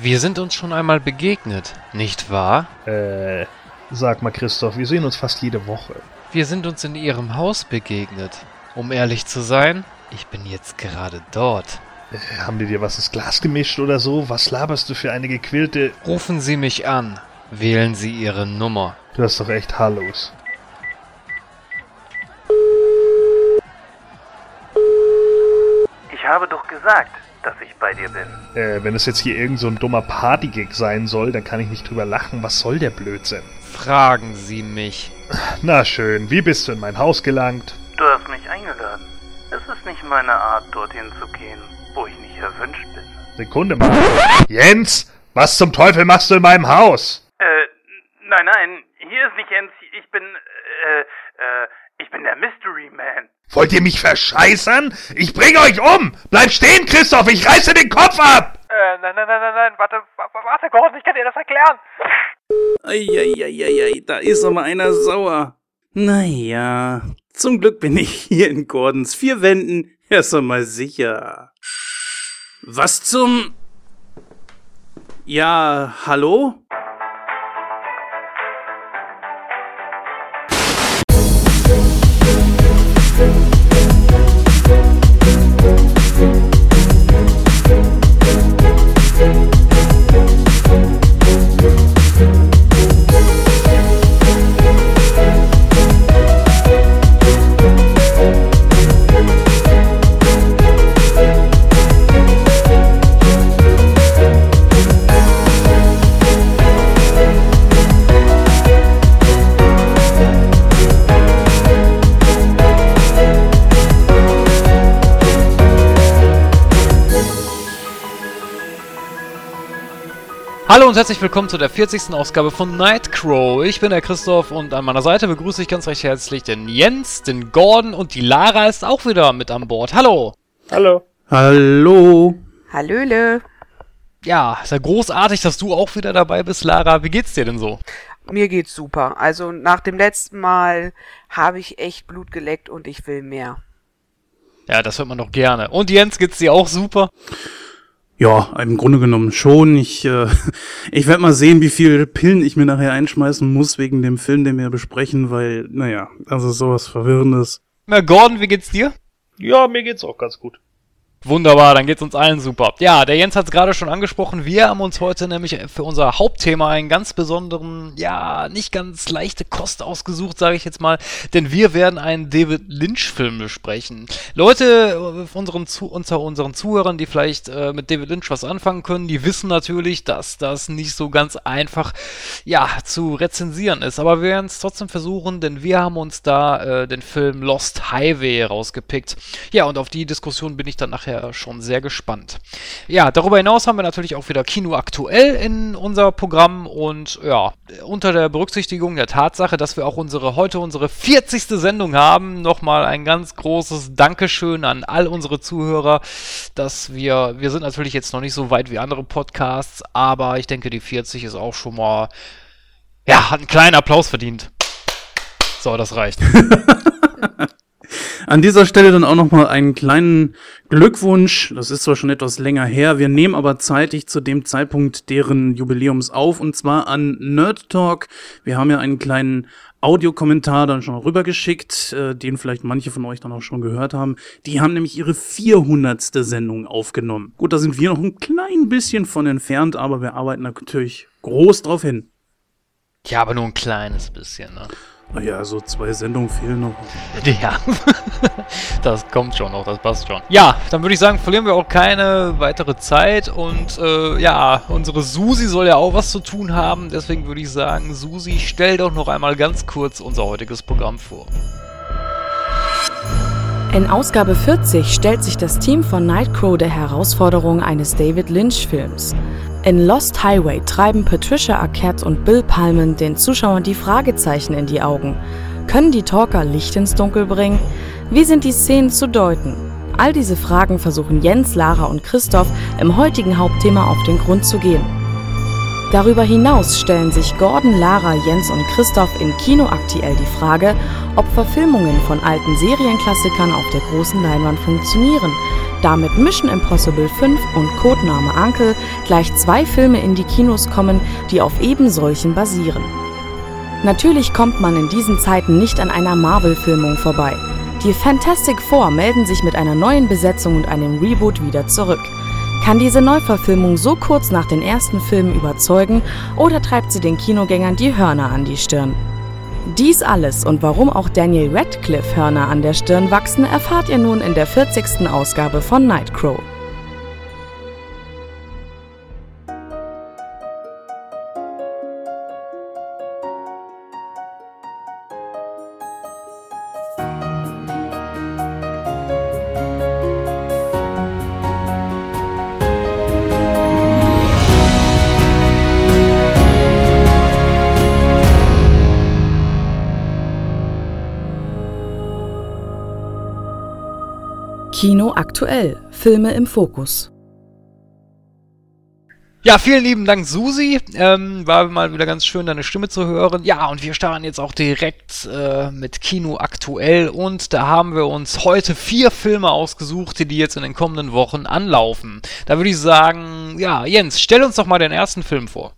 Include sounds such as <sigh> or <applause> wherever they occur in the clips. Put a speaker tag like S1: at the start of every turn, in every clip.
S1: Wir sind uns schon einmal begegnet, nicht wahr?
S2: Äh, sag mal Christoph, wir sehen uns fast jede Woche.
S1: Wir sind uns in Ihrem Haus begegnet. Um ehrlich zu sein, ich bin jetzt gerade dort.
S2: Äh, haben die dir was ins Glas gemischt oder so? Was laberst du für eine gequillte...
S1: Rufen Sie mich an. Wählen Sie Ihre Nummer.
S2: Du hast doch echt Hallos.
S3: Ich habe doch gesagt, dass ich bei dir bin.
S2: Äh, wenn es jetzt hier irgend so ein dummer Partygig sein soll, dann kann ich nicht drüber lachen. Was soll der Blödsinn?
S1: Fragen Sie mich.
S2: Na schön, wie bist du in mein Haus gelangt?
S3: Du hast mich eingeladen. Es ist nicht meine Art, dorthin zu gehen, wo ich nicht erwünscht bin.
S2: Sekunde mal. Jens, was zum Teufel machst du in meinem Haus?
S3: Äh, nein, nein, hier ist nicht Jens. Ich bin, äh, äh, ich bin der Mystery Man.
S2: Wollt ihr mich verscheißern? Ich bring euch um! Bleib stehen, Christoph, ich reiße den Kopf ab!
S4: Äh, nein, nein, nein, nein, nein, warte, wa- wa- warte, Gordon, ich kann dir das erklären.
S5: Eieieiei, da ist aber einer sauer. Naja, zum Glück bin ich hier in Gordons vier Wänden erst einmal sicher. Was zum... Ja, hallo?
S1: Hallo und herzlich willkommen zu der 40. Ausgabe von Nightcrow. Ich bin der Christoph und an meiner Seite begrüße ich ganz recht herzlich den Jens, den Gordon und die Lara ist auch wieder mit an Bord. Hallo!
S2: Hallo.
S5: Hallo?
S6: Hallöle.
S1: Ja, ist ja großartig, dass du auch wieder dabei bist, Lara. Wie geht's dir denn so?
S6: Mir geht's super. Also nach dem letzten Mal habe ich echt Blut geleckt und ich will mehr.
S1: Ja, das hört man doch gerne. Und Jens, geht's dir auch super?
S5: Ja, im Grunde genommen schon. Ich, äh, <laughs> ich werde mal sehen, wie viel Pillen ich mir nachher einschmeißen muss wegen dem Film, den wir besprechen, weil, naja, also sowas Verwirrendes.
S1: Na, Gordon, wie geht's dir?
S2: Ja, mir geht's auch ganz gut.
S1: Wunderbar, dann geht's uns allen super. Ja, der Jens hat es gerade schon angesprochen. Wir haben uns heute nämlich für unser Hauptthema einen ganz besonderen, ja, nicht ganz leichte Kost ausgesucht, sage ich jetzt mal. Denn wir werden einen David Lynch-Film besprechen. Leute äh, unseren zu, unter unseren Zuhörern, die vielleicht äh, mit David Lynch was anfangen können, die wissen natürlich, dass das nicht so ganz einfach, ja, zu rezensieren ist. Aber wir werden es trotzdem versuchen, denn wir haben uns da äh, den Film Lost Highway rausgepickt. Ja, und auf die Diskussion bin ich dann nachher schon sehr gespannt. Ja, darüber hinaus haben wir natürlich auch wieder Kino aktuell in unser Programm und ja, unter der Berücksichtigung der Tatsache, dass wir auch unsere heute unsere 40. Sendung haben, nochmal ein ganz großes Dankeschön an all unsere Zuhörer, dass wir wir sind natürlich jetzt noch nicht so weit wie andere Podcasts, aber ich denke, die 40 ist auch schon mal ja, hat einen kleinen Applaus verdient. So, das reicht. <laughs>
S5: An dieser Stelle dann auch nochmal einen kleinen Glückwunsch. Das ist zwar schon etwas länger her, wir nehmen aber zeitig zu dem Zeitpunkt deren Jubiläums auf und zwar an Nerd Talk. Wir haben ja einen kleinen Audiokommentar dann schon rübergeschickt, äh, den vielleicht manche von euch dann auch schon gehört haben. Die haben nämlich ihre 400. Sendung aufgenommen. Gut, da sind wir noch ein klein bisschen von entfernt, aber wir arbeiten natürlich groß drauf hin.
S1: Ja, aber nur ein kleines bisschen, ne?
S5: Naja, so zwei Sendungen fehlen noch. <laughs>
S1: Ja, das kommt schon noch, das passt schon. Ja, dann würde ich sagen, verlieren wir auch keine weitere Zeit und äh, ja, unsere Susi soll ja auch was zu tun haben, deswegen würde ich sagen, Susi, stell doch noch einmal ganz kurz unser heutiges Programm vor.
S7: In Ausgabe 40 stellt sich das Team von Nightcrow der Herausforderung eines David Lynch-Films. In Lost Highway treiben Patricia Arquette und Bill Pullman den Zuschauern die Fragezeichen in die Augen. Können die Talker Licht ins Dunkel bringen? Wie sind die Szenen zu deuten? All diese Fragen versuchen Jens, Lara und Christoph im heutigen Hauptthema auf den Grund zu gehen. Darüber hinaus stellen sich Gordon, Lara, Jens und Christoph in Kino aktuell die Frage, ob Verfilmungen von alten Serienklassikern auf der großen Leinwand funktionieren, da mit Mission Impossible 5 und Codename Uncle gleich zwei Filme in die Kinos kommen, die auf eben solchen basieren. Natürlich kommt man in diesen Zeiten nicht an einer Marvel-Filmung vorbei. Die Fantastic Four melden sich mit einer neuen Besetzung und einem Reboot wieder zurück. Kann diese Neuverfilmung so kurz nach den ersten Filmen überzeugen oder treibt sie den Kinogängern die Hörner an die Stirn? Dies alles und warum auch Daniel Radcliffe Hörner an der Stirn wachsen, erfahrt ihr nun in der 40. Ausgabe von Nightcrow. Aktuell. Filme im Fokus.
S1: Ja, vielen lieben Dank, Susi. Ähm, war mal wieder ganz schön, deine Stimme zu hören. Ja, und wir starten jetzt auch direkt äh, mit Kino aktuell. Und da haben wir uns heute vier Filme ausgesucht, die jetzt in den kommenden Wochen anlaufen. Da würde ich sagen, ja, Jens, stell uns doch mal den ersten Film vor.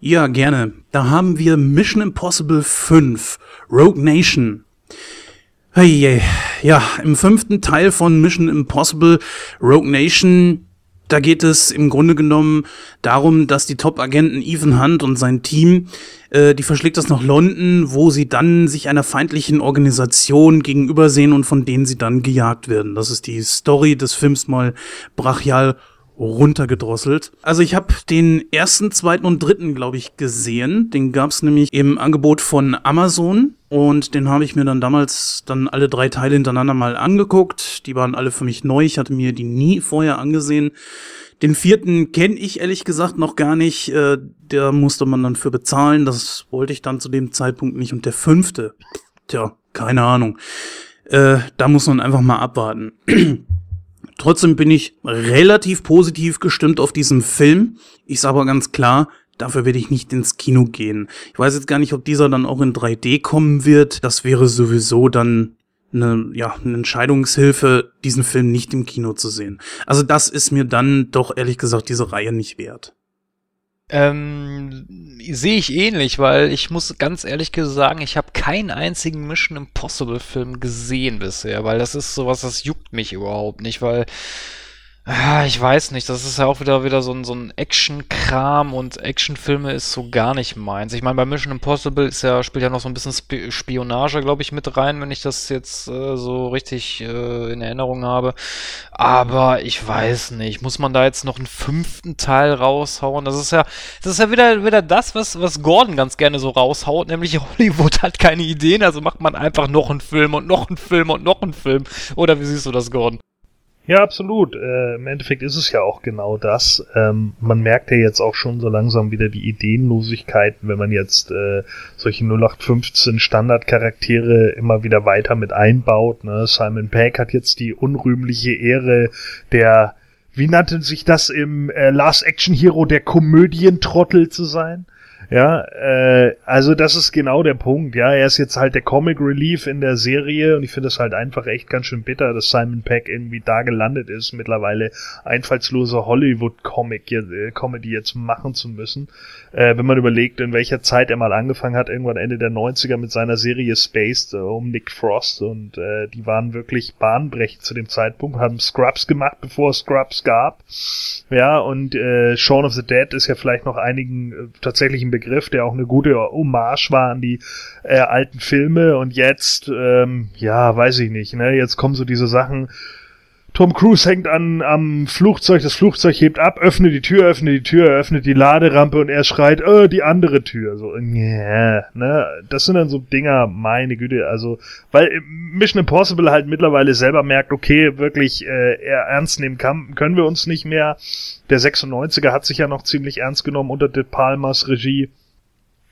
S5: Ja, gerne. Da haben wir Mission Impossible 5, Rogue Nation. Hey, ja, im fünften Teil von Mission Impossible Rogue Nation, da geht es im Grunde genommen darum, dass die Top-Agenten Ethan Hunt und sein Team, äh, die verschlägt das nach London, wo sie dann sich einer feindlichen Organisation gegenübersehen und von denen sie dann gejagt werden. Das ist die Story des Films mal brachial runtergedrosselt. Also ich habe den ersten, zweiten und dritten, glaube ich, gesehen. Den gab es nämlich im Angebot von Amazon und den habe ich mir dann damals dann alle drei Teile hintereinander mal angeguckt. Die waren alle für mich neu. Ich hatte mir die nie vorher angesehen. Den vierten kenne ich ehrlich gesagt noch gar nicht. Äh, der musste man dann für bezahlen. Das wollte ich dann zu dem Zeitpunkt nicht. Und der fünfte, tja, keine Ahnung. Äh, da muss man einfach mal abwarten. <clears throat> Trotzdem bin ich relativ positiv gestimmt auf diesen Film. Ich sage aber ganz klar, dafür werde ich nicht ins Kino gehen. Ich weiß jetzt gar nicht, ob dieser dann auch in 3D kommen wird. Das wäre sowieso dann eine, ja, eine Entscheidungshilfe, diesen Film nicht im Kino zu sehen. Also das ist mir dann doch ehrlich gesagt diese Reihe nicht wert.
S1: Ähm, sehe ich ähnlich, weil ich muss ganz ehrlich sagen, ich habe keinen einzigen Mission Impossible Film gesehen bisher, weil das ist sowas, das juckt mich überhaupt nicht, weil ja, ich weiß nicht, das ist ja auch wieder wieder so ein, so ein Action-Kram und Actionfilme ist so gar nicht meins. Ich meine, bei Mission Impossible ist ja, spielt ja noch so ein bisschen Sp Spionage, glaube ich, mit rein, wenn ich das jetzt äh, so richtig äh, in Erinnerung habe. Aber ich weiß nicht, muss man da jetzt noch einen fünften Teil raushauen? Das ist ja, das ist ja wieder, wieder das, was, was Gordon ganz gerne so raushaut, nämlich <laughs> Hollywood hat keine Ideen, also macht man einfach noch einen Film und noch einen Film und noch einen Film. Oder wie siehst du das, Gordon?
S2: Ja, absolut. Äh, Im Endeffekt ist es ja auch genau das. Ähm, man merkt ja jetzt auch schon so langsam wieder die Ideenlosigkeiten, wenn man jetzt äh, solche 0815 Standardcharaktere immer wieder weiter mit einbaut. Ne? Simon Pegg hat jetzt die unrühmliche Ehre der, wie nannte sich das im äh, Last Action Hero, der Komödientrottel zu sein? Ja, äh, also das ist genau der Punkt. Ja, er ist jetzt halt der Comic Relief in der Serie und ich finde es halt einfach echt ganz schön bitter, dass Simon Peck irgendwie da gelandet ist, mittlerweile einfallslose Hollywood-Comic äh, Comedy jetzt machen zu müssen. Äh, wenn man überlegt, in welcher Zeit er mal angefangen hat, irgendwann Ende der 90er mit seiner Serie Spaced äh, um Nick Frost und äh, die waren wirklich bahnbrechend zu dem Zeitpunkt, haben Scrubs gemacht, bevor es Scrubs gab. Ja, und äh, Shaun of the Dead ist ja vielleicht noch einigen äh, tatsächlich ein Begriff, der auch eine gute Hommage war an die äh, alten Filme. Und jetzt, ähm, ja, weiß ich nicht, ne, jetzt kommen so diese Sachen, Tom Cruise hängt an, am Flugzeug, das Flugzeug hebt ab, öffnet die Tür, öffnet die Tür, öffnet die Laderampe und er schreit, äh, die andere Tür. So, yeah, ne? Das sind dann so Dinger, meine Güte, also, weil Mission Impossible halt mittlerweile selber merkt, okay, wirklich äh, ernst nehmen kann, können wir uns nicht mehr. Der 96er hat sich ja noch ziemlich ernst genommen unter De Palmas Regie.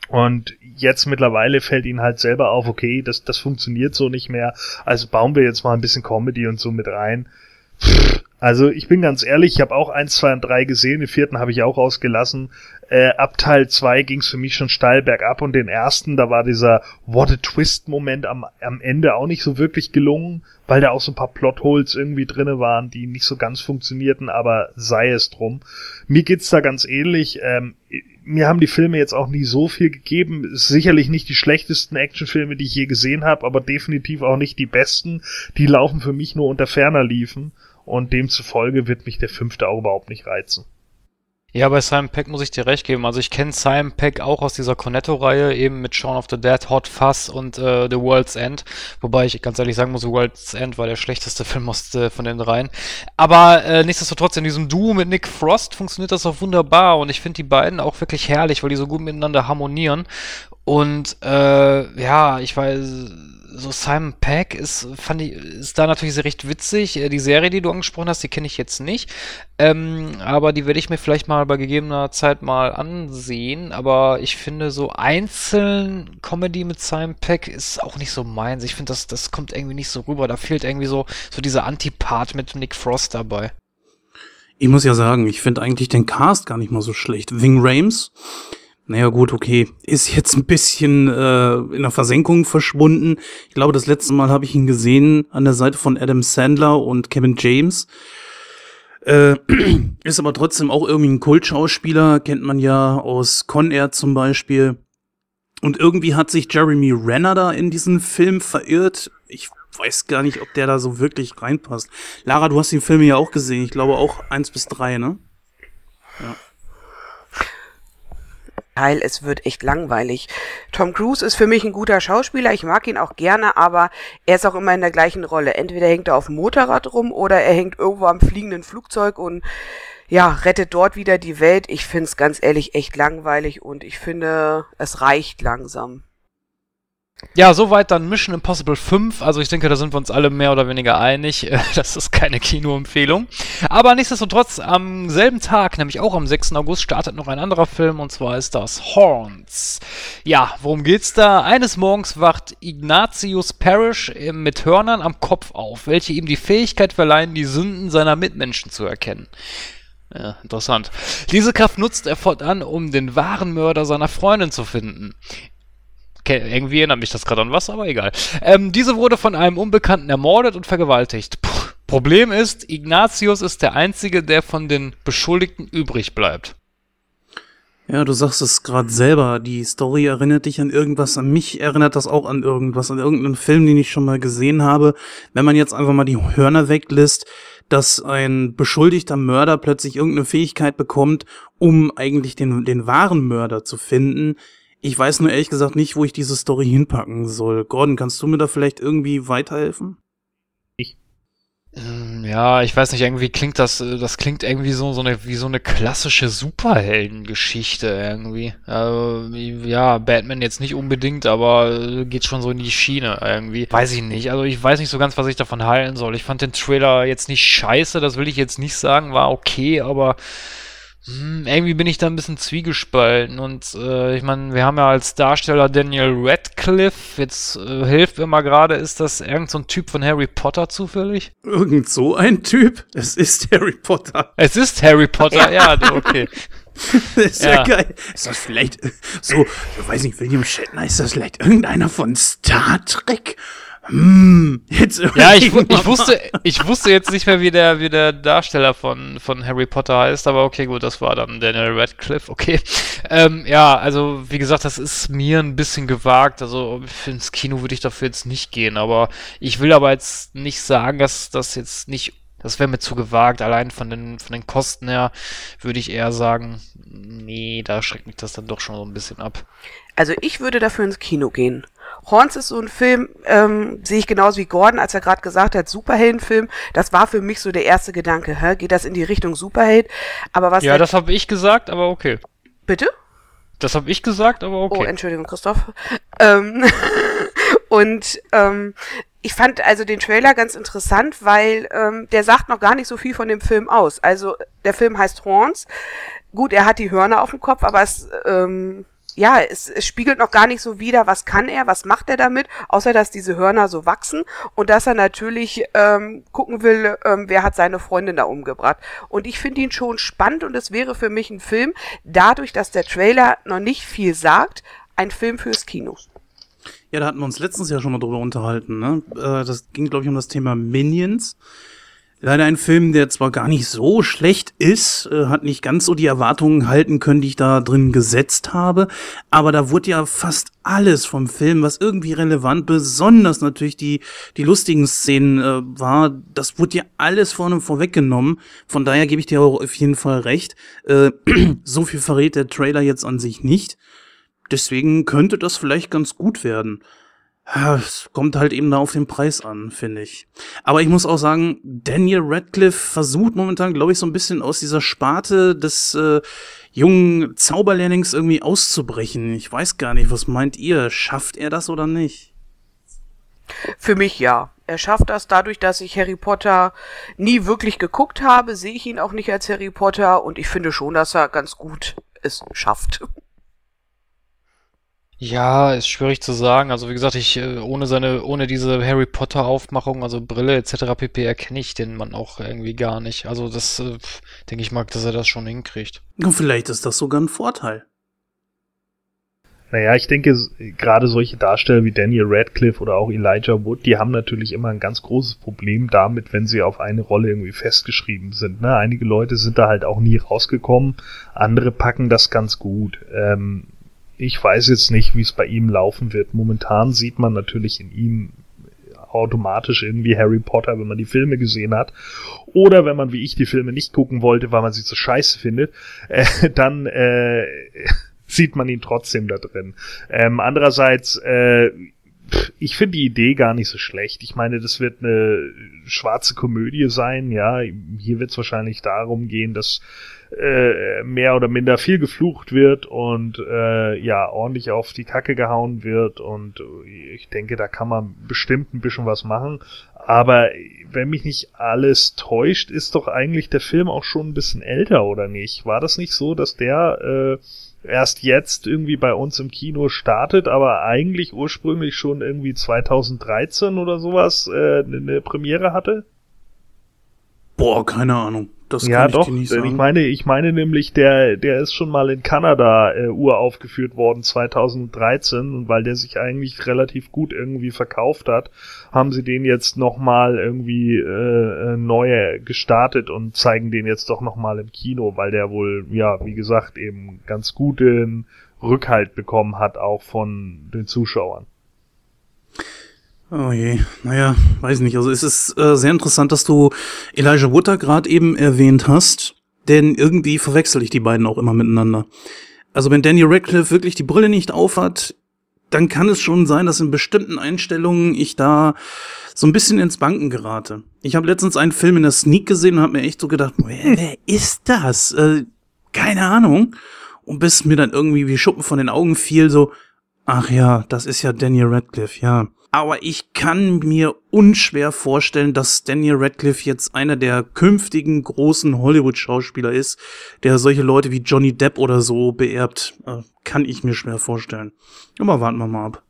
S2: Und jetzt mittlerweile fällt ihnen halt selber auf, okay, das, das funktioniert so nicht mehr. Also bauen wir jetzt mal ein bisschen Comedy und so mit rein. Also ich bin ganz ehrlich, ich habe auch eins, zwei und drei gesehen, den vierten habe ich auch ausgelassen. Äh, ab Teil zwei ging es für mich schon steil bergab und den ersten, da war dieser What a Twist-Moment am, am Ende auch nicht so wirklich gelungen, weil da auch so ein paar Plotholes irgendwie drinne waren, die nicht so ganz funktionierten, aber sei es drum. Mir geht's da ganz ähnlich. Ähm, mir haben die Filme jetzt auch nie so viel gegeben. Sicherlich nicht die schlechtesten Actionfilme, die ich je gesehen habe, aber definitiv auch nicht die besten. Die laufen für mich nur unter ferner liefen und demzufolge wird mich der fünfte auch überhaupt nicht reizen.
S1: Ja, bei Simon Peck muss ich dir recht geben. Also ich kenne Simon Peck auch aus dieser Cornetto-Reihe, eben mit Shaun of the Dead, Hot Fuzz und äh, The World's End. Wobei ich ganz ehrlich sagen muss, The World's End war der schlechteste <laughs> Film aus, äh, von den dreien. Aber äh, nichtsdestotrotz, in diesem Duo mit Nick Frost funktioniert das auch wunderbar und ich finde die beiden auch wirklich herrlich, weil die so gut miteinander harmonieren. Und äh, ja, ich weiß so Simon Peck ist, fand ich, ist da natürlich recht witzig. Äh, die Serie, die du angesprochen hast, die kenne ich jetzt nicht. Ähm, aber die werde ich mir vielleicht mal bei gegebener Zeit mal ansehen. Aber ich finde, so einzeln Comedy mit Simon Peck ist auch nicht so meins. Ich finde, das, das kommt irgendwie nicht so rüber. Da fehlt irgendwie so, so dieser Antipart mit Nick Frost dabei.
S5: Ich muss ja sagen, ich finde eigentlich den Cast gar nicht mal so schlecht. Wing Rames naja gut, okay. Ist jetzt ein bisschen äh, in der Versenkung verschwunden. Ich glaube, das letzte Mal habe ich ihn gesehen an der Seite von Adam Sandler und Kevin James. Äh, <clears throat> ist aber trotzdem auch irgendwie ein Kultschauspieler, kennt man ja aus Con Air zum Beispiel. Und irgendwie hat sich Jeremy Renner da in diesen Film verirrt. Ich weiß gar nicht, ob der da so wirklich reinpasst. Lara, du hast den Film ja auch gesehen. Ich glaube auch eins bis drei, ne?
S6: Ja. Teil, es wird echt langweilig. Tom Cruise ist für mich ein guter Schauspieler, ich mag ihn auch gerne, aber er ist auch immer in der gleichen Rolle. Entweder hängt er auf dem Motorrad rum oder er hängt irgendwo am fliegenden Flugzeug und ja, rettet dort wieder die Welt. Ich find's ganz ehrlich echt langweilig und ich finde, es reicht langsam.
S1: Ja, soweit dann Mission Impossible 5. Also ich denke, da sind wir uns alle mehr oder weniger einig. <laughs> Das ist keine Kinoempfehlung. Aber nichtsdestotrotz, am selben Tag, nämlich auch am 6. August, startet noch ein anderer Film und zwar ist das Horns. Ja, worum geht's da? Eines Morgens wacht Ignatius Parrish mit Hörnern am Kopf auf, welche ihm die Fähigkeit verleihen, die Sünden seiner Mitmenschen zu erkennen. Ja, interessant. Diese Kraft nutzt er fortan, um den wahren Mörder seiner Freundin zu finden. Irgendwie erinnert mich das gerade an was, aber egal. Ähm, diese wurde von einem Unbekannten ermordet und vergewaltigt. Puh. Problem ist, Ignatius ist der Einzige, der von den Beschuldigten übrig bleibt.
S5: Ja, du sagst es gerade selber. Die Story erinnert dich an irgendwas. An mich erinnert das auch an irgendwas, an irgendeinen Film, den ich schon mal gesehen habe. Wenn man jetzt einfach mal die Hörner weglässt, dass ein beschuldigter Mörder plötzlich irgendeine Fähigkeit bekommt, um eigentlich den, den wahren Mörder zu finden, ich weiß nur ehrlich gesagt nicht, wo ich diese Story hinpacken soll. Gordon, kannst du mir da vielleicht irgendwie weiterhelfen?
S1: Ich. Ähm, ja, ich weiß nicht, irgendwie klingt das, äh, das klingt irgendwie so, so eine, wie so eine klassische Superheldengeschichte irgendwie. Also, ja, Batman jetzt nicht unbedingt, aber äh, geht schon so in die Schiene irgendwie. Weiß ich nicht. Also ich weiß nicht so ganz, was ich davon halten soll. Ich fand den Trailer jetzt nicht scheiße, das will ich jetzt nicht sagen, war okay, aber irgendwie bin ich da ein bisschen zwiegespalten und äh, ich meine, wir haben ja als Darsteller Daniel Radcliffe, jetzt äh, hilft mir mal gerade, ist das irgend so ein Typ von Harry Potter zufällig?
S5: Irgend so ein Typ? Es ist Harry Potter.
S1: Es ist Harry Potter, ja, okay.
S5: das <laughs> ist ja. ja geil. Ist das vielleicht so, ich weiß nicht, William Shatner, ist das vielleicht irgendeiner von Star Trek? Hm,
S1: jetzt Ja, ich, ich, wusste, ich wusste jetzt nicht mehr, wie der, wie der Darsteller von, von Harry Potter heißt, aber okay, gut, das war dann Daniel Radcliffe, okay. Ähm, ja, also wie gesagt, das ist mir ein bisschen gewagt, also ins Kino würde ich dafür jetzt nicht gehen, aber ich will aber jetzt nicht sagen, dass das jetzt nicht das wäre mir zu gewagt. Allein von den, von den Kosten her würde ich eher sagen, nee, da schreckt mich das dann doch schon so ein bisschen ab.
S6: Also ich würde dafür ins Kino gehen. Horns ist so ein Film, ähm, sehe ich genauso wie Gordon, als er gerade gesagt hat, Superheldenfilm. Das war für mich so der erste Gedanke. Hä? Geht das in die Richtung Superheld? Aber was?
S1: Ja, das habe ich gesagt, aber okay.
S6: Bitte?
S1: Das habe ich gesagt, aber okay.
S6: Oh, Entschuldigung, Christoph. Ähm, <laughs> und ähm, ich fand also den Trailer ganz interessant, weil ähm, der sagt noch gar nicht so viel von dem Film aus. Also der Film heißt Horns. Gut, er hat die Hörner auf dem Kopf, aber es ähm, ja, es, es spiegelt noch gar nicht so wider, was kann er, was macht er damit, außer dass diese Hörner so wachsen und dass er natürlich ähm, gucken will, ähm, wer hat seine Freundin da umgebracht. Und ich finde ihn schon spannend und es wäre für mich ein Film, dadurch, dass der Trailer noch nicht viel sagt, ein Film fürs Kino.
S5: Ja, da hatten wir uns letztens ja schon mal drüber unterhalten. Ne? Äh, das ging, glaube ich, um das Thema Minions. Leider ein Film, der zwar gar nicht so schlecht ist, äh, hat nicht ganz so die Erwartungen halten können, die ich da drin gesetzt habe, aber da wurde ja fast alles vom Film, was irgendwie relevant, besonders natürlich die, die lustigen Szenen äh, war, das wurde ja alles vorne vorweggenommen. Von daher gebe ich dir auch auf jeden Fall recht. Äh, <clears throat> so viel verrät der Trailer jetzt an sich nicht. Deswegen könnte das vielleicht ganz gut werden. Es kommt halt eben da auf den Preis an, finde ich. Aber ich muss auch sagen, Daniel Radcliffe versucht momentan, glaube ich, so ein bisschen aus dieser Sparte des äh, jungen Zauberlehrlings irgendwie auszubrechen. Ich weiß gar nicht, was meint ihr? Schafft er das oder nicht?
S6: Für mich ja. Er schafft das dadurch, dass ich Harry Potter nie wirklich geguckt habe, sehe ich ihn auch nicht als Harry Potter und ich finde schon, dass er ganz gut es schafft.
S1: Ja, ist schwierig zu sagen. Also wie gesagt, ich äh, ohne seine, ohne diese Harry Potter Aufmachung, also Brille etc. pp. erkenne ich den Mann auch irgendwie gar nicht. Also das äh, denke ich mal, dass er das schon hinkriegt.
S5: Und vielleicht ist das sogar ein Vorteil.
S2: Naja, ich denke, gerade solche Darsteller wie Daniel Radcliffe oder auch Elijah Wood, die haben natürlich immer ein ganz großes Problem damit, wenn sie auf eine Rolle irgendwie festgeschrieben sind. Ne? Einige Leute sind da halt auch nie rausgekommen, andere packen das ganz gut. Ähm, ich weiß jetzt nicht, wie es bei ihm laufen wird. Momentan sieht man natürlich in ihm automatisch irgendwie Harry Potter, wenn man die Filme gesehen hat. Oder wenn man wie ich die Filme nicht gucken wollte, weil man sie zu scheiße findet, äh, <laughs> dann äh, <laughs> sieht man ihn trotzdem da drin. Ähm, andererseits, äh, ich finde die Idee gar nicht so schlecht. Ich meine, das wird eine schwarze Komödie sein, ja. Hier wird es wahrscheinlich darum gehen, dass äh, mehr oder minder viel geflucht wird und äh, ja, ordentlich auf die Kacke gehauen wird und ich denke, da kann man bestimmt ein bisschen was machen. Aber wenn mich nicht alles täuscht, ist doch eigentlich der Film auch schon ein bisschen älter, oder nicht? War das nicht so, dass der äh, erst jetzt irgendwie bei uns im Kino startet, aber eigentlich ursprünglich schon irgendwie 2013 oder sowas äh, eine Premiere hatte?
S5: Boah, keine Ahnung.
S2: Das ja, doch. Ich, ich, meine, ich meine nämlich, der, der ist schon mal in Kanada äh, uraufgeführt worden 2013 und weil der sich eigentlich relativ gut irgendwie verkauft hat, haben sie den jetzt noch mal irgendwie äh, äh neu gestartet und zeigen den jetzt doch noch mal im Kino, weil der wohl, ja, wie gesagt, eben ganz guten Rückhalt bekommen hat auch von den Zuschauern.
S5: Oh je, naja, weiß nicht. Also es ist äh, sehr interessant, dass du Elijah Wood gerade eben erwähnt hast, denn irgendwie verwechsel ich die beiden auch immer miteinander. Also wenn Daniel Radcliffe wirklich die Brille nicht aufhat, dann kann es schon sein, dass in bestimmten Einstellungen ich da so ein bisschen ins Banken gerate. Ich habe letztens einen Film in der Sneak gesehen und habe mir echt so gedacht, wer, wer ist das? Äh, keine Ahnung. Und bis mir dann irgendwie wie Schuppen von den Augen fiel, so, ach ja, das ist ja Daniel Radcliffe, ja. Aber ich kann mir unschwer vorstellen, dass Daniel Radcliffe jetzt einer der künftigen großen Hollywood-Schauspieler ist, der solche Leute wie Johnny Depp oder so beerbt. Äh, kann ich mir schwer vorstellen. Aber warten wir mal ab.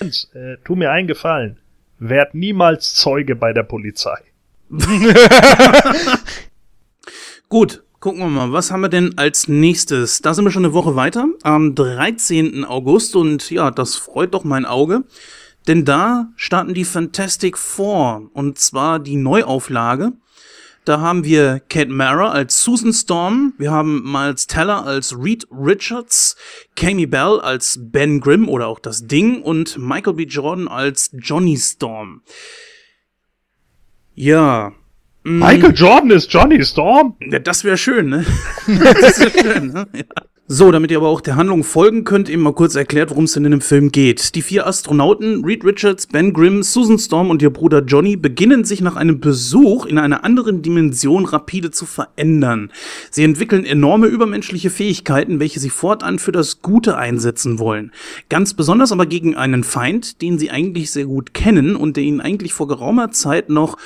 S2: Äh, tu mir einen Gefallen. Werd niemals Zeuge bei der Polizei. <laughs>
S5: Gut, gucken wir mal, was haben wir denn als nächstes? Da sind wir schon eine Woche weiter, am 13. August und ja, das freut doch mein Auge. Denn da starten die Fantastic Four und zwar die Neuauflage. Da haben wir Kate Mara als Susan Storm, wir haben Miles Teller als Reed Richards, Kami Bell als Ben Grimm oder auch das Ding und Michael B. Jordan als Johnny Storm. Ja.
S2: Mm. Michael Jordan ist Johnny Storm?
S5: Ja, das wäre schön, ne? <laughs> das wäre schön, ne? Ja. So, damit ihr aber auch der Handlung folgen könnt, eben mal kurz erklärt, worum es denn in dem Film geht. Die vier Astronauten, Reed Richards, Ben Grimm, Susan Storm und ihr Bruder Johnny, beginnen sich nach einem Besuch in einer anderen Dimension rapide zu verändern. Sie entwickeln enorme übermenschliche Fähigkeiten, welche sie fortan für das Gute einsetzen wollen. Ganz besonders aber gegen einen Feind, den sie eigentlich sehr gut kennen und der ihnen eigentlich vor geraumer Zeit noch,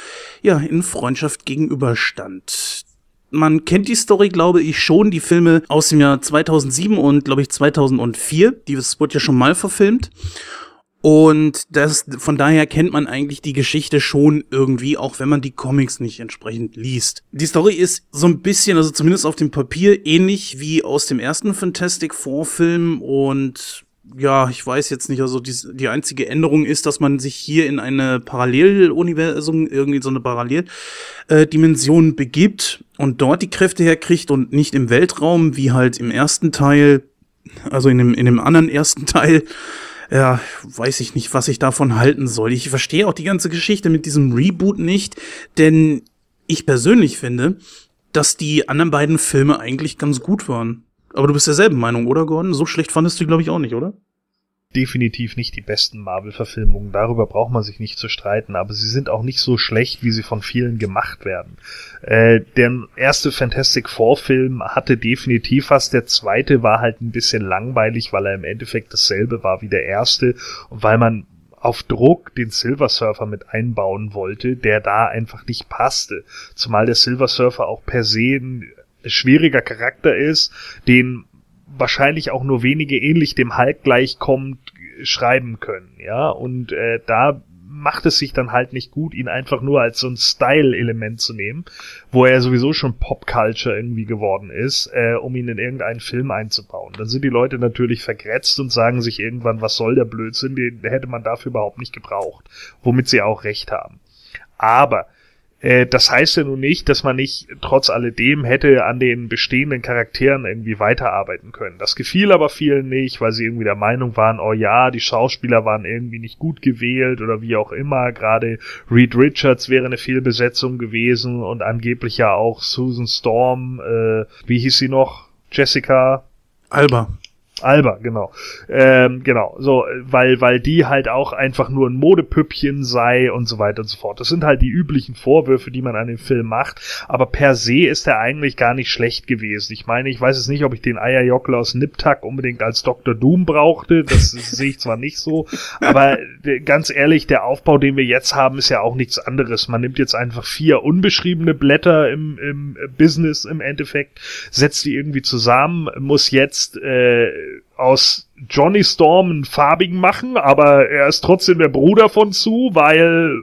S5: ja, in Freundschaft gegenüberstand. Man kennt die Story, glaube ich, schon. Die Filme aus dem Jahr 2007 und, glaube ich, 2004. Die, wurde ja schon mal verfilmt. Und das, von daher kennt man eigentlich die Geschichte schon irgendwie, auch wenn man die Comics nicht entsprechend liest. Die Story ist so ein bisschen, also zumindest auf dem Papier, ähnlich wie aus dem ersten Fantastic Four Film und ja, ich weiß jetzt nicht, also die, die einzige Änderung ist, dass man sich hier in eine Paralleluniversum, irgendwie so eine Paralleldimension äh, begibt und dort die Kräfte herkriegt und nicht im Weltraum, wie halt im ersten Teil, also in dem, in dem anderen ersten Teil. Ja, weiß ich nicht, was ich davon halten soll. Ich verstehe auch die ganze Geschichte mit diesem Reboot nicht, denn ich persönlich finde, dass die anderen beiden Filme eigentlich ganz gut waren. Aber du bist derselben Meinung, oder Gordon? So schlecht fandest du, glaube ich, auch nicht, oder?
S2: Definitiv nicht die besten Marvel-Verfilmungen. Darüber braucht man sich nicht zu streiten, aber sie sind auch nicht so schlecht, wie sie von vielen gemacht werden. Äh, der erste Fantastic Four-Film hatte definitiv was. Der zweite war halt ein bisschen langweilig, weil er im Endeffekt dasselbe war wie der erste und weil man auf Druck den Silver Surfer mit einbauen wollte, der da einfach nicht passte. Zumal der Silver Surfer auch per se ein schwieriger Charakter ist, den wahrscheinlich auch nur wenige ähnlich dem Hulk gleichkommt schreiben können, ja, und äh, da macht es sich dann halt nicht gut, ihn einfach nur als so ein Style-Element zu nehmen, wo er sowieso schon Pop-Culture irgendwie geworden ist, äh, um ihn in irgendeinen Film einzubauen. Dann sind die Leute natürlich vergrätzt und sagen sich irgendwann, was soll der Blödsinn, den hätte man dafür überhaupt nicht gebraucht, womit sie auch recht haben. Aber das heißt ja nun nicht, dass man nicht trotz alledem hätte an den bestehenden Charakteren irgendwie weiterarbeiten können. Das gefiel aber vielen nicht, weil sie irgendwie der Meinung waren, oh ja, die Schauspieler waren irgendwie nicht gut gewählt oder wie auch immer. Gerade Reed Richards wäre eine Fehlbesetzung gewesen und angeblich ja auch Susan Storm, äh, wie hieß sie noch? Jessica
S5: Alba.
S2: Alba, genau. Ähm, genau, so, weil, weil die halt auch einfach nur ein Modepüppchen sei und so weiter und so fort. Das sind halt die üblichen Vorwürfe, die man an dem Film macht, aber per se ist er eigentlich gar nicht schlecht gewesen. Ich meine, ich weiß jetzt nicht, ob ich den Eierjockel aus Niptak unbedingt als Dr. Doom brauchte, das <laughs> sehe ich zwar nicht so, aber ganz ehrlich, der Aufbau, den wir jetzt haben, ist ja auch nichts anderes. Man nimmt jetzt einfach vier unbeschriebene Blätter im, im Business im Endeffekt, setzt die irgendwie zusammen, muss jetzt äh, aus Johnny Storm einen farbigen machen, aber er ist trotzdem der Bruder von Sue, weil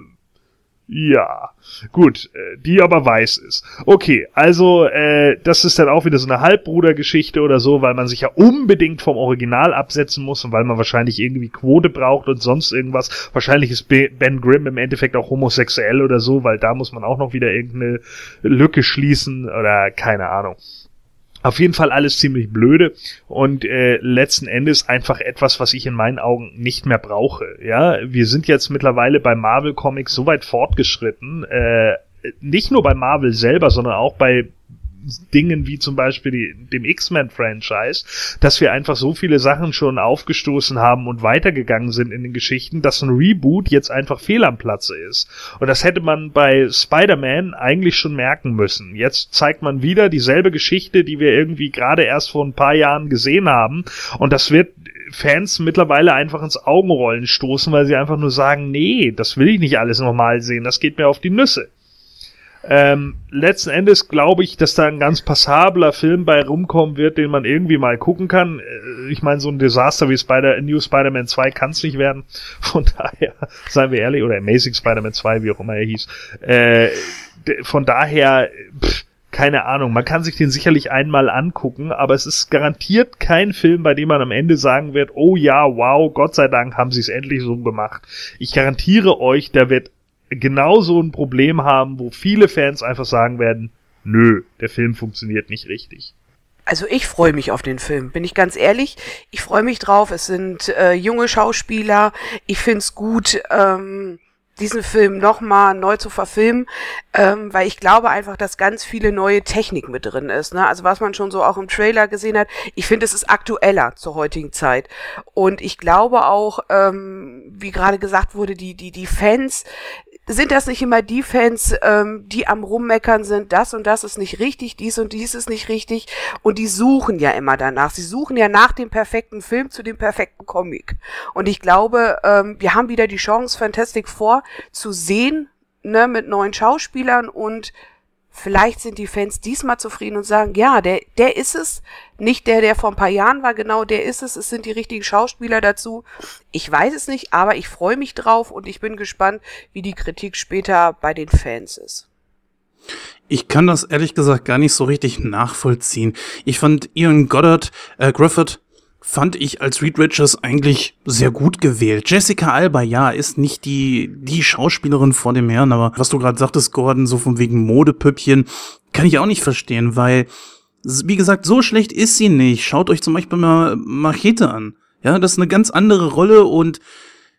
S2: ja, gut, äh, die aber weiß ist. Okay, also äh, das ist dann auch wieder so eine Halbbrudergeschichte oder so, weil man sich ja unbedingt vom Original absetzen muss und weil man wahrscheinlich irgendwie Quote braucht und sonst irgendwas. Wahrscheinlich ist Ben Grimm im Endeffekt auch homosexuell oder so, weil da muss man auch noch wieder irgendeine Lücke schließen oder keine Ahnung. Auf jeden Fall alles ziemlich blöde und äh, letzten Endes einfach etwas, was ich in meinen Augen nicht mehr brauche. Ja, wir sind jetzt mittlerweile bei Marvel Comics so weit fortgeschritten, äh, nicht nur bei Marvel selber, sondern auch bei Dingen wie zum Beispiel die, dem X-Men-Franchise, dass wir einfach so viele Sachen schon aufgestoßen haben und weitergegangen sind in den Geschichten, dass ein Reboot jetzt einfach fehl am Platze ist. Und das hätte man bei Spider-Man eigentlich schon merken müssen. Jetzt zeigt man wieder dieselbe Geschichte, die wir irgendwie gerade erst vor ein paar Jahren gesehen haben. Und das wird Fans mittlerweile einfach ins Augenrollen stoßen, weil sie einfach nur sagen, nee, das will ich nicht alles nochmal sehen, das geht mir auf die Nüsse. Ähm, letzten Endes glaube ich, dass da ein ganz passabler Film bei rumkommen wird, den man irgendwie mal gucken kann. Äh, ich meine, so ein Desaster wie Spider New Spider-Man 2 kann es nicht werden. Von <laughs> daher, seien wir ehrlich, oder Amazing Spider-Man 2, wie auch immer er hieß. Äh, von daher, pff, keine Ahnung, man kann sich den sicherlich einmal angucken, aber es ist garantiert kein Film, bei dem man am Ende sagen wird, oh ja, wow, Gott sei Dank haben sie es endlich so gemacht. Ich garantiere euch, der wird genauso ein Problem haben, wo viele Fans einfach sagen werden, nö, der Film funktioniert nicht richtig.
S6: Also ich freue mich auf den Film, bin ich ganz ehrlich. Ich freue mich drauf. Es sind äh, junge Schauspieler. Ich find's gut, ähm, diesen Film nochmal neu zu verfilmen, ähm, weil ich glaube einfach, dass ganz viele neue Technik mit drin ist. Ne? Also was man schon so auch im Trailer gesehen hat. Ich finde, es ist aktueller zur heutigen Zeit. Und ich glaube auch, ähm, wie gerade gesagt wurde, die, die, die Fans, sind das nicht immer die Fans, ähm, die am Rummeckern sind, das und das ist nicht richtig, dies und dies ist nicht richtig und die suchen ja immer danach. Sie suchen ja nach dem perfekten Film zu dem perfekten Comic. Und ich glaube, ähm, wir haben wieder die Chance, Fantastic Four zu sehen, ne, mit neuen Schauspielern und Vielleicht sind die Fans diesmal zufrieden und sagen, ja, der, der ist es. Nicht der, der vor ein paar Jahren war, genau der ist es. Es sind die richtigen Schauspieler dazu. Ich weiß es nicht, aber ich freue mich drauf und ich bin gespannt, wie die Kritik später bei den Fans ist.
S5: Ich kann das ehrlich gesagt gar nicht so richtig nachvollziehen. Ich fand Ian Goddard, äh, Griffith, fand ich als Reed Richards eigentlich sehr gut gewählt. Jessica Alba, ja, ist nicht die, die Schauspielerin vor dem Herrn, aber was du gerade sagtest, Gordon, so von wegen Modepüppchen, kann ich auch nicht verstehen, weil, wie gesagt, so schlecht ist sie nicht. Schaut euch zum Beispiel mal Machete an. Ja, das ist eine ganz andere Rolle und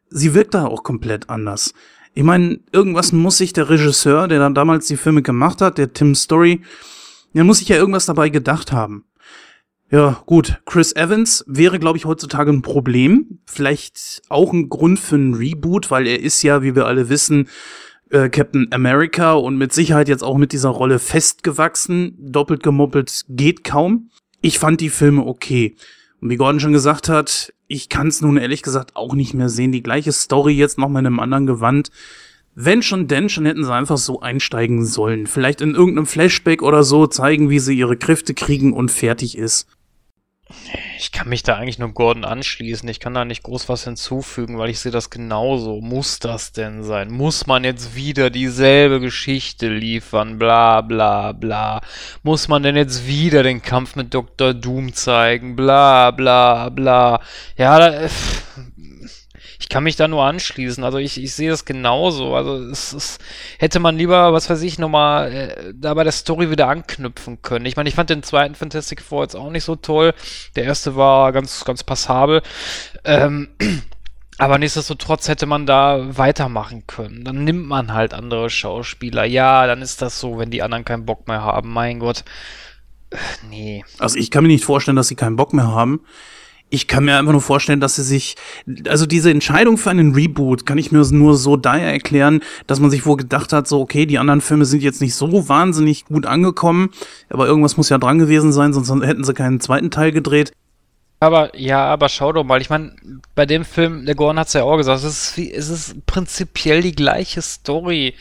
S5: sie wirkt da auch komplett anders. Ich meine, irgendwas muss sich der Regisseur, der dann damals die Filme gemacht hat, der Tim Story, der muss sich ja irgendwas dabei gedacht haben. Ja, gut. Chris Evans wäre, glaube ich, heutzutage ein Problem. Vielleicht auch ein Grund für einen Reboot, weil er ist ja, wie wir alle wissen, äh, Captain America und mit Sicherheit jetzt auch mit dieser Rolle festgewachsen. Doppelt gemoppelt geht kaum. Ich fand die Filme okay. Und wie Gordon schon gesagt hat, ich kann es nun ehrlich gesagt auch nicht mehr sehen. Die gleiche Story jetzt noch mal in einem anderen Gewand. Wenn schon denn, schon hätten sie einfach so einsteigen sollen. Vielleicht in irgendeinem Flashback oder so zeigen, wie sie ihre Kräfte kriegen und fertig ist.
S1: Ich kann mich da eigentlich nur Gordon anschließen. Ich kann da nicht groß was hinzufügen, weil ich sehe das genauso. Muss das denn sein? Muss man jetzt wieder dieselbe Geschichte liefern? Bla bla bla. Muss man denn jetzt wieder den Kampf mit Dr. Doom zeigen? Bla bla bla. Ja, da, äh, ich kann mich da nur anschließen. Also ich, ich sehe das genauso. Also es, es hätte man lieber, was weiß ich, nochmal äh, da bei der Story wieder anknüpfen können. Ich meine, ich fand den zweiten Fantastic Four jetzt auch nicht so toll. Der erste war ganz, ganz passabel. Ähm, <clears throat> aber nichtsdestotrotz hätte man da weitermachen können. Dann nimmt man halt andere Schauspieler. Ja, dann ist das so, wenn die anderen keinen Bock mehr haben. Mein Gott. Äh, nee.
S5: Also ich kann mir nicht vorstellen, dass sie keinen Bock mehr haben ich kann mir einfach nur vorstellen, dass sie sich, also diese Entscheidung für einen Reboot kann ich mir nur so daher erklären, dass man sich wohl gedacht hat, so, okay, die anderen Filme sind jetzt nicht so wahnsinnig gut angekommen, aber irgendwas muss ja dran gewesen sein, sonst hätten sie keinen zweiten Teil gedreht.
S1: Aber, ja, aber schau doch mal, ich meine, bei dem Film, der Gorn hat es ja auch gesagt, es ist, es ist prinzipiell die gleiche Story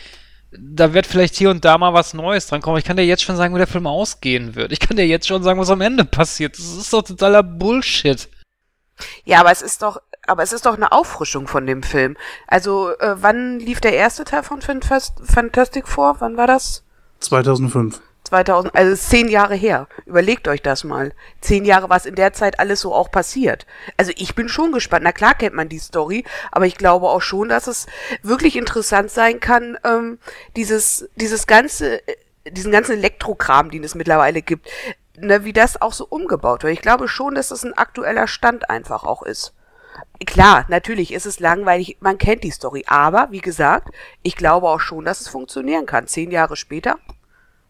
S1: da wird vielleicht hier und da mal was Neues dran kommen. Ich kann dir jetzt schon sagen, wie der Film ausgehen wird. Ich kann dir jetzt schon sagen, was am Ende passiert. Das ist doch totaler Bullshit.
S6: Ja, aber es ist doch, aber es ist doch eine Auffrischung von dem Film. Also, äh, wann lief der erste Teil von Fantastic Four? Wann war das?
S5: 2005.
S6: 2000, also zehn Jahre her. Überlegt euch das mal. Zehn Jahre, was in der Zeit alles so auch passiert. Also ich bin schon gespannt. Na klar kennt man die Story, aber ich glaube auch schon, dass es wirklich interessant sein kann, ähm, dieses, dieses ganze, äh, diesen ganzen Elektrokram, den es mittlerweile gibt ne, wie das auch so umgebaut wird. Ich glaube schon, dass das ein aktueller Stand einfach auch ist. Klar, natürlich ist es langweilig, man kennt die Story, aber wie gesagt, ich glaube auch schon, dass es funktionieren kann. Zehn Jahre später,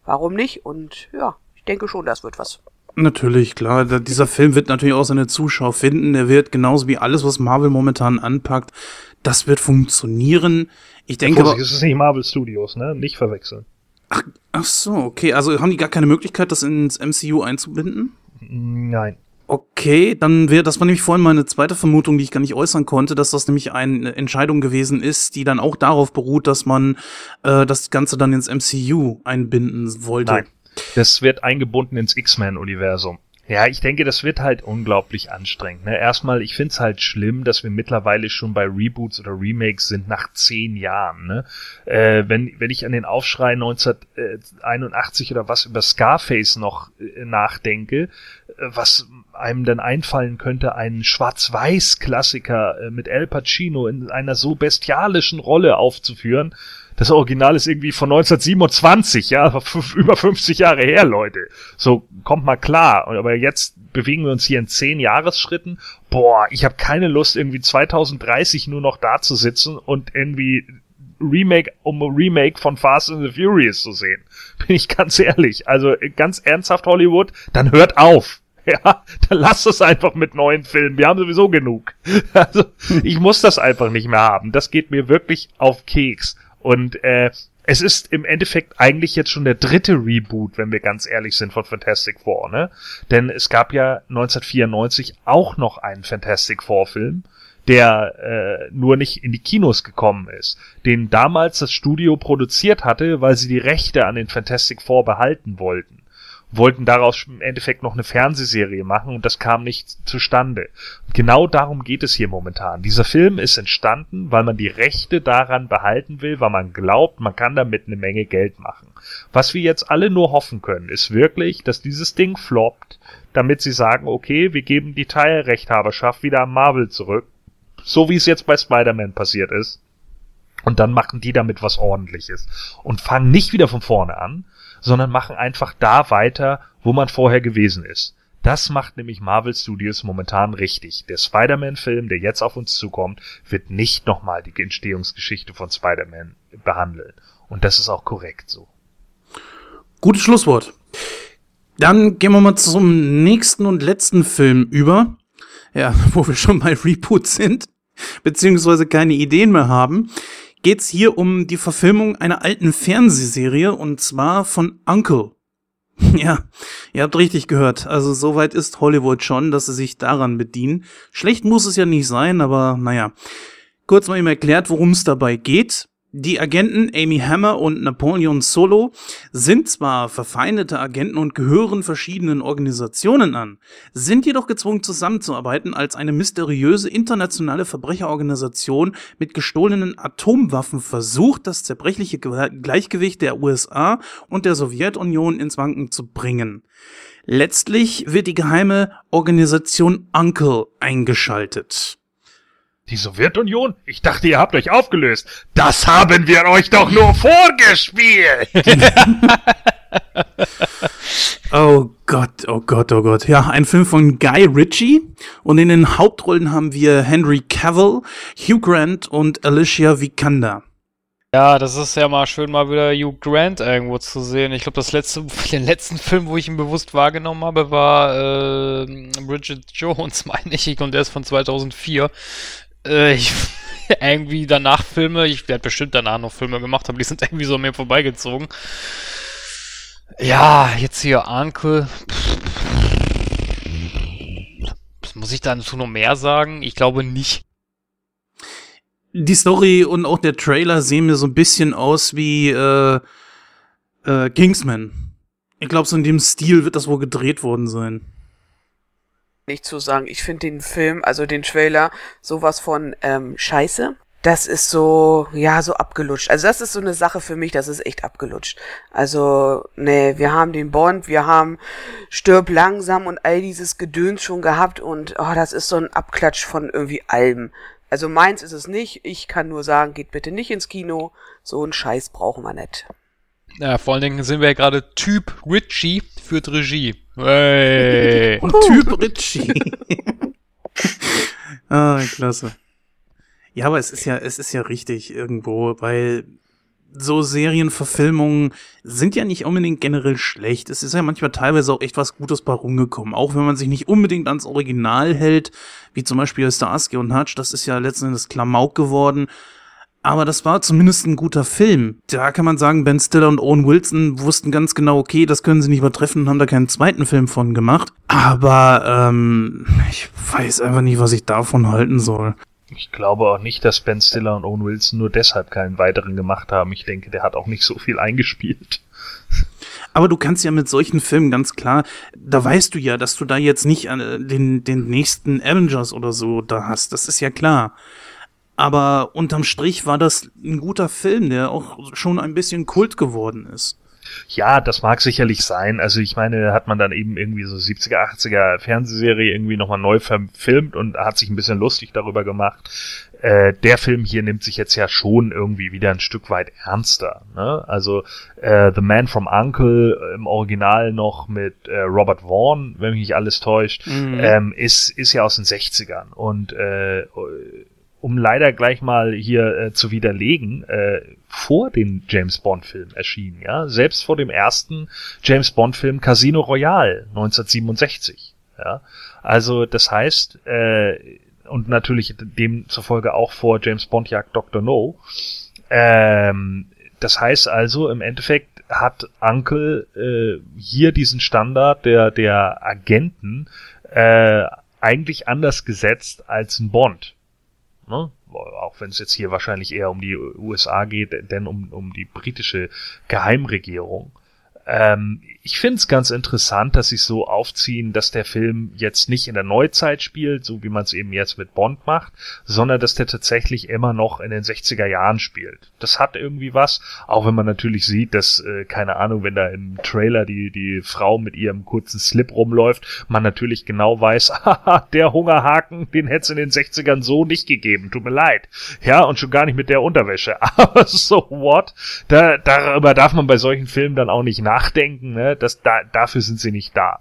S6: warum nicht? Und ja, ich denke schon, das wird was.
S5: Natürlich, klar. Dieser Film wird natürlich auch seine Zuschauer finden. Der wird genauso wie alles, was Marvel momentan anpackt, das wird funktionieren. Ich denke
S2: Vorsicht, aber. Es ist nicht Marvel Studios, ne? Nicht verwechseln.
S5: Ach, ach so, okay. Also haben die gar keine Möglichkeit, das ins MCU einzubinden?
S2: Nein.
S5: Okay, dann wäre das war nämlich vorhin meine zweite Vermutung, die ich gar nicht äußern konnte, dass das nämlich eine Entscheidung gewesen ist, die dann auch darauf beruht, dass man äh, das Ganze dann ins MCU einbinden wollte.
S2: Nein, das wird eingebunden ins X-Men-Universum. Ja, ich denke, das wird halt unglaublich anstrengend. Ne? Erstmal, ich find's halt schlimm, dass wir mittlerweile schon bei Reboots oder Remakes sind nach zehn Jahren. Ne? Äh, wenn, wenn ich an den Aufschrei 1981 oder was über Scarface noch äh, nachdenke, äh, was einem dann einfallen könnte, einen Schwarz-Weiß-Klassiker äh, mit Al Pacino in einer so bestialischen Rolle aufzuführen, das Original ist irgendwie von 1927, ja, <laughs> über 50 Jahre her, Leute. So, kommt mal klar. Aber jetzt bewegen wir uns hier in 10 Jahresschritten. Boah, ich habe keine Lust, irgendwie 2030 nur noch da zu sitzen und irgendwie Remake um Remake von Fast and the Furious zu sehen. <laughs> Bin ich ganz ehrlich. Also ganz ernsthaft Hollywood, dann hört auf. <laughs> Ja, dann lasst es einfach mit neuen Filmen. Wir haben sowieso genug. Also, ich muss das einfach nicht mehr haben. Das geht mir wirklich auf Keks. Und äh, es ist im Endeffekt eigentlich jetzt schon der dritte Reboot, wenn wir ganz ehrlich sind, von Fantastic Four, ne? Denn es gab ja 1994 auch noch einen Fantastic Four Film, der äh, nur nicht in die Kinos gekommen ist, den damals das Studio produziert hatte, weil sie die Rechte an den Fantastic Four behalten wollten wollten daraus im Endeffekt noch eine Fernsehserie machen und das kam nicht zustande. Und genau darum geht es hier momentan. Dieser Film ist entstanden, weil man die Rechte daran behalten will, weil man glaubt, man kann damit eine Menge Geld machen. Was wir jetzt alle nur hoffen können, ist wirklich, dass dieses Ding floppt, damit sie sagen, okay, wir geben die Teilrechthaberschaft wieder an Marvel zurück, so wie es jetzt bei Spider-Man passiert ist. Und dann machen die damit was ordentliches und fangen nicht wieder von vorne an, sondern machen einfach da weiter, wo man vorher gewesen ist. Das macht nämlich Marvel Studios momentan richtig. Der Spider-Man-Film, der jetzt auf uns zukommt, wird nicht nochmal die Entstehungsgeschichte von Spider-Man behandeln. Und das ist auch korrekt so.
S5: Gutes Schlusswort. Dann gehen wir mal zum nächsten und letzten Film über. Ja, <laughs> wo wir schon bei Reboot sind, beziehungsweise keine Ideen mehr haben geht es hier um die Verfilmung einer alten Fernsehserie und zwar von Uncle. <laughs> ja, ihr habt richtig gehört. Also soweit ist Hollywood schon, dass sie sich daran bedienen. Schlecht muss es ja nicht sein, aber naja. Kurz mal eben erklärt, worum es dabei geht. Die Agenten Amy Hammer und Napoleon Solo sind zwar verfeindete Agenten und gehören verschiedenen Organisationen an, sind jedoch gezwungen zusammenzuarbeiten, als eine mysteriöse internationale Verbrecherorganisation mit gestohlenen Atomwaffen versucht, das zerbrechliche Gleichgewicht der USA und der Sowjetunion ins Wanken zu bringen. Letztlich wird die geheime Organisation Uncle eingeschaltet.
S2: Die Sowjetunion? Ich dachte, ihr habt euch aufgelöst. Das haben wir euch doch nur vorgespielt. <laughs>
S5: oh Gott, oh Gott, oh Gott. Ja, ein Film von Guy Ritchie. Und in den Hauptrollen haben wir Henry Cavill, Hugh Grant und Alicia Vikander.
S1: Ja, das ist ja mal schön, mal wieder Hugh Grant irgendwo zu sehen. Ich glaube, das letzte, <laughs> den letzten Film, wo ich ihn bewusst wahrgenommen habe, war äh, Bridget Jones, <laughs> meine ich. Und der ist von 2004 äh, ich, <laughs> irgendwie danach Filme, ich werde bestimmt danach noch Filme gemacht, aber die sind <laughs> irgendwie so an mir vorbeigezogen. Ja, jetzt hier Anke. Muss ich dazu noch mehr sagen? Ich glaube nicht.
S5: Die Story und auch der Trailer sehen mir so ein bisschen aus wie äh, äh, Kingsman. Ich glaube, so in dem Stil wird das wohl gedreht worden sein
S6: nicht zu sagen. Ich finde den Film, also den Trailer, sowas von ähm, scheiße. Das ist so, ja, so abgelutscht. Also das ist so eine Sache für mich, das ist echt abgelutscht. Also, nee, wir haben den Bond, wir haben Stirb langsam und all dieses Gedöns schon gehabt und oh, das ist so ein Abklatsch von irgendwie allem. Also meins ist es nicht. Ich kann nur sagen, geht bitte nicht ins Kino. So einen Scheiß brauchen wir nicht.
S1: Ja, vor allen Dingen sind wir ja gerade Typ Richie führt Regie. Hey.
S5: Und Typ Richie. <laughs> ah, klasse. Ja, aber es ist ja, es ist ja richtig irgendwo, weil so Serienverfilmungen sind ja nicht unbedingt generell schlecht. Es ist ja manchmal teilweise auch echt was Gutes bei rumgekommen. Auch wenn man sich nicht unbedingt ans Original hält, wie zum Beispiel Starsky und Hutch, das ist ja letzten Endes Klamauk geworden aber das war zumindest ein guter Film. Da kann man sagen, Ben Stiller und Owen Wilson wussten ganz genau, okay, das können sie nicht übertreffen und haben da keinen zweiten Film von gemacht. Aber ähm, ich weiß einfach nicht, was ich davon halten soll.
S2: Ich glaube auch nicht, dass Ben Stiller und Owen Wilson nur deshalb keinen weiteren gemacht haben. Ich denke, der hat auch nicht so viel eingespielt.
S5: Aber du kannst ja mit solchen Filmen ganz klar, da weißt du ja, dass du da jetzt nicht äh, den, den nächsten Avengers oder so da hast. Das ist ja klar. Aber unterm Strich war das ein guter Film, der auch schon ein bisschen Kult geworden ist.
S2: Ja, das mag sicherlich sein. Also ich meine, hat man dann eben irgendwie so 70er, 80er Fernsehserie irgendwie nochmal neu verfilmt und hat sich ein bisschen lustig darüber gemacht. Äh, der Film hier nimmt sich jetzt ja schon irgendwie wieder ein Stück weit ernster. Ne? Also äh, The Man from Uncle im Original noch mit äh, Robert Vaughn, wenn mich nicht alles täuscht, mhm. ähm, ist, ist ja aus den 60ern und äh, um leider gleich mal hier äh, zu widerlegen, äh, vor den James Bond-Film erschienen, ja, selbst vor dem ersten James Bond-Film Casino Royale 1967, ja. Also das heißt, äh, und natürlich demzufolge auch vor James Bond Jagd Dr. No. Ähm, das heißt also, im Endeffekt hat Uncle äh, hier diesen Standard der, der Agenten äh, eigentlich anders gesetzt als ein Bond. Ne? Auch wenn es jetzt hier wahrscheinlich eher um die USA geht, denn um, um die britische Geheimregierung. Ähm, ich finde es ganz interessant, dass sie so aufziehen, dass der Film jetzt nicht in der Neuzeit spielt, so wie man es eben jetzt mit Bond macht, sondern dass der tatsächlich immer noch in den 60er Jahren spielt. Das hat irgendwie was, auch wenn man natürlich sieht, dass, äh, keine Ahnung, wenn da im Trailer die, die Frau mit ihrem kurzen Slip rumläuft, man natürlich genau weiß, <laughs> haha, der Hungerhaken, den hätte es in den 60ern so nicht gegeben, tut mir leid. Ja, und schon gar nicht mit der Unterwäsche. <laughs> Aber so what? Da, darüber darf man bei solchen Filmen dann auch nicht nachdenken, ne? Das, da, dafür sind sie nicht da.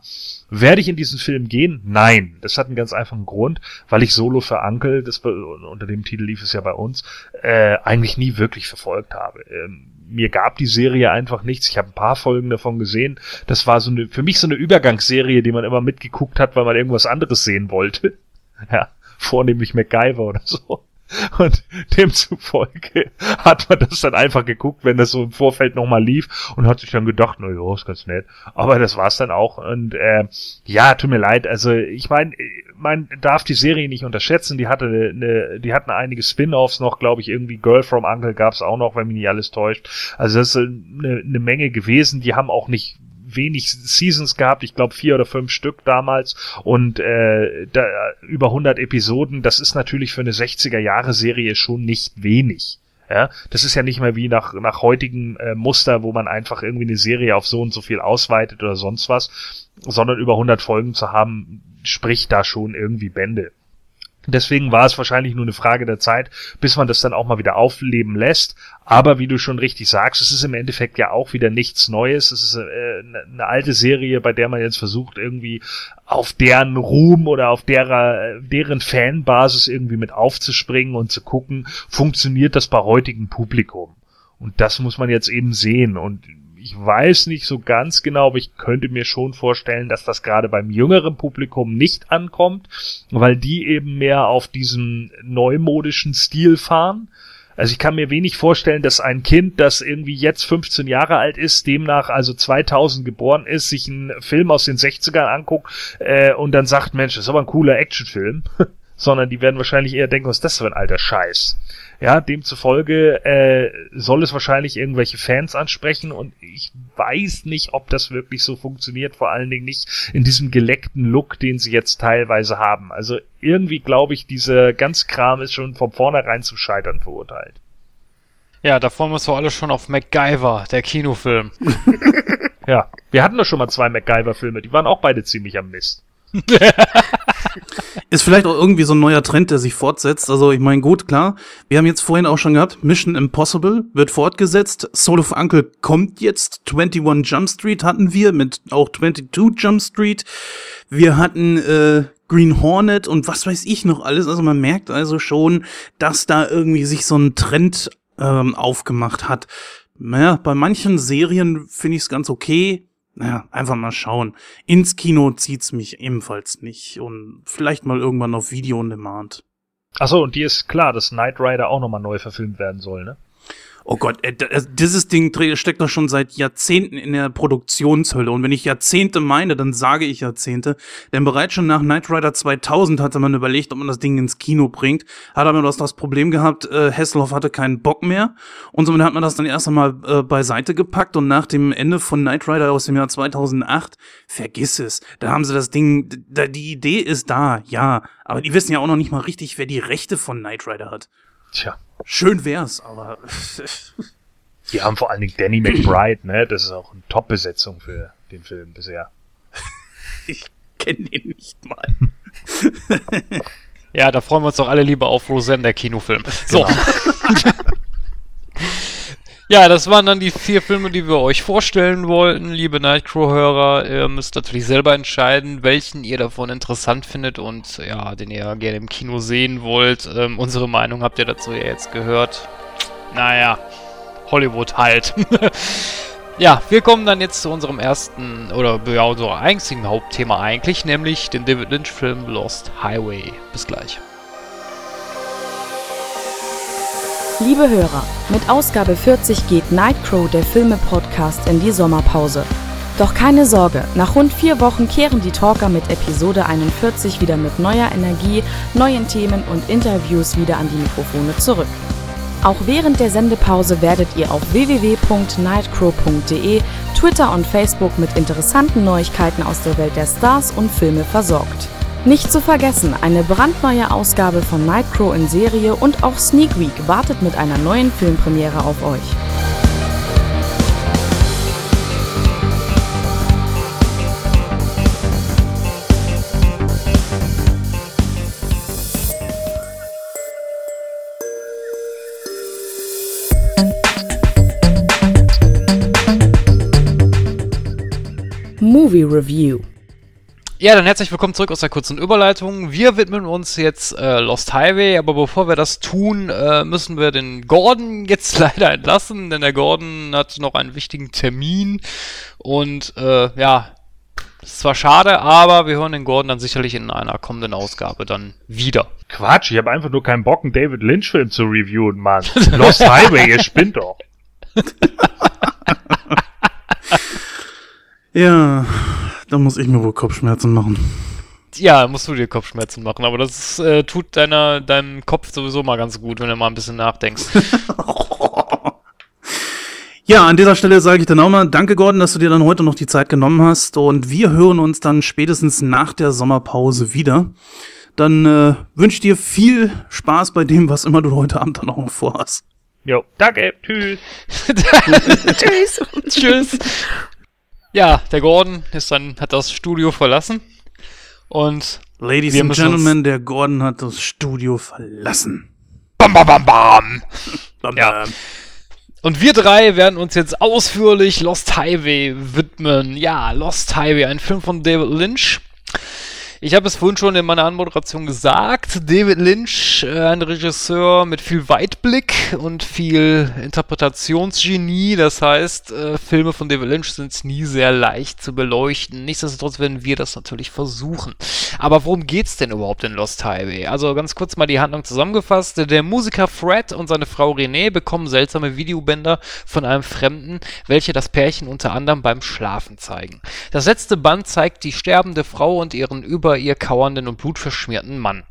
S2: Werde ich in diesen Film gehen? Nein. Das hat einen ganz einfachen Grund, weil ich Solo für Uncle, das unter dem Titel lief es ja bei uns, äh, eigentlich nie wirklich verfolgt habe. Ähm, mir gab die Serie einfach nichts. Ich habe ein paar Folgen davon gesehen. Das war so eine, für mich so eine Übergangsserie, die man immer mitgeguckt hat, weil man irgendwas anderes sehen wollte. <laughs> Ja, vornehmlich MacGyver oder so. <laughs> Und demzufolge hat man das dann einfach geguckt, wenn das so im Vorfeld nochmal lief und hat sich dann gedacht, na ja, ist ganz nett. Aber das war's dann auch. Und äh, ja, tut mir leid. Also ich meine, man darf die Serie nicht unterschätzen. Die hatte eine, die hatten einige Spin-offs noch, glaube ich, irgendwie Girl from Uncle gab's auch noch, wenn mich nicht alles täuscht. Also das ist eine, eine Menge gewesen. Die haben auch nicht wenig Seasons gehabt, ich glaube vier oder fünf Stück damals und äh, da, über 100 Episoden, das ist natürlich für eine 60er Jahre Serie schon nicht wenig. Ja, das ist ja nicht mehr wie nach, nach heutigem äh, Muster, wo man einfach irgendwie eine Serie auf so und so viel ausweitet oder sonst was, sondern über 100 Folgen zu haben, spricht da schon irgendwie Bände. Deswegen war es wahrscheinlich nur eine Frage der Zeit, bis man das dann auch mal wieder aufleben lässt. Aber wie du schon richtig sagst, es ist im Endeffekt ja auch wieder nichts Neues. Es ist äh, eine alte Serie, bei der man jetzt versucht, irgendwie auf deren Ruhm oder auf derer, deren Fanbasis irgendwie mit aufzuspringen und zu gucken, funktioniert das bei heutigem Publikum. Und das muss man jetzt eben sehen. Und ich weiß nicht so ganz genau, aber ich könnte mir schon vorstellen, dass das gerade beim jüngeren Publikum nicht ankommt, weil die eben mehr auf diesem neumodischen Stil fahren. Also ich kann mir wenig vorstellen, dass ein Kind, das irgendwie jetzt 15 Jahre alt ist, demnach also 2000 geboren ist, sich einen Film aus den 60ern anguckt äh, und dann sagt, Mensch, das ist aber ein cooler Actionfilm. <laughs> Sondern die werden wahrscheinlich eher denken, was ist das für ein alter Scheiß. Ja, demzufolge äh, soll es wahrscheinlich irgendwelche Fans ansprechen und ich weiß nicht, ob das wirklich so funktioniert, vor allen Dingen nicht in diesem geleckten Look, den sie jetzt teilweise haben. Also irgendwie glaube ich, dieser ganz Kram ist schon von vornherein zu scheitern verurteilt.
S1: Ja, da freuen wir uns doch alle schon auf MacGyver, der Kinofilm. <laughs>
S2: ja, wir hatten doch schon mal zwei MacGyver-Filme, die waren auch beide ziemlich am Mist. <laughs>
S5: Ist vielleicht auch irgendwie so ein neuer Trend, der sich fortsetzt. Also ich meine, gut, klar. Wir haben jetzt vorhin auch schon gehabt, Mission Impossible wird fortgesetzt. Soul of Uncle kommt jetzt. 21 Jump Street hatten wir mit auch 22 Jump Street. Wir hatten äh, Green Hornet und was weiß ich noch alles. Also man merkt also schon, dass da irgendwie sich so ein Trend ähm, aufgemacht hat. Naja, bei manchen Serien finde ich es ganz okay naja, einfach mal schauen. Ins Kino zieht's mich ebenfalls nicht und vielleicht mal irgendwann auf Video on Demand.
S2: Achso, und dir ist klar, dass Knight Rider auch nochmal neu verfilmt werden soll, ne?
S5: Oh Gott, äh, dieses Ding steckt doch schon seit Jahrzehnten in der Produktionshölle. Und wenn ich Jahrzehnte meine, dann sage ich Jahrzehnte. Denn bereits schon nach Knight Rider 2000 hatte man überlegt, ob man das Ding ins Kino bringt. Hat aber das, das Problem gehabt, äh, Hasselhoff hatte keinen Bock mehr. Und somit hat man das dann erst einmal äh, beiseite gepackt. Und nach dem Ende von Knight Rider aus dem Jahr 2008, vergiss es. Da haben sie das Ding, die Idee ist da, ja. Aber die wissen ja auch noch nicht mal richtig, wer die Rechte von Knight Rider hat.
S2: Tja.
S5: Schön wär's, aber. <laughs>
S2: Die haben vor allen Dingen Danny McBride, ne? Das ist auch eine Top-Besetzung für den Film bisher. <laughs>
S5: Ich kenne ihn nicht mal. <laughs>
S1: ja, da freuen wir uns doch alle lieber auf Roseanne, der Kinofilm. So. Genau. Ja, das waren dann die vier Filme, die wir euch vorstellen wollten, liebe Nightcrow-Hörer. Ihr müsst natürlich selber entscheiden, welchen ihr davon interessant findet und ja, den ihr gerne im Kino sehen wollt. Ähm, unsere Meinung habt ihr dazu ja jetzt gehört. Naja, Hollywood halt. <laughs> ja, wir kommen dann jetzt zu unserem ersten, oder ja, unserem einzigen Hauptthema eigentlich, nämlich den David Lynch-Film Lost Highway. Bis gleich.
S7: Liebe Hörer, mit Ausgabe 40 geht Nightcrow, der Filme-Podcast, in die Sommerpause. Doch keine Sorge, nach rund vier Wochen kehren die Talker mit Episode 41 wieder mit neuer Energie, neuen Themen und Interviews wieder an die Mikrofone zurück. Auch während der Sendepause werdet ihr auf www.nightcrow.de, Twitter und Facebook mit interessanten Neuigkeiten aus der Welt der Stars und Filme versorgt. Nicht zu vergessen, eine brandneue Ausgabe von Nightcrow in Serie und auch Sneak Week wartet mit einer neuen Filmpremiere auf euch. Movie Review.
S1: Ja, dann herzlich willkommen zurück aus der kurzen Überleitung. Wir widmen uns jetzt äh, Lost Highway, aber bevor wir das tun, äh, müssen wir den Gordon <laughs> jetzt leider entlassen, denn der Gordon hat noch einen wichtigen Termin und äh, ja, ist zwar schade, aber wir hören den Gordon dann sicherlich in einer kommenden Ausgabe dann wieder.
S2: Quatsch, ich habe einfach nur keinen Bock, einen David Lynch-Film zu reviewen, Mann. <laughs> Lost Highway, ihr spinnt doch. <laughs>
S5: Ja, da muss ich mir wohl Kopfschmerzen machen.
S1: Ja, musst du dir Kopfschmerzen machen, aber das äh, tut deiner, deinem Kopf sowieso mal ganz gut, wenn du mal ein bisschen nachdenkst. <laughs>
S5: Ja, an dieser Stelle sage ich dann auch mal, danke Gordon, dass du dir dann heute noch die Zeit genommen hast und wir hören uns dann spätestens nach der Sommerpause wieder. Dann äh, wünsche ich dir viel Spaß bei dem, was immer du heute Abend dann auch noch vorhast.
S2: Jo, danke, tschüss. <laughs> <laughs>
S6: Tschüss.
S1: Tschüss. Ja, der Gordon ist dann, hat das Studio verlassen und
S5: Ladies and Gentlemen, der Gordon hat das Studio verlassen.
S1: bam bam bam bam. <laughs>
S5: Bam,
S1: Ja.
S5: bam.
S1: Und wir drei werden uns jetzt ausführlich Lost Highway widmen. Ja, Lost Highway, ein Film von David Lynch. Ich habe es vorhin schon in meiner Anmoderation gesagt. David Lynch, äh, ein Regisseur mit viel Weitblick und viel Interpretationsgenie. Das heißt, äh, Filme von David Lynch sind nie sehr leicht zu beleuchten. Nichtsdestotrotz werden wir das natürlich versuchen. Aber worum geht's denn überhaupt in Lost Highway? Also ganz kurz mal die Handlung zusammengefasst. Der Musiker Fred und seine Frau Renee bekommen seltsame Videobänder von einem Fremden, welche das Pärchen unter anderem beim Schlafen zeigen. Das letzte Band zeigt die sterbende Frau und ihren über ihr kauernden und blutverschmierten Mann.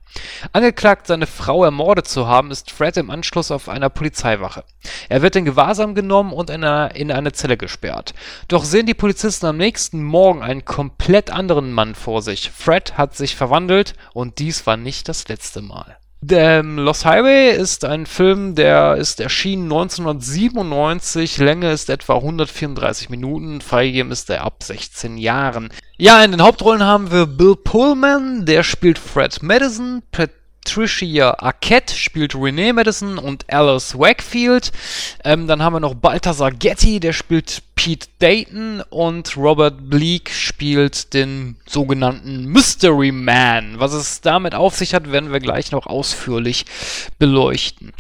S1: Angeklagt, seine Frau ermordet zu haben, ist Fred im Anschluss auf einer Polizeiwache. Er wird in Gewahrsam genommen und in eine, in eine Zelle gesperrt. Doch sehen die Polizisten am nächsten Morgen einen komplett anderen Mann vor sich. Fred hat sich verwandelt und dies war nicht das letzte Mal. Ähm, Lost Highway ist ein Film, der ist erschienen 1997, Länge ist etwa 134 Minuten, freigegeben ist er ab 16 Jahren. Ja, in den Hauptrollen haben wir Bill Pullman, der spielt Fred Madison, Patricia Arquette spielt Renee Madison und Alice Wakefield. Ähm, dann haben wir noch Balthazar Getty, der spielt Pete Dayton und Robert Bleak spielt den sogenannten Mystery Man. Was es damit auf sich hat, werden wir gleich noch ausführlich beleuchten.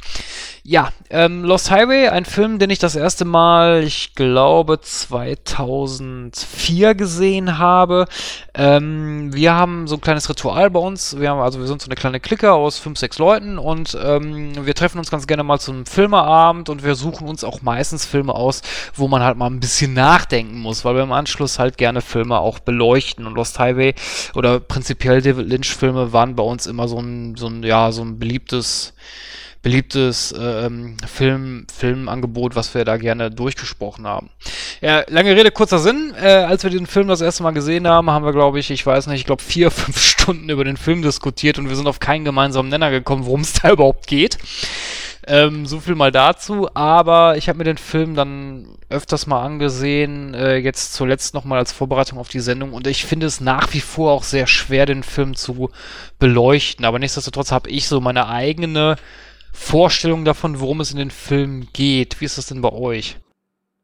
S1: Ja, ähm, Lost Highway, ein Film, den ich das erste Mal, ich glaube, 2004 gesehen habe. Ähm, wir haben so ein kleines Ritual bei uns. Wir haben, also wir sind so eine kleine Clique aus fünf, sechs Leuten und ähm, wir treffen uns ganz gerne mal zu einem Filmeabend und wir suchen uns auch meistens Filme aus, wo man halt mal ein bisschen nachdenken muss, weil wir im Anschluss halt gerne Filme auch beleuchten und Lost Highway oder prinzipiell David Lynch Filme waren bei uns immer so ein, so ein, ja, so ein beliebtes beliebtes ähm, Film, Filmangebot, was wir da gerne durchgesprochen haben. Ja, lange Rede, kurzer Sinn. Äh, als wir den Film das erste Mal gesehen haben, haben wir, glaube ich, ich weiß nicht, ich glaube vier, <laughs> fünf Stunden über den Film diskutiert und wir sind auf keinen gemeinsamen Nenner gekommen, worum es <laughs> da überhaupt geht. Ähm, so viel mal dazu, aber ich habe mir den Film dann öfters mal angesehen, äh, jetzt zuletzt nochmal als Vorbereitung auf die Sendung und ich finde es nach wie vor auch sehr schwer, den Film zu beleuchten, aber nichtsdestotrotz habe ich so meine eigene Vorstellung davon, worum es in den Film geht. Wie ist das denn bei euch?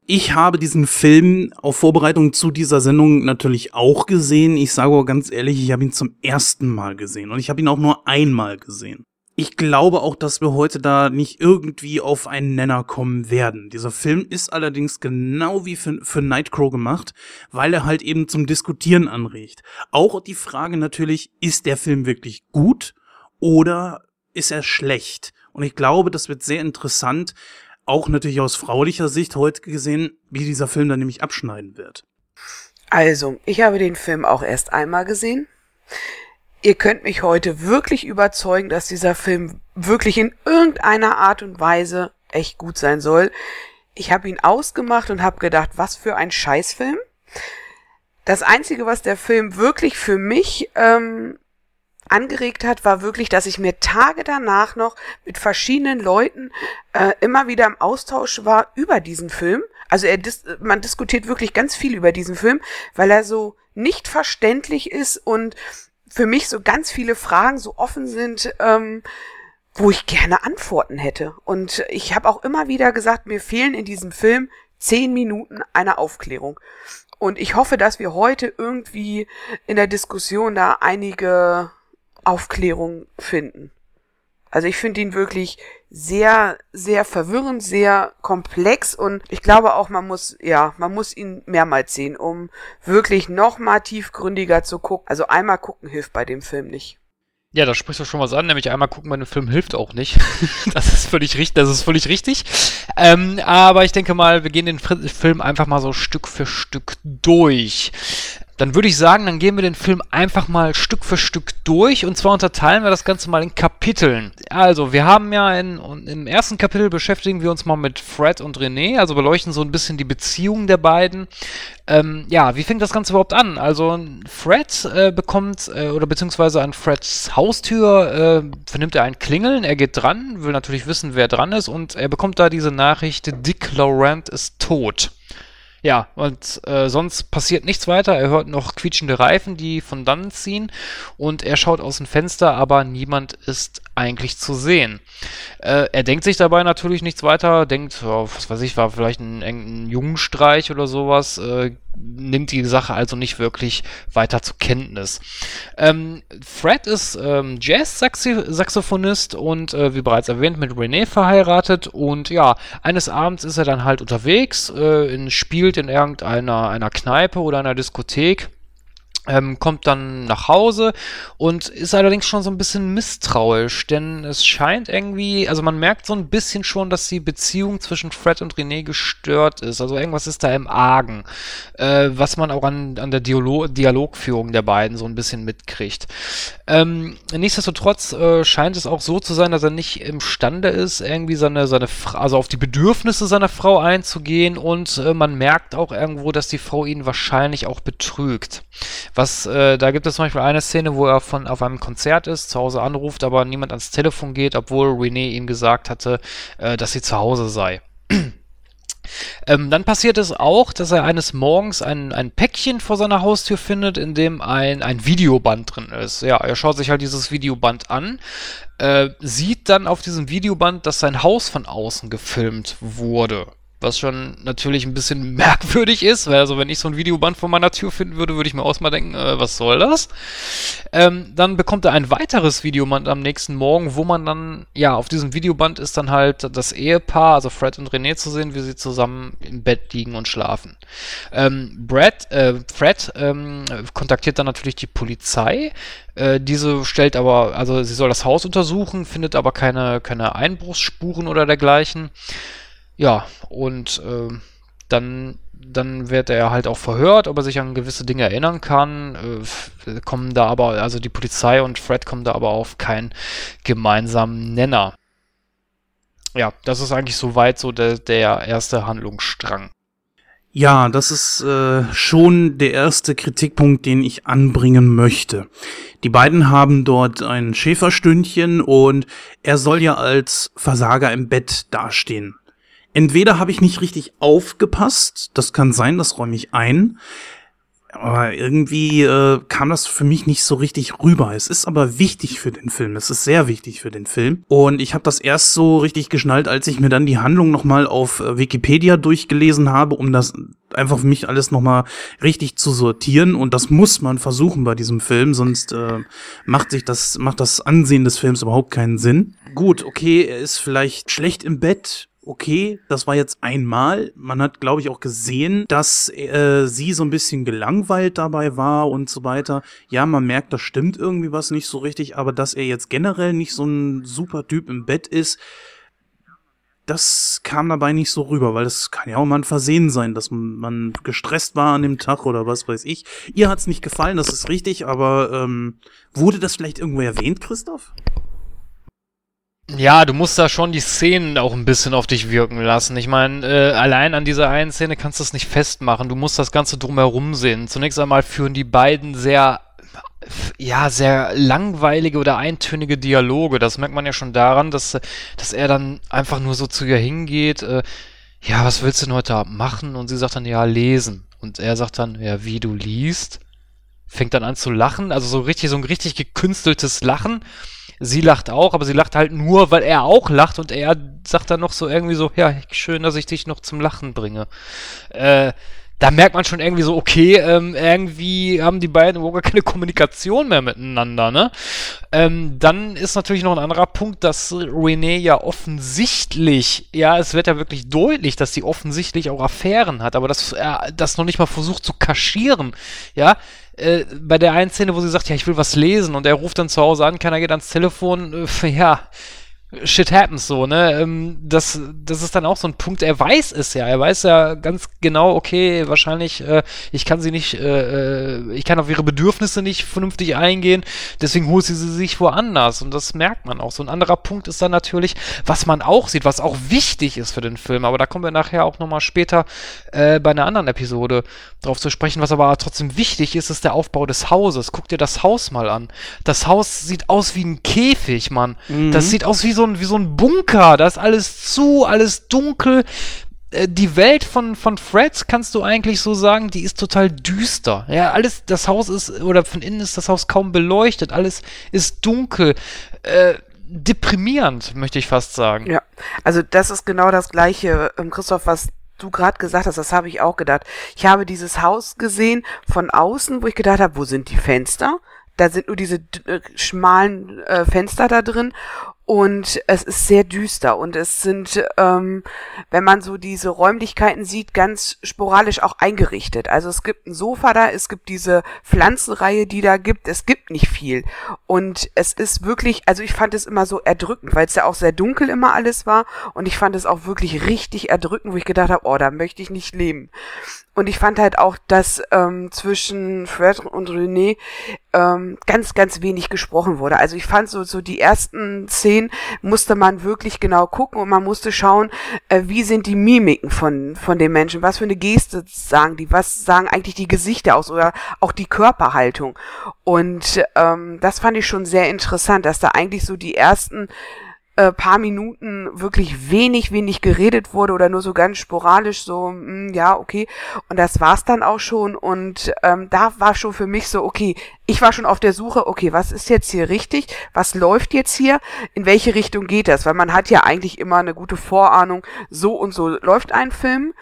S5: Ich habe diesen Film auf Vorbereitung zu dieser Sendung natürlich auch gesehen. Ich sage aber ganz ehrlich, ich habe ihn zum ersten Mal gesehen und ich habe ihn auch nur einmal gesehen. Ich glaube auch, dass wir heute da nicht irgendwie auf einen Nenner kommen werden. Dieser Film ist allerdings genau wie für, für Nightcrow gemacht, weil er halt eben zum Diskutieren anregt. Auch die Frage natürlich, ist der Film wirklich gut oder ist er schlecht? Und ich glaube, das wird sehr interessant, auch natürlich aus fraulicher Sicht heute gesehen, wie dieser Film dann nämlich abschneiden wird.
S6: Also, ich habe den Film auch erst einmal gesehen. Ihr könnt mich heute wirklich überzeugen, dass dieser Film wirklich in irgendeiner Art und Weise echt gut sein soll. Ich habe ihn ausgemacht und habe gedacht, was für ein Scheißfilm. Das Einzige, was der Film wirklich für mich ähm, angeregt hat, war wirklich, dass ich mir Tage danach noch mit verschiedenen Leuten äh, immer wieder im Austausch war über diesen Film. Also dis man diskutiert wirklich ganz viel über diesen Film, weil er so nicht verständlich ist und für mich so ganz viele Fragen so offen sind, ähm, wo ich gerne Antworten hätte. Und ich habe auch immer wieder gesagt, mir fehlen in diesem Film zehn Minuten einer Aufklärung. Und ich hoffe, dass wir heute irgendwie in der Diskussion da einige Aufklärung finden. Also ich finde ihn wirklich sehr, sehr verwirrend, sehr komplex und ich glaube auch, man muss, ja, man muss ihn mehrmals sehen, um wirklich noch mal tiefgründiger zu gucken. Also einmal gucken hilft bei dem Film nicht.
S1: Ja, da sprichst du schon was an, nämlich einmal gucken bei einem Film hilft auch nicht. <laughs> das ist völlig richtig, das ist völlig richtig. Ähm, aber ich denke mal, wir gehen den Film einfach mal so Stück für Stück durch. Dann würde ich sagen, dann gehen wir den Film einfach mal Stück für Stück durch und zwar unterteilen wir das Ganze mal in Kapiteln. Also, wir haben ja in, im ersten Kapitel beschäftigen wir uns mal mit Fred und René, also beleuchten so ein bisschen die Beziehung der beiden. Ähm, ja, wie fängt das Ganze überhaupt an? Also, Fred äh, bekommt, äh, oder beziehungsweise an Freds Haustür äh, vernimmt er ein Klingeln, er geht dran, will natürlich wissen, wer dran ist und er bekommt da diese Nachricht, Dick Laurent ist tot. Ja, und äh, sonst passiert nichts weiter. Er hört noch quietschende Reifen, die von dann ziehen. Und er schaut aus dem Fenster, aber niemand ist eigentlich zu sehen. Äh, er denkt sich dabei natürlich nichts weiter, denkt, oh, was weiß ich, war vielleicht ein, ein Jungenstreich oder sowas, äh, nimmt die Sache also nicht wirklich weiter zur Kenntnis. Ähm, Fred ist ähm, Jazz-Saxophonist und äh, wie bereits erwähnt mit Renee verheiratet und ja, eines Abends ist er dann halt unterwegs, äh, in, spielt in irgendeiner einer Kneipe oder einer Diskothek ähm, kommt dann nach Hause und ist allerdings schon so ein bisschen misstrauisch, denn es scheint irgendwie, also man merkt so ein bisschen schon, dass die Beziehung zwischen Fred und René gestört ist. Also irgendwas ist da im Argen, äh, was man auch an, an der Dialo Dialogführung der beiden so ein bisschen mitkriegt. Ähm, nichtsdestotrotz äh, scheint es auch so zu sein, dass er nicht imstande ist, irgendwie seine, seine also auf die Bedürfnisse seiner Frau einzugehen und äh, man merkt auch irgendwo, dass die Frau ihn wahrscheinlich auch betrügt. Was, äh, da gibt es zum Beispiel eine Szene, wo er von auf einem Konzert ist, zu Hause anruft, aber niemand ans Telefon geht, obwohl René ihm gesagt hatte, äh, dass sie zu Hause sei. <clears throat> Ähm, dann passiert es auch, dass er eines Morgens ein, ein Päckchen vor seiner Haustür findet, in dem ein, ein Videoband drin ist. Ja, er schaut sich halt dieses Videoband an, äh, sieht dann auf diesem Videoband, dass sein Haus von außen gefilmt wurde. Was schon natürlich ein bisschen <laughs> merkwürdig ist, weil also wenn ich so ein Videoband vor meiner Tür finden würde, würde ich mir auch mal denken, äh, was soll das? Ähm, dann bekommt er ein weiteres Videoband am nächsten Morgen, wo man dann, ja, auf diesem Videoband ist dann halt das Ehepaar, also Fred und René zu sehen, wie sie zusammen im Bett liegen und schlafen. Ähm, Brad, äh, Fred ähm, kontaktiert dann natürlich die Polizei. Äh, diese stellt aber, also sie soll das Haus untersuchen, findet aber keine, keine Einbruchsspuren oder dergleichen. Ja, und äh, dann, dann wird er halt auch verhört, ob er sich an gewisse Dinge erinnern kann. Äh, kommen da aber, also die Polizei und Fred kommen da aber auf keinen gemeinsamen Nenner. Ja, das ist eigentlich soweit so der, der erste Handlungsstrang.
S5: Ja, das ist äh, schon der erste Kritikpunkt, den ich anbringen möchte. Die beiden haben dort ein Schäferstündchen und er soll ja als Versager im Bett dastehen. Entweder habe ich nicht richtig aufgepasst, das kann sein, das räume ich ein. Aber irgendwie äh, kam das für mich nicht so richtig rüber. Es ist aber wichtig für den Film. Es ist sehr wichtig für den Film. Und ich habe das erst so richtig geschnallt, als ich mir dann die Handlung nochmal auf äh, Wikipedia durchgelesen habe, um das einfach für mich alles nochmal richtig zu sortieren. Und das muss man versuchen bei diesem Film, sonst äh, macht sich das, macht das Ansehen des Films überhaupt keinen Sinn. Gut, okay, er ist vielleicht schlecht im Bett, okay, das war jetzt einmal. Man hat, glaube ich, auch gesehen, dass äh, sie so ein bisschen gelangweilt dabei war und so weiter. Ja, man merkt, da stimmt irgendwie was nicht so richtig, aber dass er jetzt generell nicht so ein super Typ im Bett ist, das kam dabei nicht so rüber, weil das kann ja auch mal ein Versehen sein, dass man gestresst war an dem Tag oder was weiß ich. Ihr hat's nicht gefallen, das ist richtig, aber ähm, wurde das vielleicht irgendwo erwähnt, Christoph?
S1: Ja, du musst da schon die Szenen auch ein bisschen auf dich wirken lassen. Ich meine, äh, allein an dieser einen Szene kannst du es nicht festmachen. Du musst das Ganze drumherum sehen. Zunächst einmal führen die beiden sehr ja, sehr langweilige oder eintönige Dialoge. Das merkt man ja schon daran, dass, dass er dann einfach nur so zu ihr hingeht, äh, ja, was willst du denn heute machen? Und sie sagt dann, ja, lesen. Und er sagt dann, ja, wie du liest. Fängt dann an zu lachen, also so richtig, so ein richtig gekünsteltes Lachen. Sie lacht auch, aber sie lacht halt nur, weil er auch lacht und er sagt dann noch so irgendwie so, ja, schön, dass ich dich noch zum Lachen bringe. Äh, da merkt man schon irgendwie so, okay, ähm, irgendwie haben die beiden überhaupt keine Kommunikation mehr miteinander, ne? Ähm, dann ist natürlich noch ein anderer Punkt, dass Renee ja offensichtlich, ja, es wird ja wirklich deutlich, dass sie offensichtlich auch Affären hat, aber dass er das noch nicht mal versucht zu kaschieren, ja? Äh, bei der einen Szene, wo sie sagt, ja, ich will was lesen und er ruft dann zu Hause an, keiner geht ans Telefon, äh, ja, Shit happens so, ne? Ähm, das, das ist dann auch so ein Punkt, er weiß es ja. Er weiß ja ganz genau, okay, wahrscheinlich, äh, ich kann sie nicht, äh, äh, ich kann auf ihre Bedürfnisse nicht vernünftig eingehen, deswegen holt sie sie sich woanders. Und das merkt man auch. So ein anderer Punkt ist dann natürlich, was man auch sieht, was auch wichtig ist für den Film, aber da kommen wir nachher auch nochmal später äh, bei einer anderen Episode drauf zu sprechen. Was aber trotzdem wichtig ist, ist der Aufbau des Hauses. Guck dir das Haus mal an. Das Haus sieht aus wie ein Käfig, Mann. Mhm. Das sieht aus wie so so ein, wie so ein Bunker. Da ist alles zu, alles dunkel. Äh, die Welt von, von Fred, kannst du eigentlich so sagen, die ist total düster. Ja, alles, das Haus ist, oder von innen ist das Haus kaum beleuchtet. Alles ist dunkel. Äh, deprimierend, möchte ich fast sagen.
S6: Ja, also das ist genau das Gleiche, ähm, Christoph, was du gerade gesagt hast, das habe ich auch gedacht. Ich habe dieses Haus gesehen von außen, wo ich gedacht habe, wo sind die Fenster? Da sind nur diese äh, schmalen äh, Fenster da drin und es ist sehr düster und es sind, ähm, wenn man so diese Räumlichkeiten sieht, ganz sporadisch auch eingerichtet. Also es gibt ein Sofa da, es gibt diese Pflanzenreihe, die da gibt, es gibt nicht viel. Und es ist wirklich, also ich fand es immer so erdrückend, weil es ja auch sehr dunkel immer alles war und ich fand es auch wirklich richtig erdrückend, wo ich gedacht habe, oh, da möchte ich nicht leben. Und ich fand halt auch, dass ähm, zwischen Fred und René ähm, ganz, ganz wenig gesprochen wurde. Also ich fand so, so die ersten Szenen musste man wirklich genau gucken und man musste schauen, äh, wie sind die Mimiken von, von den Menschen, was für eine Geste sagen die, was sagen eigentlich die Gesichter aus oder auch die Körperhaltung. Und ähm, das fand ich schon sehr interessant, dass da eigentlich so die ersten äh, paar Minuten wirklich wenig, wenig geredet wurde oder nur so ganz sporadisch so, mh, hm, ja, okay. Und das war's dann auch schon. Und ähm, da war schon für mich so, okay, ich war schon auf der Suche, okay, was ist jetzt hier richtig? Was läuft jetzt hier? In welche Richtung geht das? Weil man hat ja eigentlich immer eine gute Vorahnung, so und so läuft ein Film.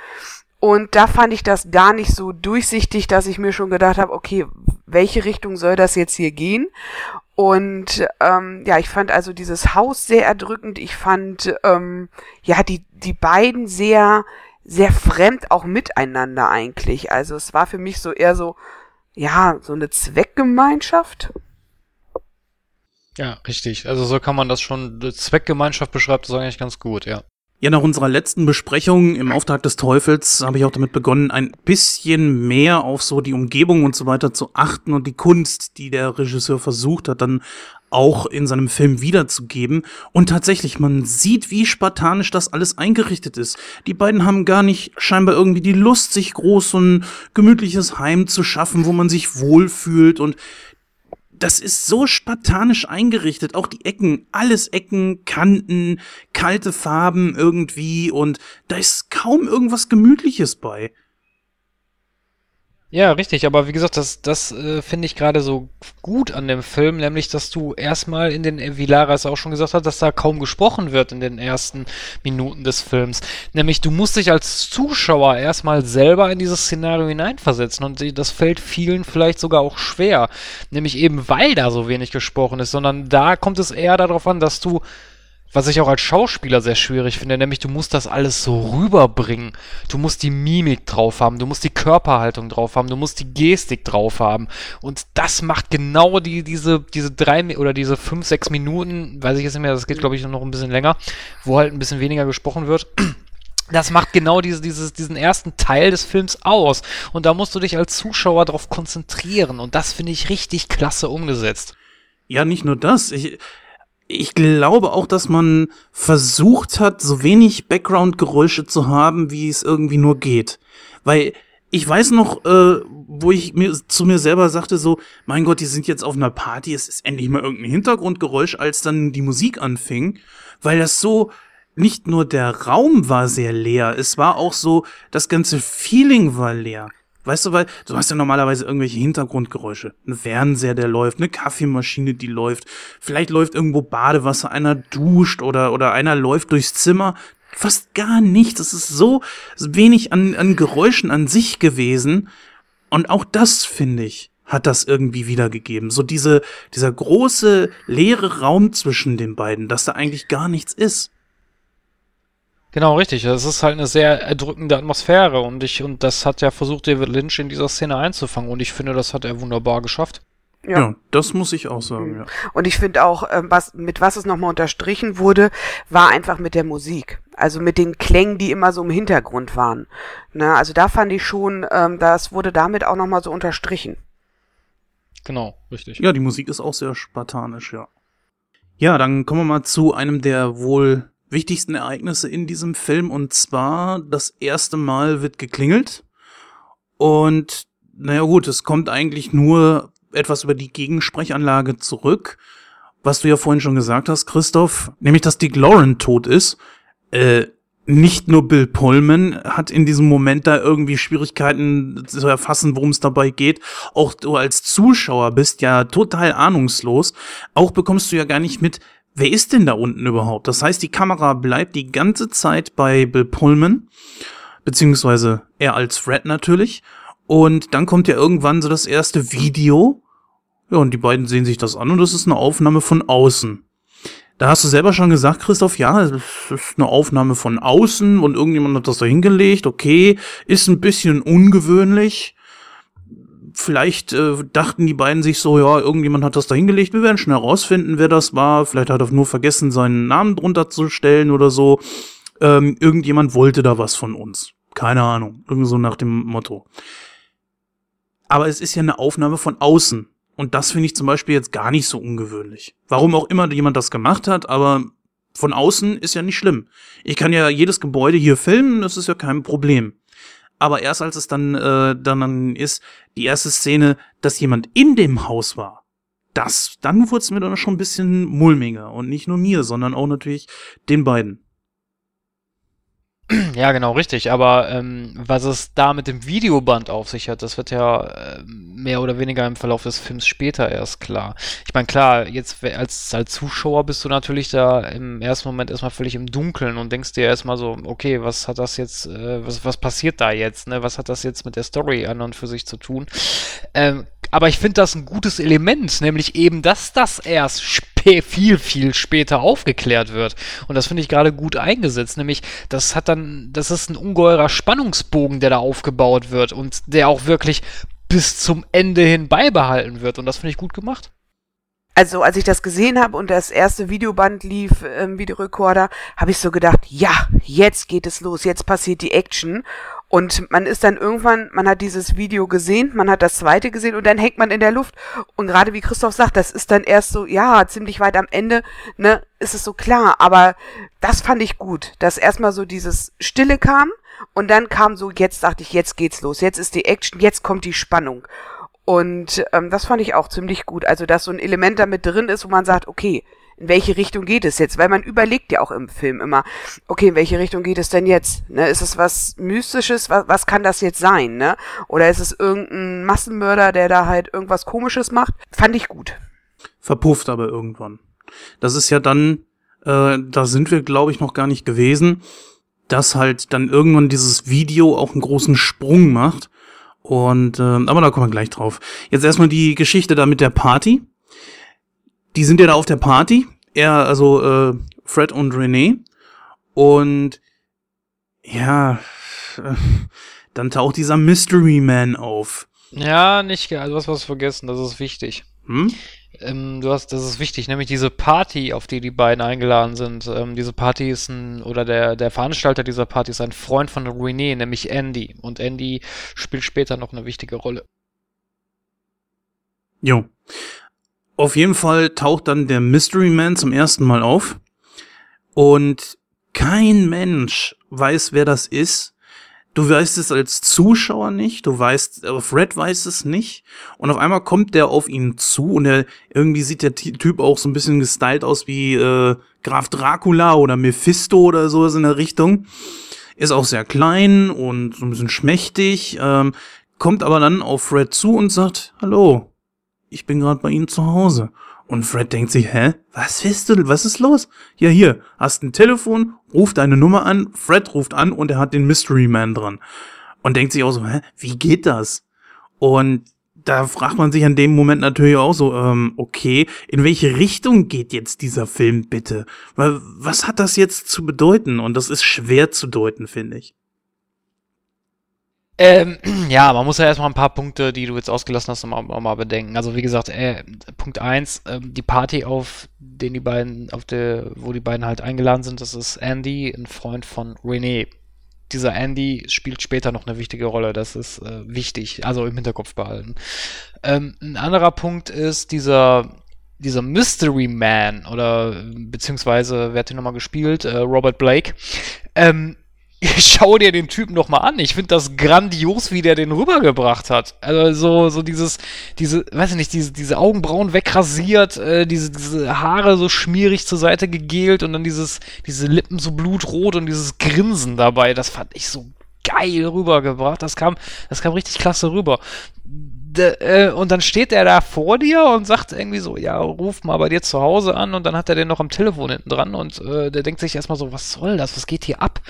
S6: Und da fand ich das gar nicht so durchsichtig, dass ich mir schon gedacht habe, okay, welche Richtung soll das jetzt hier gehen? Und ähm, ja, ich fand also dieses Haus sehr erdrückend. Ich fand ähm, ja die die beiden sehr sehr fremd auch miteinander eigentlich. Also es war für mich so eher so ja so eine Zweckgemeinschaft.
S1: Ja, richtig. Also so kann man das schon. Zweckgemeinschaft beschreibt das eigentlich ganz gut, ja.
S5: Ja, nach unserer letzten Besprechung im Auftrag des Teufels habe ich auch damit begonnen, ein bisschen mehr auf so die Umgebung und so weiter zu achten und die Kunst, die der Regisseur versucht hat, dann auch in seinem Film wiederzugeben. Und tatsächlich, man sieht, wie spartanisch das alles eingerichtet ist. Die beiden haben gar nicht scheinbar irgendwie die Lust, sich groß und gemütliches Heim zu schaffen, wo man sich wohlfühlt und das ist so spartanisch eingerichtet. Auch die Ecken, alles Ecken, Kanten, kalte Farben irgendwie und da ist kaum irgendwas Gemütliches bei.
S1: Ja, richtig, aber wie gesagt, das, das äh, finde ich gerade so gut an dem Film, nämlich, dass du erstmal in den, wie Lara es auch schon gesagt hat, dass da kaum gesprochen wird in den ersten Minuten des Films. Nämlich, du musst dich als Zuschauer erstmal selber in dieses Szenario hineinversetzen und das fällt vielen vielleicht sogar auch schwer. Nämlich eben, weil da so wenig gesprochen ist, sondern da kommt es eher darauf an, dass du was ich auch als Schauspieler sehr schwierig finde, nämlich du musst das alles so rüberbringen. Du musst die Mimik drauf haben, du musst die Körperhaltung drauf haben, du musst die Gestik drauf haben. Und das macht genau die, diese, diese drei oder diese fünf, sechs Minuten, weiß ich jetzt nicht mehr, das geht glaube ich noch ein bisschen länger, wo halt ein bisschen weniger gesprochen wird. Das macht genau diese, dieses, diesen ersten Teil des Films aus. Und da musst du dich als Zuschauer darauf konzentrieren. Und das finde ich richtig klasse umgesetzt.
S5: Ja, nicht nur das. Ich, ich glaube auch, dass man versucht hat, so wenig Background-Geräusche zu haben, wie es irgendwie nur geht. Weil ich weiß noch, äh, wo ich mir zu mir selber sagte, so, mein Gott, die sind jetzt auf einer Party, es ist endlich mal irgendein Hintergrundgeräusch, als dann die Musik anfing, weil das so, nicht nur der Raum war sehr leer, es war auch so, das ganze Feeling war leer. Weißt du, weil du hast ja normalerweise irgendwelche Hintergrundgeräusche. Ein Fernseher, der läuft, eine Kaffeemaschine, die läuft. Vielleicht läuft irgendwo Badewasser, einer duscht oder, oder einer läuft durchs Zimmer. Fast gar nichts. Es ist so wenig an, an Geräuschen an sich gewesen. Und auch das, finde ich, hat das irgendwie wiedergegeben. So diese, dieser große leere Raum zwischen den beiden, dass da eigentlich gar nichts ist.
S1: Genau, richtig. Es ist halt eine sehr erdrückende Atmosphäre und ich, und das hat ja versucht, David Lynch in dieser Szene einzufangen und ich finde, das hat er wunderbar geschafft.
S5: Ja, ja das muss ich auch sagen, ja.
S6: Und ich finde auch, ähm, was, mit was es nochmal unterstrichen wurde, war einfach mit der Musik. Also mit den Klängen, die immer so im Hintergrund waren. Ne, also da fand ich schon, ähm, das wurde damit auch nochmal so unterstrichen.
S1: Genau, richtig.
S5: Ja, die Musik ist auch sehr spartanisch, ja. Ja, dann kommen wir mal zu einem der wohl wichtigsten Ereignisse in diesem Film und zwar das erste Mal wird geklingelt und naja gut, es kommt eigentlich nur etwas über die Gegensprechanlage zurück, was du ja vorhin schon gesagt hast, Christoph, nämlich dass Dick Lauren tot ist. Äh, nicht nur Bill Pullman hat in diesem Moment da irgendwie Schwierigkeiten zu erfassen, worum es dabei geht. Auch du als Zuschauer bist ja total ahnungslos. Auch bekommst du ja gar nicht mit, wer ist denn da unten überhaupt? Das heißt, die Kamera bleibt die ganze Zeit bei Bill Pullman, beziehungsweise er als Fred natürlich. Und dann kommt ja irgendwann so das erste Video. Ja, und die beiden sehen sich das an und das ist eine Aufnahme von außen. Da hast du selber schon gesagt, Christoph, ja, es ist eine Aufnahme von außen und irgendjemand hat das da hingelegt. Okay, ist ein bisschen ungewöhnlich vielleicht äh, dachten die beiden sich so, ja, irgendjemand hat das da hingelegt, wir werden schnell rausfinden, wer das war. Vielleicht hat er nur vergessen, seinen Namen drunter zu stellen oder so. Ähm, irgendjemand wollte da was von uns. Keine Ahnung. Irgendwie so nach dem Motto. Aber es ist ja eine Aufnahme von außen. Und das finde ich zum Beispiel jetzt gar nicht so ungewöhnlich. Warum auch immer jemand das gemacht hat, aber von außen ist ja nicht schlimm. Ich kann ja jedes Gebäude hier filmen, das ist ja kein Problem aber erst als es dann, äh, dann ist, die erste Szene, dass jemand in dem Haus war, das, dann wurde es mir dann schon ein bisschen mulmiger. Und nicht nur mir, sondern auch natürlich den beiden.
S1: Ja, genau, richtig. Aber ähm, was es da mit dem Videoband auf sich hat, das wird ja äh, mehr oder weniger im Verlauf des Films später erst klar. Ich meine, klar, jetzt als, als Zuschauer bist du natürlich da im ersten Moment erstmal völlig im Dunkeln und denkst dir erstmal so, okay, was hat das jetzt, äh, was, was passiert da jetzt, ne? Was hat das jetzt mit der Story an und für sich zu tun? Ähm, aber ich finde das ein gutes Element, nämlich eben, dass das erst viel, viel später aufgeklärt wird. Und das finde ich gerade gut eingesetzt, nämlich das hat dann, das ist ein ungeheurer Spannungsbogen, der da aufgebaut wird und der auch wirklich bis zum Ende hin beibehalten wird. Und das finde ich gut gemacht.
S6: Also als ich das gesehen habe und das erste Videoband lief im Videorekorder, habe ich so gedacht, ja, jetzt geht es los, jetzt passiert die Action. Und man ist dann irgendwann, man hat dieses Video gesehen, man hat das zweite gesehen und dann hängt man in der Luft. Und gerade wie Christoph sagt, das ist dann erst so, ja, ziemlich weit am Ende, ne, ist es so klar. Aber das fand ich gut, dass erstmal so dieses Stille kam und dann kam so, jetzt dachte ich, jetzt geht's los, jetzt ist die Action, jetzt kommt die Spannung. Und ähm, das fand ich auch ziemlich gut. Also, dass so ein Element damit drin ist, wo man sagt, okay, in welche Richtung geht es jetzt? Weil man überlegt ja auch im Film immer, okay, in welche Richtung geht es denn jetzt? Ne? Ist es was Mystisches? Was, was kann das jetzt sein? Ne? Oder ist es irgendein Massenmörder, der da halt irgendwas Komisches macht? Fand ich gut.
S5: Verpufft aber irgendwann. Das ist ja dann, äh, da sind wir, glaube ich, noch gar nicht gewesen, dass halt dann irgendwann dieses Video auch einen großen Sprung macht. Und, äh, aber da kommen wir gleich drauf. Jetzt erstmal die Geschichte da mit der Party die sind ja da auf der Party. Er, also äh, Fred und Renee. Und ja, äh, dann taucht dieser Mystery Man auf.
S1: Ja, nicht, also was was vergessen, das ist wichtig.
S5: Hm?
S1: Ähm, du hast, das ist wichtig, nämlich diese Party, auf die die beiden eingeladen sind. Ähm, diese Party ist ein, oder der, der Veranstalter dieser Party ist ein Freund von René, nämlich Andy. Und Andy spielt später noch eine wichtige Rolle.
S5: Jo. Auf jeden Fall taucht dann der Mystery Man zum ersten Mal auf. Und kein Mensch weiß, wer das ist. Du weißt es als Zuschauer nicht, du weißt, Fred weiß es nicht. Und auf einmal kommt der auf ihn zu und er, irgendwie sieht der Typ auch so ein bisschen gestylt aus wie äh, Graf Dracula oder Mephisto oder sowas in der Richtung. Ist auch sehr klein und so ein bisschen schmächtig, ähm, kommt aber dann auf Fred zu und sagt, hallo, ich bin gerade bei Ihnen zu Hause. Und Fred denkt sich, hä? Was willst du? Was ist los? Ja, hier, hast ein Telefon, ruft deine Nummer an, Fred ruft an und er hat den Mystery Man dran. Und denkt sich auch so, hä? Wie geht das? Und da fragt man sich an dem Moment natürlich auch so, ähm, okay, in welche Richtung geht jetzt dieser Film bitte? Was hat das jetzt zu bedeuten? Und das ist schwer zu deuten, finde ich.
S1: Ähm, <clears throat> ja, man muss ja erstmal ein paar Punkte, die du jetzt ausgelassen hast, mal, mal bedenken. Also wie gesagt, äh, Punkt eins, äh, die Party, auf den die beiden, auf der, wo die beiden halt eingeladen sind, das ist Andy, ein Freund von René. Dieser Andy spielt später noch eine wichtige Rolle, das ist äh, wichtig, also im Hinterkopf behalten. Ähm, ein anderer Punkt ist dieser dieser Mystery Man oder beziehungsweise wer hat den nochmal gespielt? Äh, Robert Blake. Ähm, schau dir den Typen noch mal an. Ich finde das grandios, wie der den rübergebracht hat. Also so, so dieses, diese, weiß ich nicht, diese, diese Augenbrauen wegrasiert, äh, diese, diese Haare so schmierig zur Seite gegelt und dann dieses, diese Lippen so blutrot und dieses Grinsen dabei. Das fand ich so geil rübergebracht. Das kam, das kam richtig klasse rüber. Äh, und dann steht er da vor dir und sagt irgendwie so, ja, ruf mal bei dir zu Hause an und dann hat er den noch am Telefon hinten dran und äh, der denkt sich erstmal so, was soll das, was geht hier ab?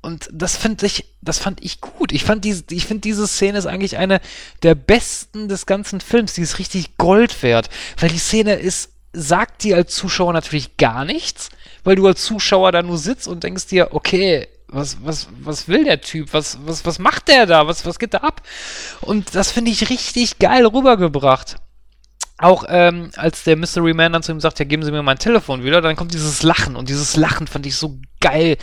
S1: Und das finde ich, das fand ich gut. Ich fand diese, ich finde diese Szene ist eigentlich eine der besten des ganzen Films. Die ist richtig Gold wert, weil die Szene ist, sagt dir als Zuschauer natürlich gar nichts, weil du als Zuschauer da nur sitzt und denkst dir, okay, was, was, was will der Typ? Was, was, was macht der da? Was, was geht da ab? Und das finde ich richtig geil rübergebracht auch ähm, als der Mystery Man dann zu ihm sagt, ja, geben Sie mir mein Telefon wieder, dann kommt dieses Lachen und dieses Lachen fand ich so geil,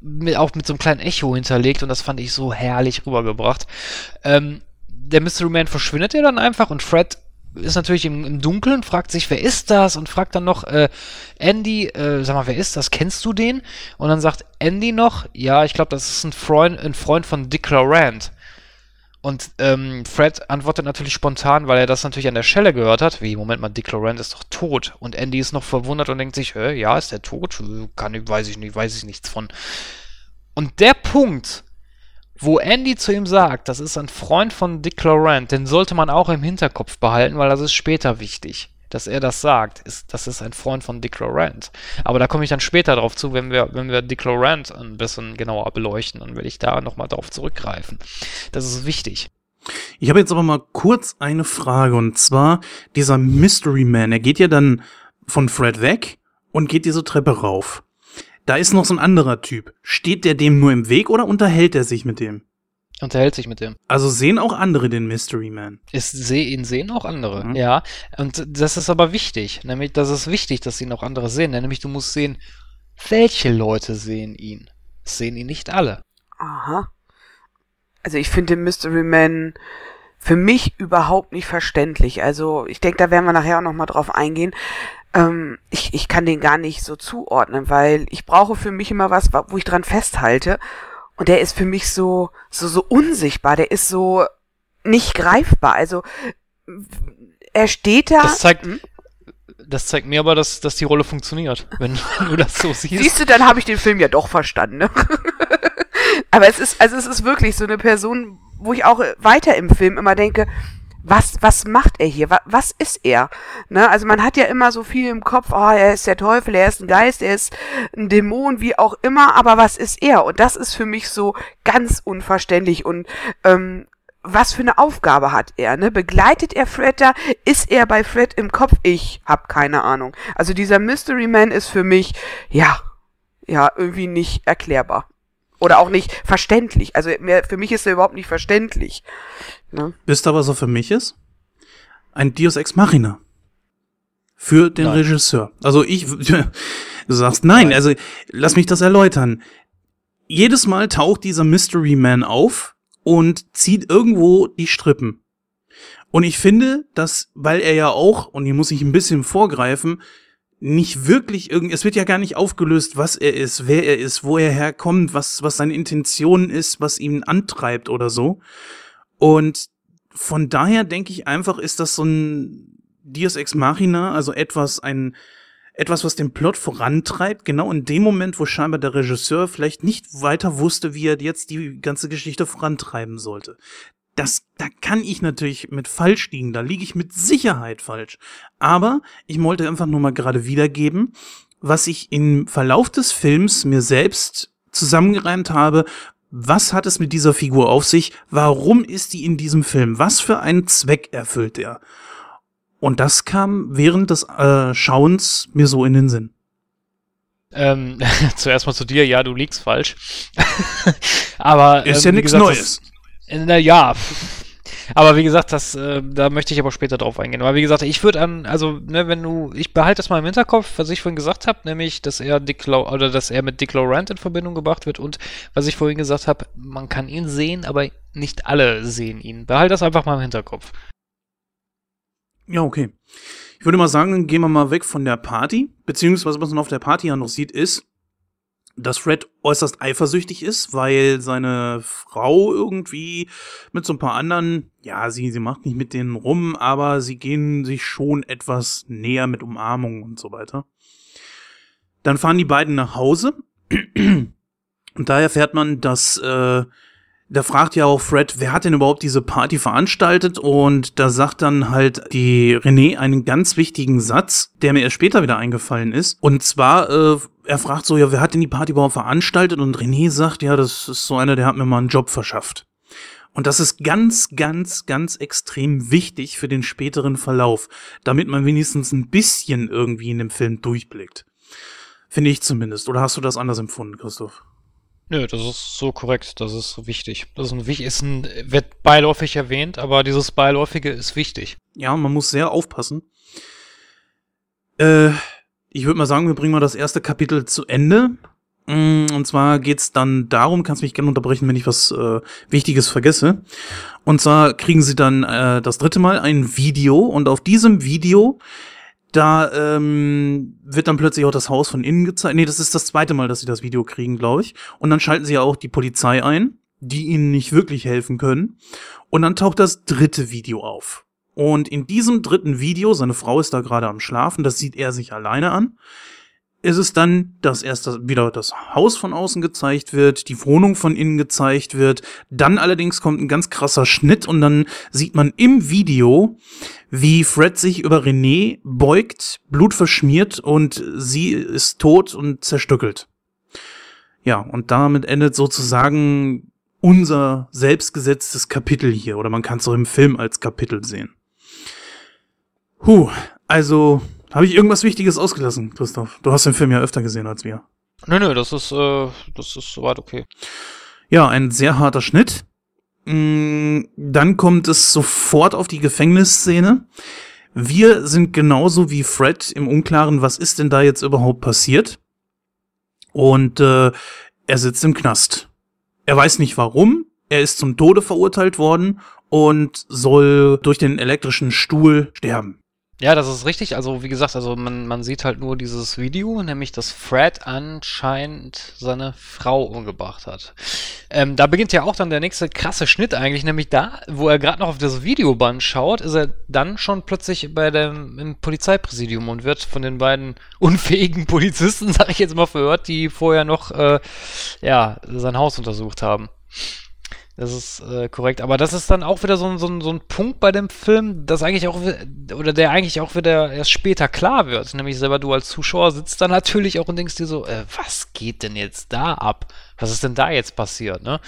S1: mit, auch mit so einem kleinen Echo hinterlegt und das fand ich so herrlich rübergebracht. Ähm, der Mystery Man verschwindet ja dann einfach und Fred ist natürlich im, im Dunkeln, fragt sich, wer ist das? Und fragt dann noch, äh, Andy, äh, sag mal, wer ist das? Kennst du den? Und dann sagt Andy noch, ja, ich glaube, das ist ein Freund, ein Freund von Dick Laurent. Und ähm, Fred antwortet natürlich spontan, weil er das natürlich an der Schelle gehört hat. Wie, Moment mal, Dick Laurent ist doch tot. Und Andy ist noch verwundert und denkt sich, Hä, ja, ist der tot? Kann, weiß ich nicht, weiß ich nichts von. Und der Punkt, wo Andy zu ihm sagt, das ist ein Freund von Dick Laurent, den sollte man auch im Hinterkopf behalten, weil das ist später wichtig dass er das sagt, ist, das ist ein Freund von Dick Laurent. Aber da komme ich dann später drauf zu, wenn wir, wenn wir Dick Laurent ein bisschen genauer beleuchten, dann werde ich da nochmal drauf zurückgreifen. Das ist wichtig.
S5: Ich habe jetzt aber mal kurz eine Frage und zwar dieser Mystery Man, er geht ja dann von Fred weg und geht diese Treppe rauf. Da ist noch so ein anderer Typ. Steht der dem nur im Weg oder unterhält er sich mit dem?
S1: unterhält sich mit dem.
S5: Also sehen auch andere den Mystery Man.
S1: Ist, seh, ihn sehen auch andere, mhm. ja. Und das ist aber wichtig. Nämlich, das ist wichtig, dass ihn auch andere sehen. Nämlich, du musst sehen, welche Leute sehen ihn. sehen ihn nicht alle.
S6: Aha. Also ich finde den Mystery Man für mich überhaupt nicht verständlich. Also ich denke, da werden wir nachher auch nochmal drauf eingehen. Ähm, ich, ich kann den gar nicht so zuordnen, weil ich brauche für mich immer was, wo ich dran festhalte. Und der ist für mich so, so, so unsichtbar. Der ist so nicht greifbar. Also, er steht da.
S1: Das zeigt, hm? das zeigt mir aber, dass, dass die Rolle funktioniert, wenn, wenn <laughs> du das so siehst.
S6: Siehst du, dann habe ich den Film ja doch verstanden. Ne? <laughs> aber es ist, also es ist wirklich so eine Person, wo ich auch weiter im Film immer denke, was, was macht er hier? Was, was ist er? Ne? Also man hat ja immer so viel im Kopf, oh, er ist der Teufel, er ist ein Geist, er ist ein Dämon, wie auch immer, aber was ist er? Und das ist für mich so ganz unverständlich und ähm, was für eine Aufgabe hat er? Ne? Begleitet er Fred da? Ist er bei Fred im Kopf? Ich hab keine Ahnung. Also dieser Mystery Man ist für mich, ja, ja, irgendwie nicht erklärbar. Oder auch nicht verständlich. Also mir, für mich ist er überhaupt nicht verständlich. Ne?
S5: Wisst ihr, was er für mich ist? Ein Deus Ex Machina. Für den
S1: Nein.
S5: Regisseur. Also ich, <laughs> du sagst nein, also lass mich das erläutern. Jedes Mal taucht dieser Mystery Man auf und zieht irgendwo die Strippen. Und ich finde, dass, weil er ja auch, und hier muss ich ein bisschen vorgreifen, nicht wirklich irgend, es wird ja gar nicht aufgelöst, was er ist, wer er ist, wo er herkommt, was, was seine Intention ist, was ihn antreibt oder so. Und von daher denke ich einfach, ist das so ein Deus Ex Machina, also etwas, ein, etwas, was den Plot vorantreibt, genau in dem Moment, wo scheinbar der Regisseur vielleicht nicht weiter wusste, wie er jetzt die ganze Geschichte vorantreiben sollte. Das, da kann ich natürlich mit falsch liegen, da liege ich mit Sicherheit falsch. Aber ich wollte einfach nur mal gerade wiedergeben, was ich im Verlauf des Films mir selbst zusammengereimt habe, was hat es mit dieser Figur auf sich? Warum ist die in diesem Film? Was für einen Zweck erfüllt er? Und das kam während des äh, Schauens mir so in den Sinn.
S1: Ähm, <laughs> zuerst mal zu dir, ja, du liegst falsch. <laughs> aber
S5: Ist
S1: ähm,
S5: ja nichts Neues.
S1: Das, na ja. Aber wie gesagt, das, äh, da möchte ich aber später drauf eingehen. Aber wie gesagt, ich würde an, also, ne, wenn du, ich behalte das mal im Hinterkopf, was ich vorhin gesagt habe, nämlich, dass er Dick Lau oder dass er mit Dick Laurent in Verbindung gebracht wird und was ich vorhin gesagt habe, man kann ihn sehen, aber nicht alle sehen ihn. Behalte das einfach mal im Hinterkopf.
S5: Ja, okay. Ich würde mal sagen, gehen wir mal weg von der Party. Beziehungsweise, was man auf der Party ja noch sieht, ist, dass Fred äußerst eifersüchtig ist, weil seine Frau irgendwie mit so ein paar anderen, ja, sie, sie macht nicht mit denen rum, aber sie gehen sich schon etwas näher mit Umarmungen und so weiter. Dann fahren die beiden nach Hause. Und da erfährt man, dass äh, da fragt ja auch Fred, wer hat denn überhaupt diese Party veranstaltet? Und da sagt dann halt die René einen ganz wichtigen Satz, der mir erst später wieder eingefallen ist. Und zwar, äh, er fragt so, ja, wer hat denn die Party überhaupt veranstaltet? Und René sagt, ja, das ist so einer, der hat mir mal einen Job verschafft. Und das ist ganz, ganz, ganz extrem wichtig für den späteren Verlauf, damit man wenigstens ein bisschen irgendwie in dem Film durchblickt. Finde ich zumindest. Oder hast du das anders empfunden, Christoph?
S1: Nö, das ist so korrekt, das ist wichtig. Das ist ein, ist ein, wird beiläufig erwähnt, aber dieses Beiläufige ist wichtig.
S5: Ja, man muss sehr aufpassen. Äh, ich würde mal sagen, wir bringen mal das erste Kapitel zu Ende. Mm, Und zwar geht's dann darum, kannst mich gerne unterbrechen, wenn ich was äh, Wichtiges vergesse. Und zwar kriegen sie dann äh, das dritte Mal ein Video und auf diesem Video da ähm, wird dann plötzlich auch das Haus von innen gezeigt. Nee, das ist das zweite Mal, dass sie das Video kriegen, glaube ich. Und dann schalten sie ja auch die Polizei ein, die ihnen nicht wirklich helfen können. Und dann taucht das dritte Video auf. Und in diesem dritten Video, seine Frau ist da gerade am Schlafen, das sieht er sich alleine an, ist es dann, dass erst das, wieder das Haus von außen gezeigt wird, die Wohnung von innen gezeigt wird, dann allerdings kommt ein ganz krasser Schnitt und dann sieht man im Video, wie Fred sich über René beugt, Blut verschmiert und sie ist tot und zerstückelt. Ja, und damit endet sozusagen unser selbstgesetztes Kapitel hier, oder man kann es auch im Film als Kapitel sehen. Huh, also habe ich irgendwas Wichtiges ausgelassen, Christoph? Du hast den Film ja öfter gesehen als wir.
S1: Nö, nö, das ist, äh, das ist soweit okay.
S5: Ja, ein sehr harter Schnitt. Mm, Dann kommt es sofort auf die Gefängnisszene. Wir sind genauso wie Fred im Unklaren, was ist denn da jetzt überhaupt passiert? Und äh, er sitzt im Knast. Er weiß nicht warum. Er ist zum Tode verurteilt worden und soll durch den elektrischen Stuhl sterben.
S1: Ja, das ist richtig. Also, wie gesagt, also man, man sieht halt nur dieses Video, nämlich dass Fred anscheinend seine Frau umgebracht hat. Ähm, da beginnt ja auch dann der nächste krasse Schnitt eigentlich, nämlich da, wo er gerade noch auf das Videoband schaut, ist er dann schon plötzlich bei dem im Polizeipräsidium und wird von den beiden unfähigen Polizisten, <laughs> sag ich jetzt mal, verhört, die vorher noch äh, ja sein Haus untersucht haben. Das ist äh, korrekt. Aber das ist dann auch wieder so ein, so, ein, so ein Punkt bei dem Film, das eigentlich auch, oder der eigentlich auch wieder erst später klar wird. Nämlich selber du als Zuschauer sitzt da natürlich auch und denkst dir so, äh, was geht denn jetzt da ab? Was ist denn da jetzt passiert, ne?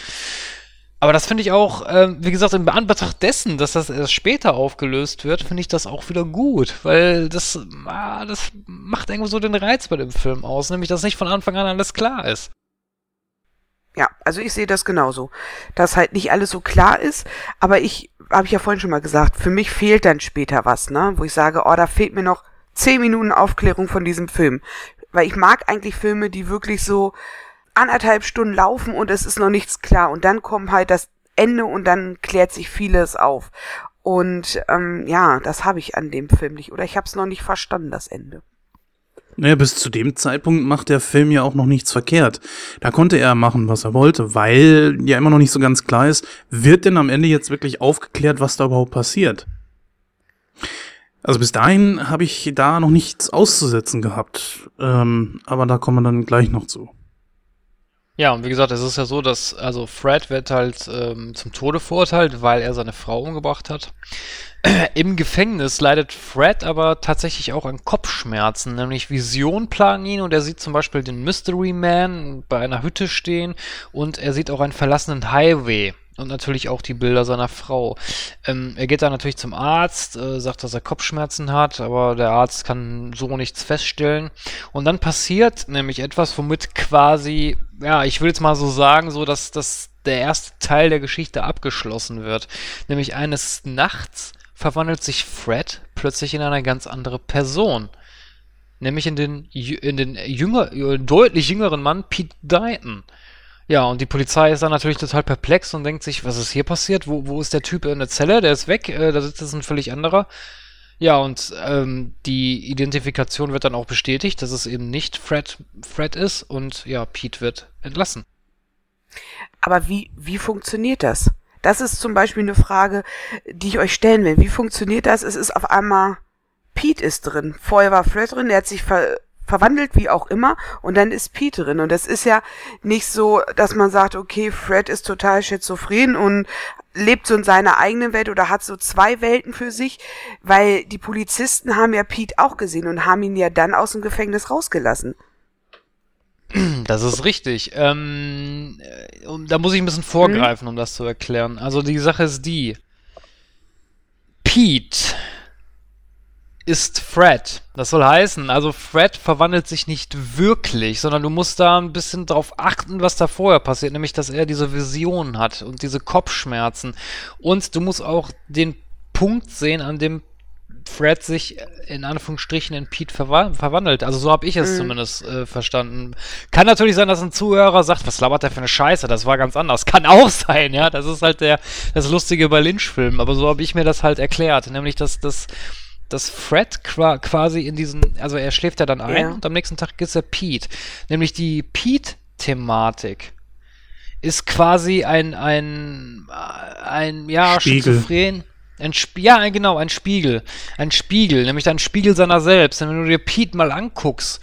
S1: Aber das finde ich auch, ähm, wie gesagt, in Anbetracht dessen, dass das erst später aufgelöst wird, finde ich das auch wieder gut, weil das, ah, das macht irgendwo so den Reiz bei dem Film aus, nämlich dass nicht von Anfang an alles klar ist.
S6: Ja, also ich sehe das genauso, dass halt nicht alles so klar ist, aber ich, habe ich ja vorhin schon mal gesagt, für mich fehlt dann später was, ne, wo ich sage, oh, da fehlt mir noch zehn Minuten Aufklärung von diesem Film, weil ich mag eigentlich Filme, die wirklich so anderthalb Stunden laufen und es ist noch nichts klar. Und dann kommt halt das Ende und dann klärt sich vieles auf. Und ähm, ja, das habe ich an dem Film nicht. Oder ich habe es noch nicht verstanden, das Ende.
S5: Naja, bis zu dem Zeitpunkt macht der Film ja auch noch nichts verkehrt. Da konnte er machen, was er wollte, weil ja immer noch nicht so ganz klar ist, wird denn am Ende jetzt wirklich aufgeklärt, was da überhaupt passiert? Also bis dahin habe ich da noch nichts auszusetzen gehabt. Ähm, aber da kommen wir dann gleich noch zu.
S1: Ja, und wie gesagt, es ist ja so, dass also Fred wird halt ähm, zum Tode verurteilt, weil er seine Frau umgebracht hat. Im Gefängnis leidet Fred aber tatsächlich auch an Kopfschmerzen, nämlich Vision plagen ihn und er sieht zum Beispiel den Mystery Man bei einer Hütte stehen und er sieht auch einen verlassenen Highway und natürlich auch die Bilder seiner Frau. Ähm, er geht dann natürlich zum Arzt, äh, sagt, dass er Kopfschmerzen hat, aber der Arzt kann so nichts feststellen. Und dann passiert nämlich etwas, womit quasi, ja, ich will jetzt mal so sagen, so dass, dass der erste Teil der Geschichte abgeschlossen wird. Nämlich eines Nachts verwandelt sich Fred plötzlich in eine ganz andere Person. Nämlich in den, in den jünger, deutlich jüngeren Mann Pete Dighton. Ja, und die Polizei ist dann natürlich total perplex und denkt sich, was ist hier passiert? Wo, wo ist der Typ in der Zelle? Der ist weg, äh, da sitzt jetzt ein völlig anderer. Ja, und ähm, die Identifikation wird dann auch bestätigt, dass es eben nicht Fred, Fred ist und ja, Pete wird entlassen.
S6: Aber wie, wie funktioniert das? Das ist zum Beispiel eine Frage, die ich euch stellen will. Wie funktioniert das? Es ist auf einmal Pete ist drin. Vorher war Fred drin, der hat sich ver verwandelt, wie auch immer, und dann ist Pete drin. Und das ist ja nicht so, dass man sagt, okay, Fred ist total schizophren und lebt so in seiner eigenen Welt oder hat so zwei Welten für sich, weil die Polizisten haben ja Pete auch gesehen und haben ihn ja dann aus dem Gefängnis rausgelassen.
S1: Das ist richtig. Ähm, da muss ich ein bisschen vorgreifen, mhm. um das zu erklären. Also die Sache ist die. Pete ist Fred. Das soll heißen, also Fred verwandelt sich nicht wirklich, sondern du musst da ein bisschen drauf achten, was da vorher passiert, nämlich dass er diese Vision hat und diese Kopfschmerzen. Und du musst auch den Punkt sehen, an dem Fred sich in Anführungsstrichen in Pete verwa verwandelt. Also so habe ich es mhm. zumindest äh, verstanden. Kann natürlich sein, dass ein Zuhörer sagt, was labert der für eine Scheiße? Das war ganz anders. <laughs> Kann auch sein, ja. Das ist halt der das Lustige bei Lynch-Filmen. Aber so habe ich mir das halt erklärt, nämlich dass das dass Fred quasi in diesen, also er schläft ja dann ein ja. und am nächsten Tag ist er Pete. Nämlich die Pete-Thematik ist quasi ein, ein, ein, ja, Spiegel. schizophren. Ein Sp ja, genau, ein Spiegel. Ein Spiegel, nämlich ein Spiegel seiner selbst. Denn wenn du dir Pete mal anguckst,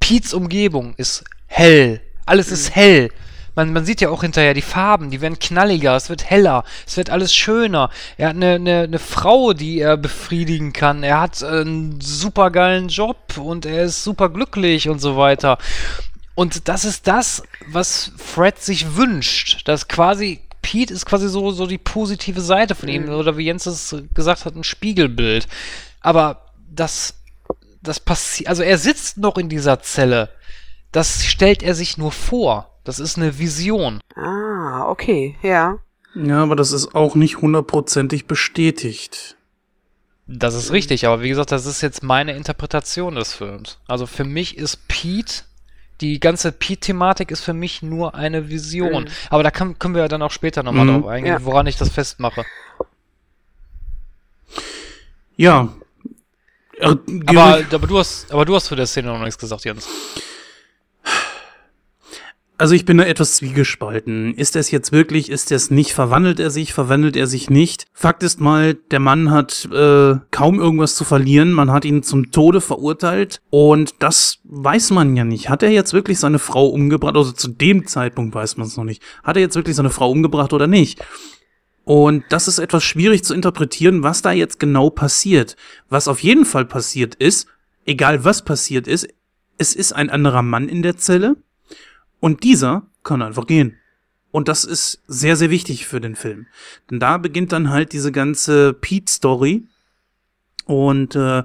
S1: Pete's Umgebung ist hell. Alles ist hell man, man sieht ja auch hinterher die Farben, die werden knalliger, es wird heller, es wird alles schöner. Er hat eine, eine, eine Frau, die er befriedigen kann. Er hat einen supergeilen Job und er ist super glücklich und so weiter. Und das ist das, was Fred sich wünscht. Das quasi Pete ist quasi so, so die positive Seite von ihm, mhm. oder wie Jens es gesagt hat, ein Spiegelbild. Aber das, das passiert, also er sitzt noch in dieser Zelle. Das stellt er sich nur vor. Das ist eine Vision.
S6: Ah, okay, ja.
S5: Ja, aber das ist auch nicht hundertprozentig bestätigt.
S1: Das ist richtig, aber wie gesagt, das ist jetzt meine Interpretation des Films. Also für mich ist Pete, die ganze Pete-Thematik ist für mich nur eine Vision. Mhm. Aber da kann, können wir ja dann auch später nochmal mhm. drauf eingehen, ja. woran ich das festmache.
S5: Ja.
S1: Äh, aber, aber, du hast, aber du hast für der Szene noch nichts gesagt, Jens.
S5: Also ich bin da etwas zwiegespalten. Ist es jetzt wirklich, ist es nicht, verwandelt er sich, verwandelt er sich nicht? Fakt ist mal, der Mann hat äh, kaum irgendwas zu verlieren, man hat ihn zum Tode verurteilt und das weiß man ja nicht. Hat er jetzt wirklich seine Frau umgebracht? Also zu dem Zeitpunkt weiß man es noch nicht. Hat er jetzt wirklich seine Frau umgebracht oder nicht? Und das ist etwas schwierig zu interpretieren, was da jetzt genau passiert. Was auf jeden Fall passiert ist, egal was passiert ist, es ist ein anderer Mann in der Zelle und dieser kann einfach gehen. Und das ist sehr, sehr wichtig für den Film. Denn da beginnt dann halt diese ganze Pete-Story. Und äh,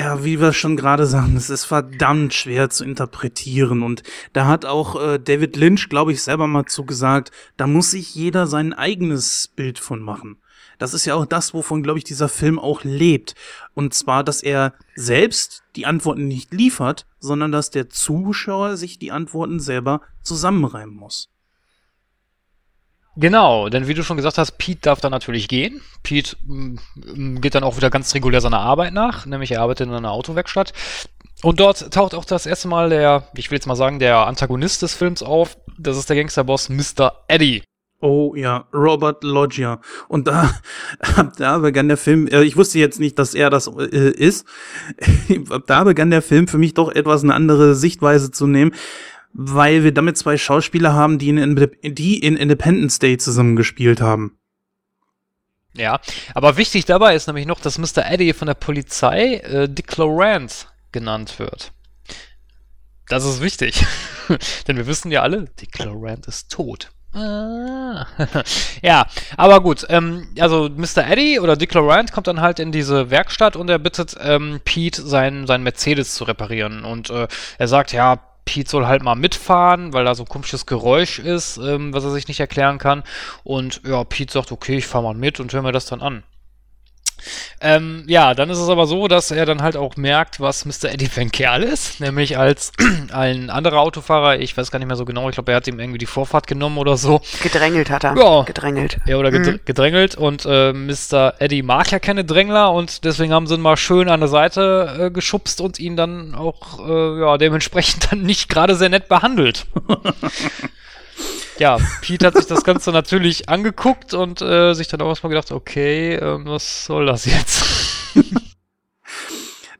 S5: ja, wie wir schon gerade sagen, es ist verdammt schwer zu interpretieren. Und da hat auch äh, David Lynch, glaube ich, selber mal zugesagt, da muss sich jeder sein eigenes Bild von machen. Das ist ja auch das, wovon, glaube ich, dieser Film auch lebt. Und zwar, dass er selbst die Antworten nicht liefert, sondern dass der Zuschauer sich die Antworten selber zusammenreimen muss.
S1: Genau, denn wie du schon gesagt hast, Pete darf dann natürlich gehen. Pete mm, geht dann auch wieder ganz regulär seiner Arbeit nach, nämlich er arbeitet in einer Autowerkstatt. Und dort taucht auch das erste Mal der, ich will jetzt mal sagen, der Antagonist des Films auf. Das ist der Gangsterboss Mr. Eddie.
S5: Oh ja, Robert Loggia. Und da, <laughs> da begann der Film, äh, ich wusste jetzt nicht, dass er das äh, ist. <laughs> da begann der Film für mich doch etwas eine andere Sichtweise zu nehmen weil wir damit zwei Schauspieler haben, die in, die in Independence Day zusammengespielt haben.
S1: Ja, aber wichtig dabei ist nämlich noch, dass Mr. Eddie von der Polizei äh, Dick Laurent genannt wird. Das ist wichtig. <laughs> Denn wir wissen ja alle, Dick Laurent ist tot. Ah. <laughs> ja, aber gut. Ähm, also Mr. Eddie oder Dick Laurent kommt dann halt in diese Werkstatt und er bittet ähm, Pete, sein, sein Mercedes zu reparieren. Und äh, er sagt, ja, Pete soll halt mal mitfahren, weil da so ein komisches Geräusch ist, ähm, was er sich nicht erklären kann. Und ja, Pete sagt, okay, ich fahr mal mit und hör mir das dann an. Ähm, ja, dann ist es aber so, dass er dann halt auch merkt, was Mr. Eddie für ein Kerl ist, nämlich als <clears throat> ein anderer Autofahrer, ich weiß gar nicht mehr so genau, ich glaube, er hat ihm irgendwie die Vorfahrt genommen oder so.
S6: Gedrängelt hat er.
S1: Ja.
S6: Gedrängelt.
S1: Ja, oder mhm. gedrängelt und äh, Mr. Eddie mag ja keine Drängler und deswegen haben sie ihn mal schön an der Seite äh, geschubst und ihn dann auch, äh, ja, dementsprechend <laughs> dann nicht gerade sehr nett behandelt. <laughs> ja, Pete hat sich das Ganze natürlich angeguckt und äh, sich dann auch erstmal gedacht, okay, äh, was soll das jetzt? <laughs>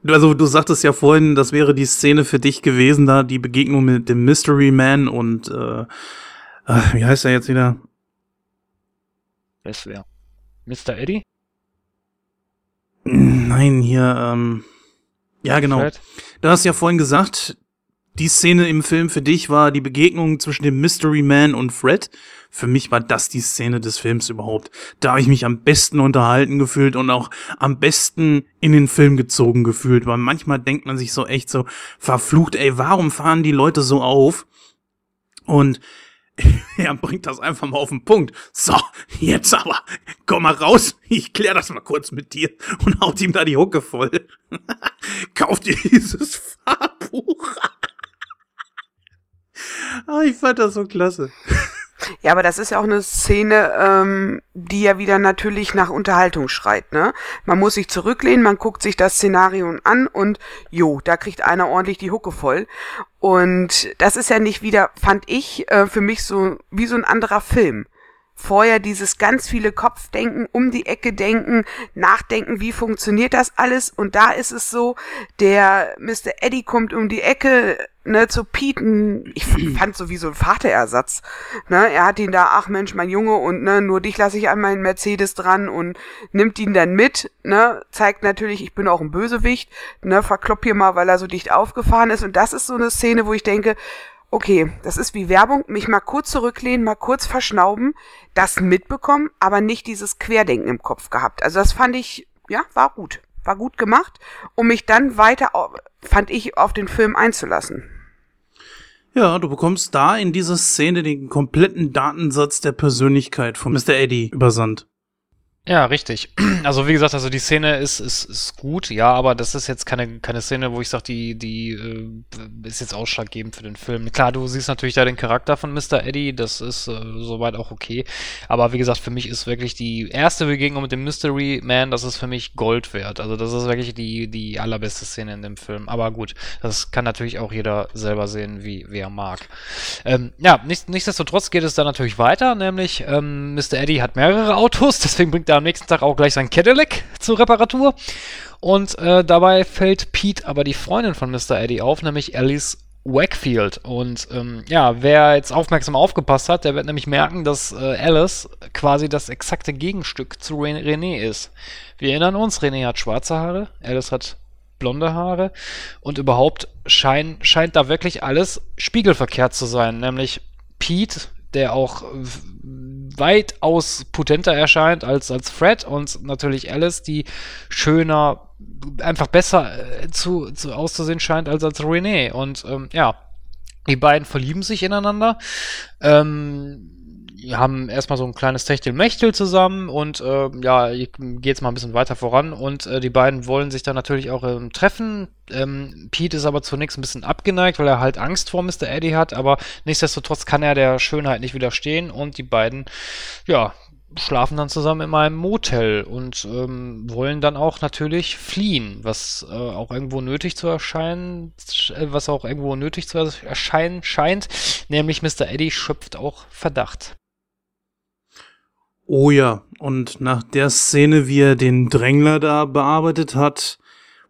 S5: Also du sagtest ja vorhin, das wäre die Szene für dich gewesen, da die Begegnung mit dem Mystery Man und äh, äh wie heißt er jetzt wieder?
S1: Es wäre Mr. Eddie?
S5: Nein, hier, ähm, ja genau. Fred? Du hast ja vorhin gesagt, die Szene im Film für dich war die Begegnung zwischen dem Mystery Man und Fred. Für mich war das die Szene des Films überhaupt. Da habe ich mich am besten unterhalten gefühlt und auch am besten in den Film gezogen gefühlt, weil manchmal denkt man sich so echt so verflucht, ey, warum fahren die Leute so auf? Und <laughs> er bringt das einfach mal auf den Punkt. So, jetzt aber, komm mal raus, ich klär das mal kurz mit dir und haut ihm da die Hucke voll. <laughs> Kauf dir dieses Fahrbuch. Ah, ich fand das so klasse.
S6: Ja, aber das ist ja auch eine Szene, ähm, die ja wieder natürlich nach Unterhaltung schreit, ne? Man muss sich zurücklehnen, man guckt sich das Szenario an und jo, da kriegt einer ordentlich die Hucke voll. Und das ist ja nicht wieder, fand ich, äh, für mich so wie so ein anderer Film vorher dieses ganz viele Kopfdenken, um die Ecke denken, nachdenken, wie funktioniert das alles? Und da ist es so, der Mr. Eddie kommt um die Ecke, ne, zu Pete, ich <clears throat> fand so wie so ein Vaterersatz, ne, er hat ihn da, ach Mensch, mein Junge, und ne, nur dich lasse ich an meinen Mercedes dran und nimmt ihn dann mit, ne, zeigt natürlich, ich bin auch ein Bösewicht, ne, verklopp hier mal, weil er so dicht aufgefahren ist und das ist so eine Szene, wo ich denke, okay, das ist wie Werbung, mich mal kurz zurücklehnen, mal kurz verschnauben, das mitbekommen, aber nicht dieses Querdenken im Kopf gehabt. Also das fand ich, ja, war gut. War gut gemacht, um mich dann weiter, fand ich, auf den Film einzulassen.
S5: Ja, du bekommst da in dieser Szene den kompletten Datensatz der Persönlichkeit von Mr. Eddie übersandt.
S1: Ja, richtig. <clears throat> Also wie gesagt, also die Szene ist, ist, ist gut, ja, aber das ist jetzt keine, keine Szene, wo ich sage, die, die äh, ist jetzt ausschlaggebend für den Film. Klar, du siehst natürlich da den Charakter von Mr. Eddie, das ist äh, soweit auch okay. Aber wie gesagt, für mich ist wirklich die erste Begegnung mit dem Mystery Man, das ist für mich Gold wert. Also das ist wirklich die, die allerbeste Szene in dem Film. Aber gut, das kann natürlich auch jeder selber sehen, wie, wie er mag. Ähm, ja, nicht, nichtsdestotrotz geht es dann natürlich weiter, nämlich ähm, Mr. Eddie hat mehrere Autos, <laughs> deswegen bringt er am nächsten Tag auch gleich sein Cadillac zur Reparatur. Und äh, dabei fällt Pete aber die Freundin von Mr. Eddie auf, nämlich Alice Wakefield. Und ähm, ja, wer jetzt aufmerksam aufgepasst hat, der wird nämlich merken, dass äh, Alice quasi das exakte Gegenstück zu René ist. Wir erinnern uns, René hat schwarze Haare, Alice hat blonde Haare und überhaupt schein, scheint da wirklich alles spiegelverkehrt zu sein. Nämlich Pete, der auch weitaus potenter erscheint als, als Fred und natürlich Alice, die schöner, einfach besser äh, zu, zu auszusehen scheint als als René. Und ähm, ja, die beiden verlieben sich ineinander. Ähm, haben erstmal so ein kleines Techtelmechtel zusammen und äh, ja, geht jetzt mal ein bisschen weiter voran und äh, die beiden wollen sich dann natürlich auch ähm, treffen. Ähm, Pete ist aber zunächst ein bisschen abgeneigt, weil er halt Angst vor Mr. Eddie hat, aber nichtsdestotrotz kann er der Schönheit nicht widerstehen und die beiden, ja, schlafen dann zusammen in einem Motel und ähm, wollen dann auch natürlich fliehen, was äh, auch irgendwo nötig zu erscheinen, äh, was auch irgendwo nötig zu erscheinen scheint, nämlich Mr. Eddie schöpft auch Verdacht.
S5: Oh ja, und nach der Szene, wie er den Drängler da bearbeitet hat,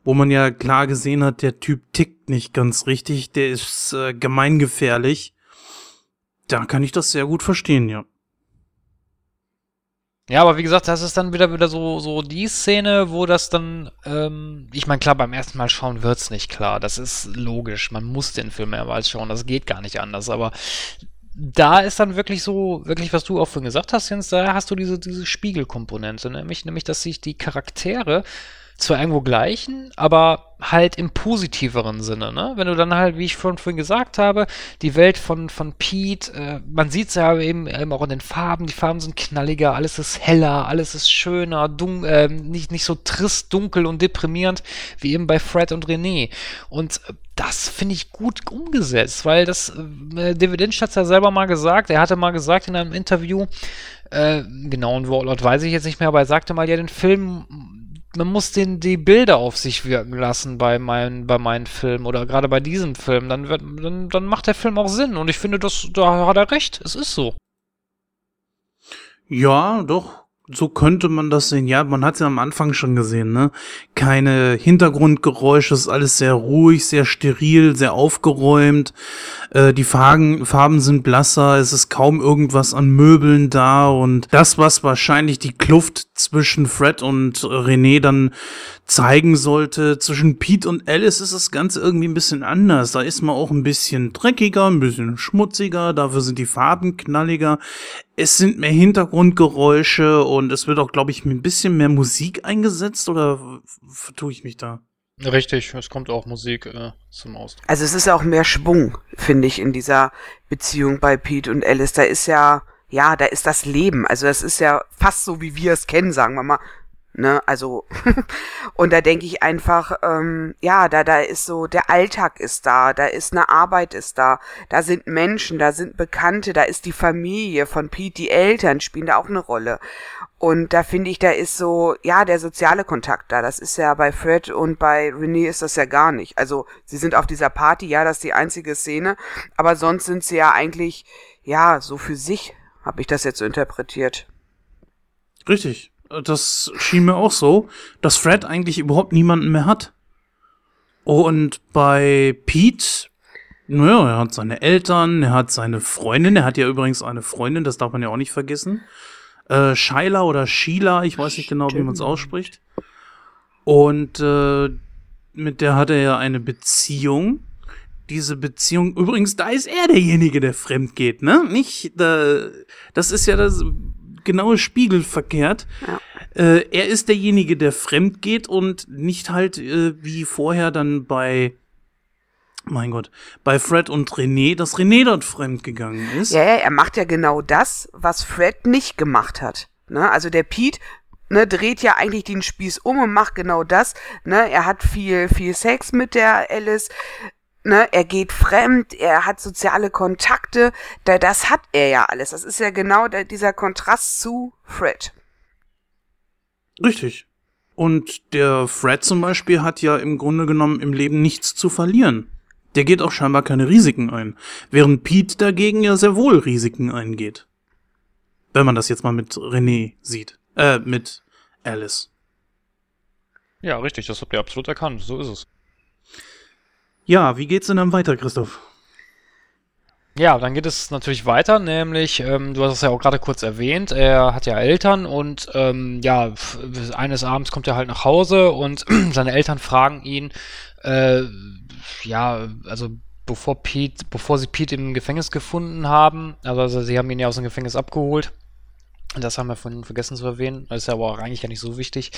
S5: wo man ja klar gesehen hat, der Typ tickt nicht ganz richtig, der ist äh, gemeingefährlich, da kann ich das sehr gut verstehen, ja.
S1: Ja, aber wie gesagt, das ist dann wieder wieder so so die Szene, wo das dann, ähm, ich meine, klar, beim ersten Mal schauen wird's nicht klar. Das ist logisch. Man muss den Film mehrmals schauen. Das geht gar nicht anders. Aber da ist dann wirklich so, wirklich, was du auch vorhin gesagt hast, Jens, da hast du diese, diese Spiegelkomponente, nämlich, nämlich, dass sich die Charaktere zwar irgendwo gleichen, aber halt im positiveren Sinne, ne? Wenn du dann halt, wie ich vorhin, vorhin gesagt habe, die Welt von, von Pete, äh, man sieht es ja eben, eben auch in den Farben, die Farben sind knalliger, alles ist heller, alles ist schöner, dun äh, nicht, nicht so trist, dunkel und deprimierend, wie eben bei Fred und René. Und das finde ich gut umgesetzt, weil das, äh, David Lynch hat es ja selber mal gesagt, er hatte mal gesagt in einem Interview, äh, genauen Wortlaut weiß ich jetzt nicht mehr, aber er sagte mal, ja, den Film man muss den die Bilder auf sich wirken lassen bei meinen bei meinen Filmen oder gerade bei diesem Film, dann wird dann, dann macht der Film auch Sinn und ich finde, das da hat er recht. Es ist so.
S5: Ja, doch so könnte man das sehen. Ja, man hat es ja am Anfang schon gesehen, ne? Keine Hintergrundgeräusche, ist alles sehr ruhig, sehr steril, sehr aufgeräumt. Äh, die Farben, Farben sind blasser, es ist kaum irgendwas an Möbeln da und das, was wahrscheinlich die Kluft zwischen Fred und René dann zeigen sollte, zwischen Pete und Alice ist das Ganze irgendwie ein bisschen anders. Da ist man auch ein bisschen dreckiger, ein bisschen schmutziger, dafür sind die Farben knalliger. Es sind mehr Hintergrundgeräusche und es wird auch, glaube ich, ein bisschen mehr Musik eingesetzt oder vertue ich mich da?
S1: Richtig, es kommt auch Musik äh, zum Ausdruck.
S6: Also es ist auch mehr Schwung, finde ich, in dieser Beziehung bei Pete und Alice. Da ist ja, ja, da ist das Leben. Also das ist ja fast so, wie wir es kennen, sagen wir mal. Ne, also <laughs> und da denke ich einfach, ähm, ja, da da ist so der Alltag ist da, da ist eine Arbeit ist da, da sind Menschen, da sind Bekannte, da ist die Familie von Pete, die Eltern spielen da auch eine Rolle und da finde ich, da ist so, ja, der soziale Kontakt da. Das ist ja bei Fred und bei Renee ist das ja gar nicht. Also sie sind auf dieser Party, ja, das ist die einzige Szene, aber sonst sind sie ja eigentlich, ja, so für sich, habe ich das jetzt so interpretiert.
S5: Richtig. Das schien mir auch so, dass Fred eigentlich überhaupt niemanden mehr hat. Und bei Pete, naja, er hat seine Eltern, er hat seine Freundin, er hat ja übrigens eine Freundin, das darf man ja auch nicht vergessen äh, Shaila oder Sheila, ich weiß nicht genau, wie man es ausspricht. Und äh, mit der hat er ja eine Beziehung. Diese Beziehung, übrigens, da ist er derjenige, der fremd geht, ne? Nicht, da, das ist ja das genaue Spiegelverkehrt. Ja. Äh, er ist derjenige, der fremd geht und nicht halt äh, wie vorher dann bei mein Gott, bei Fred und René, dass René dort fremdgegangen ist.
S6: Ja, ja, er macht ja genau das, was Fred nicht gemacht hat. Ne? Also der Pete ne, dreht ja eigentlich den Spieß um und macht genau das. Ne? Er hat viel, viel Sex mit der Alice. Ne, er geht fremd, er hat soziale Kontakte, da, das hat er ja alles. Das ist ja genau der, dieser Kontrast zu Fred.
S5: Richtig. Und der Fred zum Beispiel hat ja im Grunde genommen im Leben nichts zu verlieren. Der geht auch scheinbar keine Risiken ein, während Pete dagegen ja sehr wohl Risiken eingeht. Wenn man das jetzt mal mit René sieht. Äh, mit Alice.
S1: Ja, richtig, das habt ihr absolut erkannt, so ist es.
S5: Ja, wie geht's denn dann weiter, Christoph?
S1: Ja, dann geht es natürlich weiter, nämlich, ähm, du hast es ja auch gerade kurz erwähnt, er hat ja Eltern und ähm, ja, eines Abends kommt er halt nach Hause und <clears throat> seine Eltern fragen ihn, äh, ja, also bevor Pete, bevor sie Pete im Gefängnis gefunden haben, also, also sie haben ihn ja aus dem Gefängnis abgeholt. Das haben wir vorhin vergessen zu erwähnen. Ist ja aber auch eigentlich gar nicht so wichtig.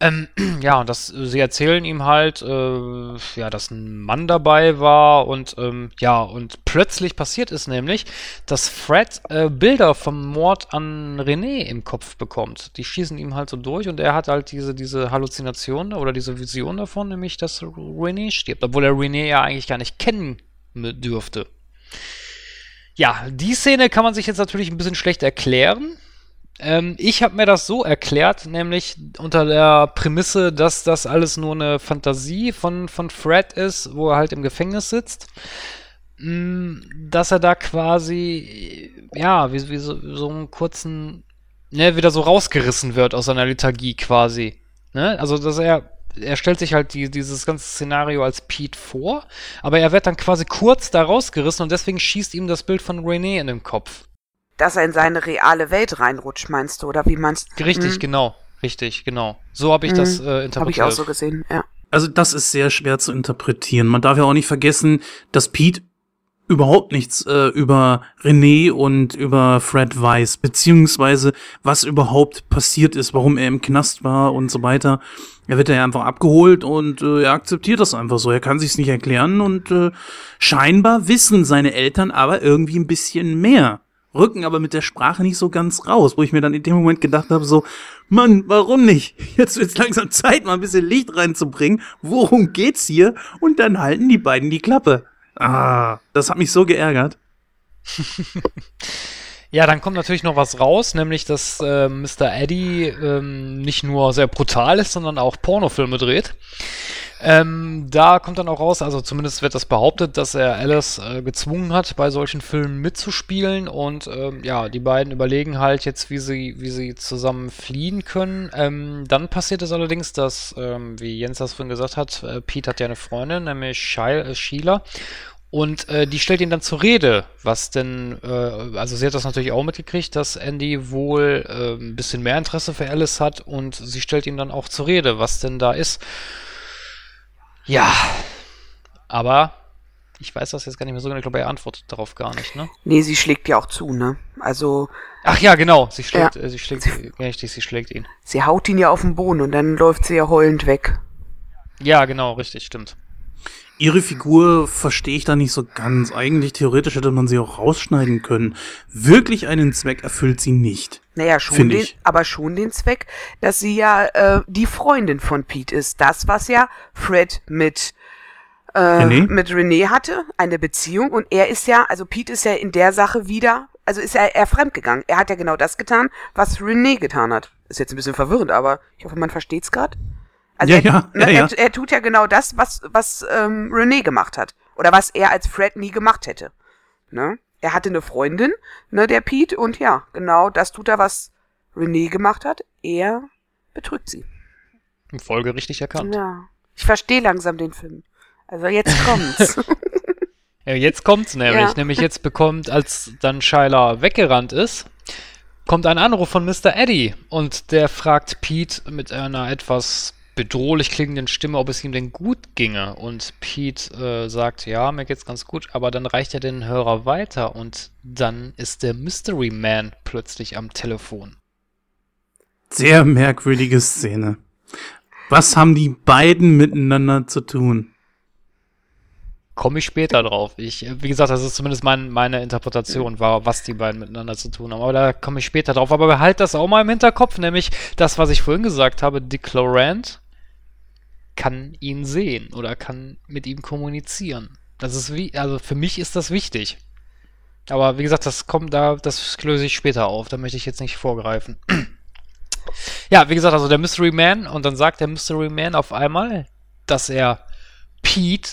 S1: Ähm, <clears throat> ja, und das, sie erzählen ihm halt, äh, ja, dass ein Mann dabei war und ähm, ja, und plötzlich passiert es nämlich, dass Fred äh, Bilder vom Mord an René im Kopf bekommt. Die schießen ihm halt so durch und er hat halt diese, diese Halluzination oder diese Vision davon, nämlich, dass René stirbt, obwohl er René ja eigentlich gar nicht kennen dürfte. Ja, die Szene kann man sich jetzt natürlich ein bisschen schlecht erklären. Ähm, ich habe mir das so erklärt, nämlich unter der Prämisse, dass das alles nur eine Fantasie von, von Fred ist, wo er halt im Gefängnis sitzt. Mm, dass er da quasi, ja, wie, wie so, so einen kurzen, ne, wieder so rausgerissen wird aus seiner Lethargie quasi. Ne? Also, dass er er stellt sich halt die, dieses ganze Szenario als Pete vor, aber er wird dann quasi kurz da rausgerissen und deswegen schießt ihm das Bild von René in den Kopf
S6: dass er in seine reale Welt reinrutscht, meinst du? Oder wie meinst
S1: du? Richtig, hm. genau. Richtig, genau. So habe ich hm. das äh, interpretiert. Habe ich
S6: auch so gesehen, ja.
S5: Also das ist sehr schwer zu interpretieren. Man darf ja auch nicht vergessen, dass Pete überhaupt nichts äh, über René und über Fred weiß, beziehungsweise was überhaupt passiert ist, warum er im Knast war und so weiter. Er wird ja einfach abgeholt und äh, er akzeptiert das einfach so. Er kann sich's nicht erklären und äh, scheinbar wissen seine Eltern aber irgendwie ein bisschen mehr rücken aber mit der Sprache nicht so ganz raus, wo ich mir dann in dem Moment gedacht habe, so, Mann, warum nicht? Jetzt wird's langsam Zeit, mal ein bisschen Licht reinzubringen. Worum geht's hier? Und dann halten die beiden die Klappe. Ah, das hat mich so geärgert. <laughs>
S1: ja, dann kommt natürlich noch was raus, nämlich dass äh, Mr. Eddie ähm, nicht nur sehr brutal ist, sondern auch Pornofilme dreht. Ähm, da kommt dann auch raus, also zumindest wird das behauptet, dass er Alice äh, gezwungen hat, bei solchen Filmen mitzuspielen und ähm, ja, die beiden überlegen halt jetzt, wie sie, wie sie zusammen fliehen können. Ähm, dann passiert es allerdings, dass, ähm, wie Jens das vorhin gesagt hat, äh, Pete hat ja eine Freundin, nämlich äh, Sheila und äh, die stellt ihn dann zur Rede, was denn, äh, also sie hat das natürlich auch mitgekriegt, dass Andy wohl äh, ein bisschen mehr Interesse für Alice hat und sie stellt ihn dann auch zur Rede, was denn da ist. Ja, aber ich weiß das jetzt gar nicht mehr so genau. Ich glaube, er antwortet darauf gar nicht, ne?
S6: Nee, sie schlägt ja auch zu, ne? Also.
S1: Ach ja, genau. Sie schlägt, ja. äh, sie schlägt, sie, richtig, sie schlägt ihn.
S6: Sie haut ihn ja auf den Boden und dann läuft sie ja heulend weg.
S1: Ja, genau, richtig, stimmt.
S5: Ihre Figur verstehe ich da nicht so ganz. Eigentlich theoretisch hätte man sie auch rausschneiden können. Wirklich einen Zweck erfüllt sie nicht.
S6: Naja, schon den, aber schon den Zweck, dass sie ja äh, die Freundin von Pete ist. Das, was ja Fred mit äh, René? mit René hatte, eine Beziehung. Und er ist ja, also Pete ist ja in der Sache wieder, also ist er, er fremdgegangen. Er hat ja genau das getan, was René getan hat. Ist jetzt ein bisschen verwirrend, aber ich hoffe, man versteht's gerade. Also ja, er, ja, ne, ja, er, er, tut ja genau das, was, was ähm, René gemacht hat. Oder was er als Fred nie gemacht hätte. Ne? Er hatte eine Freundin, ne, der Pete, und ja, genau das tut er, was René gemacht hat. Er betrügt sie.
S1: In Folge richtig erkannt.
S6: Ja. Ich verstehe langsam den Film. Also jetzt <laughs> kommt's.
S1: ja, jetzt kommt's nämlich. Ja. Nämlich jetzt bekommt, als dann Shyla weggerannt ist, kommt ein Anruf von Mr. Eddie und der fragt Pete mit einer etwas bedrohlich klingenden Stimme, ob es ihm denn gut ginge. Und Pete äh, sagt, ja, mir geht's ganz gut, aber dann reicht er den Hörer weiter und dann ist der Mystery Man plötzlich am Telefon.
S5: Sehr merkwürdige Szene. Was haben die beiden miteinander zu tun?
S1: Komme ich später drauf. Ich, wie gesagt, das ist zumindest mein, meine Interpretation, war, was die beiden miteinander zu tun haben. Aber da komme ich später drauf. Aber behalt das auch mal im Hinterkopf, nämlich das, was ich vorhin gesagt habe, Dick Laurent kann ihn sehen oder kann mit ihm kommunizieren. Das ist wie, also für mich ist das wichtig. Aber wie gesagt, das kommt da, das löse ich später auf. Da möchte ich jetzt nicht vorgreifen. <clears throat> ja, wie gesagt, also der Mystery Man und dann sagt der Mystery Man auf einmal, dass er Pete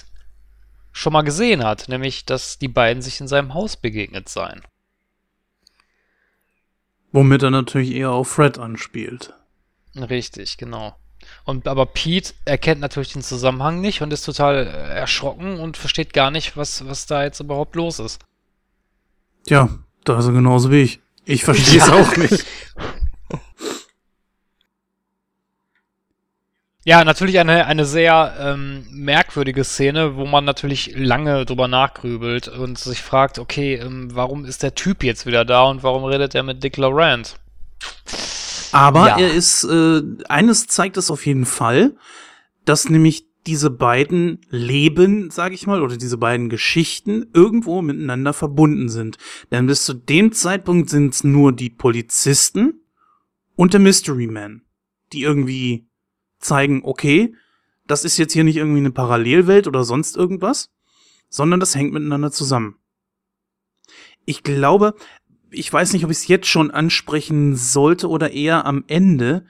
S1: schon mal gesehen hat, nämlich dass die beiden sich in seinem Haus begegnet seien.
S5: Womit er natürlich eher auf Fred anspielt.
S1: Richtig, genau. Und aber Pete erkennt natürlich den Zusammenhang nicht und ist total äh, erschrocken und versteht gar nicht, was, was da jetzt überhaupt los ist.
S5: Tja, da ist er genauso wie ich. Ich verstehe es ja. auch nicht. <laughs>
S1: Ja, natürlich eine, eine sehr ähm, merkwürdige Szene, wo man natürlich lange drüber nachgrübelt und sich fragt, okay, ähm, warum ist der Typ jetzt wieder da und warum redet er mit Dick Laurent?
S5: Aber
S1: Ja.
S5: er ist, äh, eines zeigt es auf jeden Fall, dass nämlich diese beiden Leben, sag ich mal, oder diese beiden Geschichten irgendwo miteinander verbunden sind. Denn bis zu dem Zeitpunkt sind es nur die Polizisten und der Mystery Man, die irgendwie zeigen, okay, das ist jetzt hier nicht irgendwie eine Parallelwelt oder sonst irgendwas, sondern das hängt miteinander zusammen. Ich glaube, ich weiß nicht, ob ich es jetzt schon ansprechen sollte oder eher am Ende.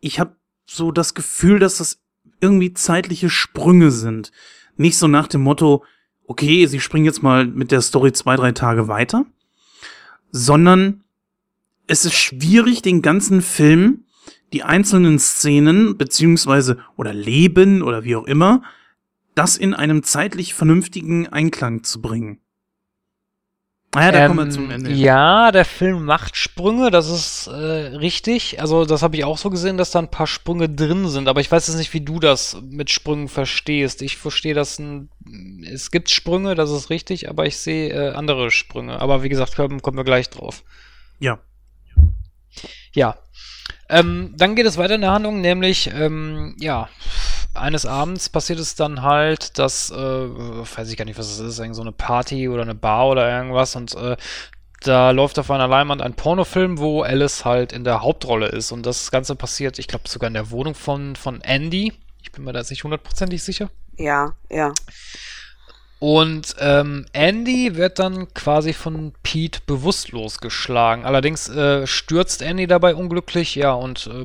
S5: Ich habe so das Gefühl, dass das irgendwie zeitliche Sprünge sind. Nicht so nach dem Motto, okay, sie springen jetzt mal mit der Story zwei, drei Tage weiter, sondern es ist schwierig, den ganzen Film, die einzelnen Szenen, beziehungsweise, oder Leben oder wie auch immer, das in einem zeitlich vernünftigen Einklang zu bringen. Naja, da kommen wir zum Ende.
S1: Ähm, Ja, der Film macht Sprünge, das ist äh, richtig. Also das habe ich auch so gesehen, dass da ein paar Sprünge drin sind. Aber ich weiß jetzt nicht, wie du das mit Sprüngen verstehst. Ich verstehe, dass ein, es gibt Sprünge, das ist richtig, aber ich sehe äh, andere Sprünge. Aber wie gesagt, kommen, kommen wir gleich drauf.
S5: Ja.
S1: Ja. Ähm, dann geht es weiter in der Handlung, nämlich, ähm, ja, eines Abends passiert es dann halt, dass, äh, weiß ich gar nicht, was es ist, irgend so eine Party oder eine Bar oder irgendwas und äh, da läuft auf einer Leinwand ein Pornofilm, wo Alice halt in der Hauptrolle ist und das Ganze passiert, ich glaube sogar in der Wohnung von, von Andy. Ich bin mir da jetzt nicht hundertprozentig sicher.
S6: Ja, ja.
S1: Und ähm, Andy wird dann quasi von Pete bewusstlos geschlagen. Allerdings äh, stürzt Andy dabei unglücklich, ja, und äh,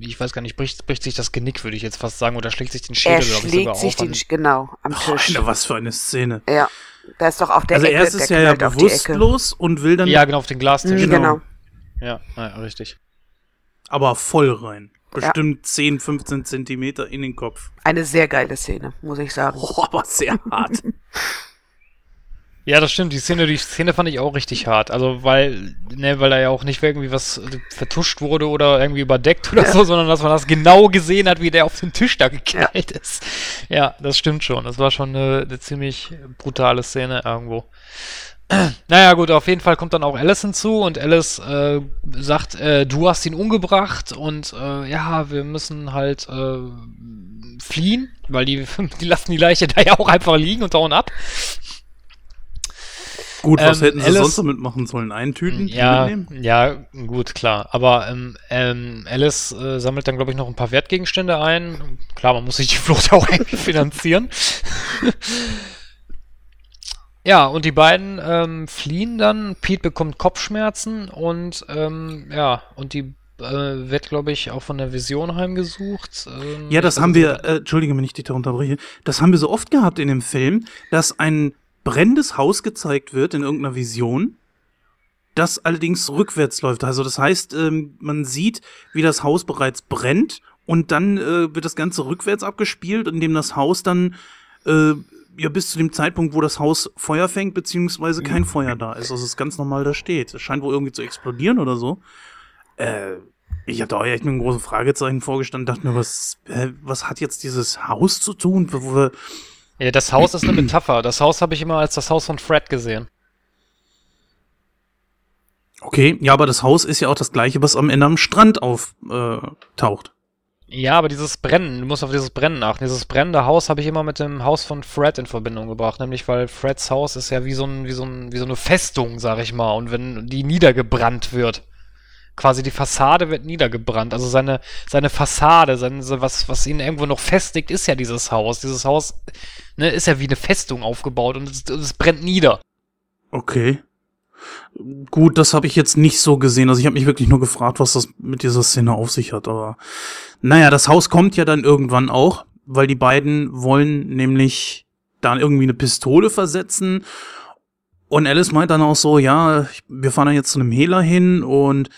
S1: ich weiß gar nicht, bricht, bricht sich das Genick, würde ich jetzt fast sagen, oder schlägt sich den Schädel,
S6: Er
S1: glaube ich, sogar
S6: sich
S1: auf.
S6: den,
S1: an-
S6: Sch- genau, am
S5: Boah,
S6: Tisch.
S5: Alter, was für eine Szene.
S6: Ja, da ist doch auf der
S5: Also
S6: Ecke,
S5: erst ist er ja bewusstlos und will dann
S1: ja, genau, auf den Glastisch.
S6: Mhm, Genau.
S1: Ja, ja, richtig.
S5: aber voll rein.
S6: Ja.
S5: Bestimmt 10, 15 Zentimeter in den Kopf.
S6: Eine sehr geile Szene, muss ich sagen.
S5: Boah, aber sehr hart. <laughs>
S1: Ja, das stimmt. Die Szene, die Szene fand ich auch richtig hart. Also, weil, ne, weil da ja auch nicht irgendwie was äh, vertuscht wurde oder irgendwie überdeckt oder so, sondern dass man das genau gesehen hat, wie der auf den Tisch da geknallt ist. Ja, das stimmt schon. Das war schon eine, eine ziemlich brutale Szene irgendwo. <clears throat> Naja, gut, auf jeden Fall kommt dann auch Alice hinzu und Alice äh, sagt, äh, du hast ihn umgebracht und äh, ja, wir müssen halt äh, fliehen, weil die, <laughs> die lassen die Leiche da ja auch einfach liegen und hauen ab.
S5: Gut, was
S1: Ähm,
S5: hätten sie
S1: Alice-
S5: sonst damit machen sollen? Eintüten?
S1: Ja,
S5: mitnehmen?
S1: ja, gut, klar. Aber ähm, ähm, Alice äh, sammelt dann, glaube ich, noch ein paar Wertgegenstände ein. Klar, man muss sich die Flucht <laughs> auch irgendwie finanzieren. <laughs> ja, und die beiden ähm, fliehen dann. Pete bekommt Kopfschmerzen und ähm, ja, und die äh, wird, glaube ich, auch von der Vision heimgesucht. Ähm,
S5: Ja, das
S1: ich
S5: haben wir, äh, entschuldige, wenn ich dich da unterbreche, das haben wir so oft gehabt in dem Film, dass ein brennendes Haus gezeigt wird in irgendeiner Vision, das allerdings rückwärts läuft. Also das heißt, ähm, man sieht, wie das Haus bereits brennt und dann äh, wird das Ganze rückwärts abgespielt, indem das Haus dann äh, ja bis zu dem Zeitpunkt, wo das Haus Feuer fängt, beziehungsweise kein Feuer da ist. Also es ist ganz normal da steht. Es scheint wohl irgendwie zu explodieren oder so. Äh, ich hatte auch echt mit einem großen Fragezeichen vorgestanden, dachte mir, was, äh, was hat jetzt dieses Haus zu tun? Wo, wo,
S1: Ja, das Haus ist eine Metapher. Das Haus habe ich immer als das Haus von Fred gesehen.
S5: okay, ja, aber das Haus ist ja auch das gleiche, was am Ende am Strand auftaucht. Äh.
S1: Ja, aber dieses Brennen, du musst auf dieses Brennen achten. Dieses brennende Haus habe ich immer mit dem Haus von Fred in Verbindung gebracht, nämlich weil Freds Haus ist ja wie so, ein, wie so, ein, wie so eine Festung, sag ich mal. Und wenn die niedergebrannt wird, quasi die Fassade wird niedergebrannt. Also seine, seine Fassade, sein, was, was ihn irgendwo noch festigt, ist ja dieses Haus. Dieses Haus ne, ist ja wie eine Festung aufgebaut und es, es brennt nieder.
S5: Okay. Gut, das habe ich jetzt nicht so gesehen. Also ich habe mich wirklich nur gefragt, was das mit dieser Szene auf sich hat. Aber naja, das Haus kommt ja dann irgendwann auch, weil die beiden wollen nämlich dann irgendwie eine Pistole versetzen. Und Alice meint dann auch so, ja, wir fahren dann jetzt zu einem Hehler hin und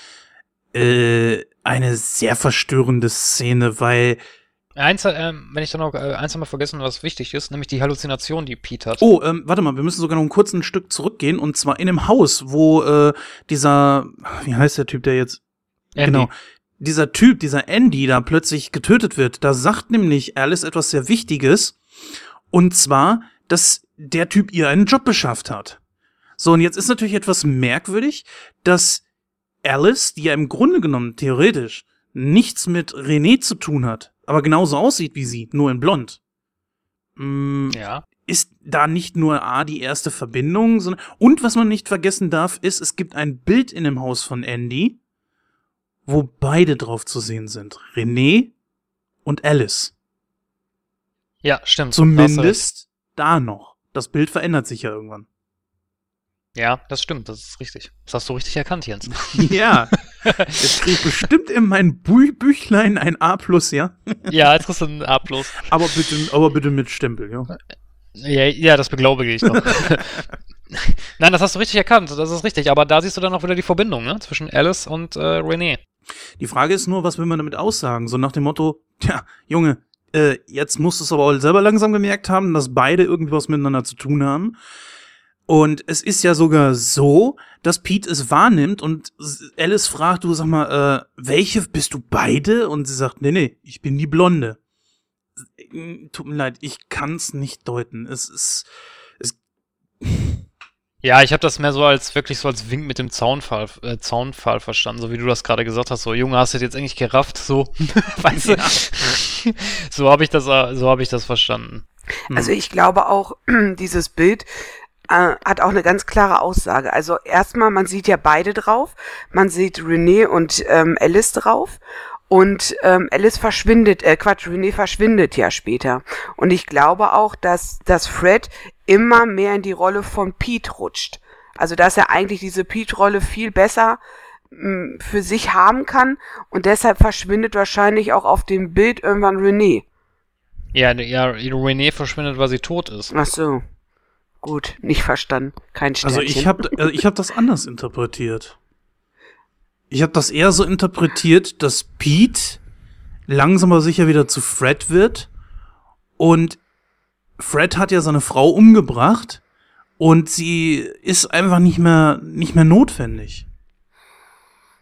S5: äh, eine sehr verstörende Szene, weil
S1: Eins, ähm, wenn ich dann noch, äh, eins wir vergessen, was wichtig ist, nämlich die Halluzination, die Pete hat.
S5: Oh, ähm, warte mal, wir müssen sogar noch ein kurzes Stück zurückgehen und zwar in dem Haus, wo äh, dieser, wie heißt der Typ, der jetzt
S1: Andy.
S5: Genau. dieser Typ, dieser Andy da plötzlich getötet wird, da sagt nämlich Alice etwas sehr Wichtiges. Und zwar, dass der Typ ihr einen Job beschafft hat. So, und jetzt ist natürlich etwas merkwürdig, dass Alice, die ja im Grunde genommen theoretisch nichts mit René zu tun hat, aber genauso aussieht wie sie, nur in blond. Mm,
S1: Ja.
S5: ist da nicht nur A die erste Verbindung, sondern und was man nicht vergessen darf, ist, es gibt ein Bild in dem Haus von Andy, wo beide drauf zu sehen sind. René und Alice.
S1: Ja, stimmt.
S5: Zumindest da noch. Das Bild verändert sich ja irgendwann.
S1: Ja, das stimmt, das ist richtig. Das hast du richtig erkannt, Jens. <laughs> <laughs>
S5: Ja. Jetzt krieg ich bestimmt in mein Bü Büchlein ein A plus, ja?
S1: ja, jetzt kriegst du ein A+.
S5: Aber bitte, aber bitte mit Stempel, ja.
S1: Ja, ja, das beglaubige ich noch. <laughs> Nein, das hast du richtig erkannt, das ist richtig. Aber da siehst du dann auch wieder die Verbindung ne? zwischen Alice und äh, René.
S5: Die Frage ist nur, was will man damit aussagen? So nach dem Motto, tja, Junge, äh, jetzt musst du es aber auch selber langsam gemerkt haben, dass beide irgendwie was miteinander zu tun haben. Und es ist ja sogar so, dass Pete es wahrnimmt und Alice fragt, du sag mal, äh, welche bist du beide? Und sie sagt, nee, nee, ich bin die Blonde. Äh, Tut mir leid, ich kann's nicht deuten. Es ist, es,
S1: Ja, ich habe das mehr so als wirklich so als Wink mit dem Zaunpfahl, äh, Zaunpfahl verstanden, so wie du das gerade gesagt hast. So, Junge, hast du das jetzt eigentlich gerafft? So, <laughs> weißt du? so habe ich das, äh, so habe ich das verstanden.
S6: Also ich glaube auch, <clears throat> dieses Bild äh, hat auch eine ganz klare Aussage. Also erstmal, man sieht ja beide drauf. Man sieht René und ähm, Alice drauf. Und ähm, Alice verschwindet, äh, Quatsch, René verschwindet ja später. Und ich glaube auch, dass, dass Fred immer mehr in die Rolle von Pete rutscht. Also dass er eigentlich diese Pete-Rolle viel besser mh, für sich haben kann. Und deshalb verschwindet wahrscheinlich auch auf dem Bild irgendwann René.
S1: Ja, ja, René verschwindet, weil sie tot ist.
S6: Ach so. Gut, nicht verstanden. Kein
S5: Also
S6: Sternchen.
S5: ich habe also ich hab das anders interpretiert. Ich habe das eher so interpretiert, dass Pete langsam aber sicher wieder zu Fred wird und Fred hat ja seine Frau umgebracht und sie ist einfach nicht mehr nicht mehr notwendig.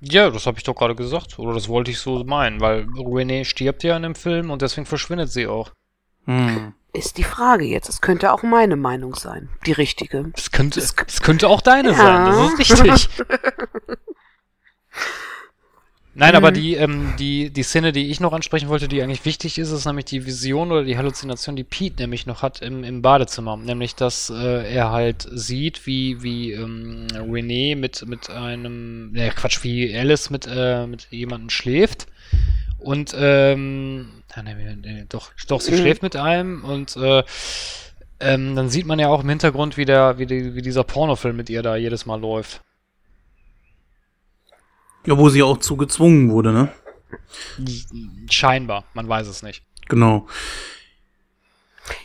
S1: Ja, das habe ich doch gerade gesagt. Oder das wollte ich so meinen, weil René stirbt ja in dem Film und deswegen verschwindet sie auch.
S5: Hm.
S6: Ist die Frage jetzt. Es könnte auch meine Meinung sein. Die richtige.
S1: Das könnte, das könnte auch deine
S6: Ja.
S1: sein, das ist richtig. <laughs> Nein, aber
S6: Mhm.
S1: die, ähm, die, die Szene, die ich noch ansprechen wollte, die eigentlich wichtig ist, ist nämlich die Vision oder die Halluzination, die Pete nämlich noch hat im, im Badezimmer. Nämlich, dass äh, er halt sieht, wie, wie ähm, René mit, mit einem, äh, Quatsch, wie Alice mit, äh, mit jemandem schläft. Und, ähm, nee, nee, doch, doch, sie
S6: Mhm.
S1: schläft mit einem und, äh, ähm, dann sieht man ja auch im Hintergrund, wie, der, wie, die, wie dieser Pornofilm mit ihr da jedes Mal läuft.
S5: Ja, wo sie auch zu gezwungen wurde, ne?
S1: Scheinbar, man weiß es nicht.
S5: Genau.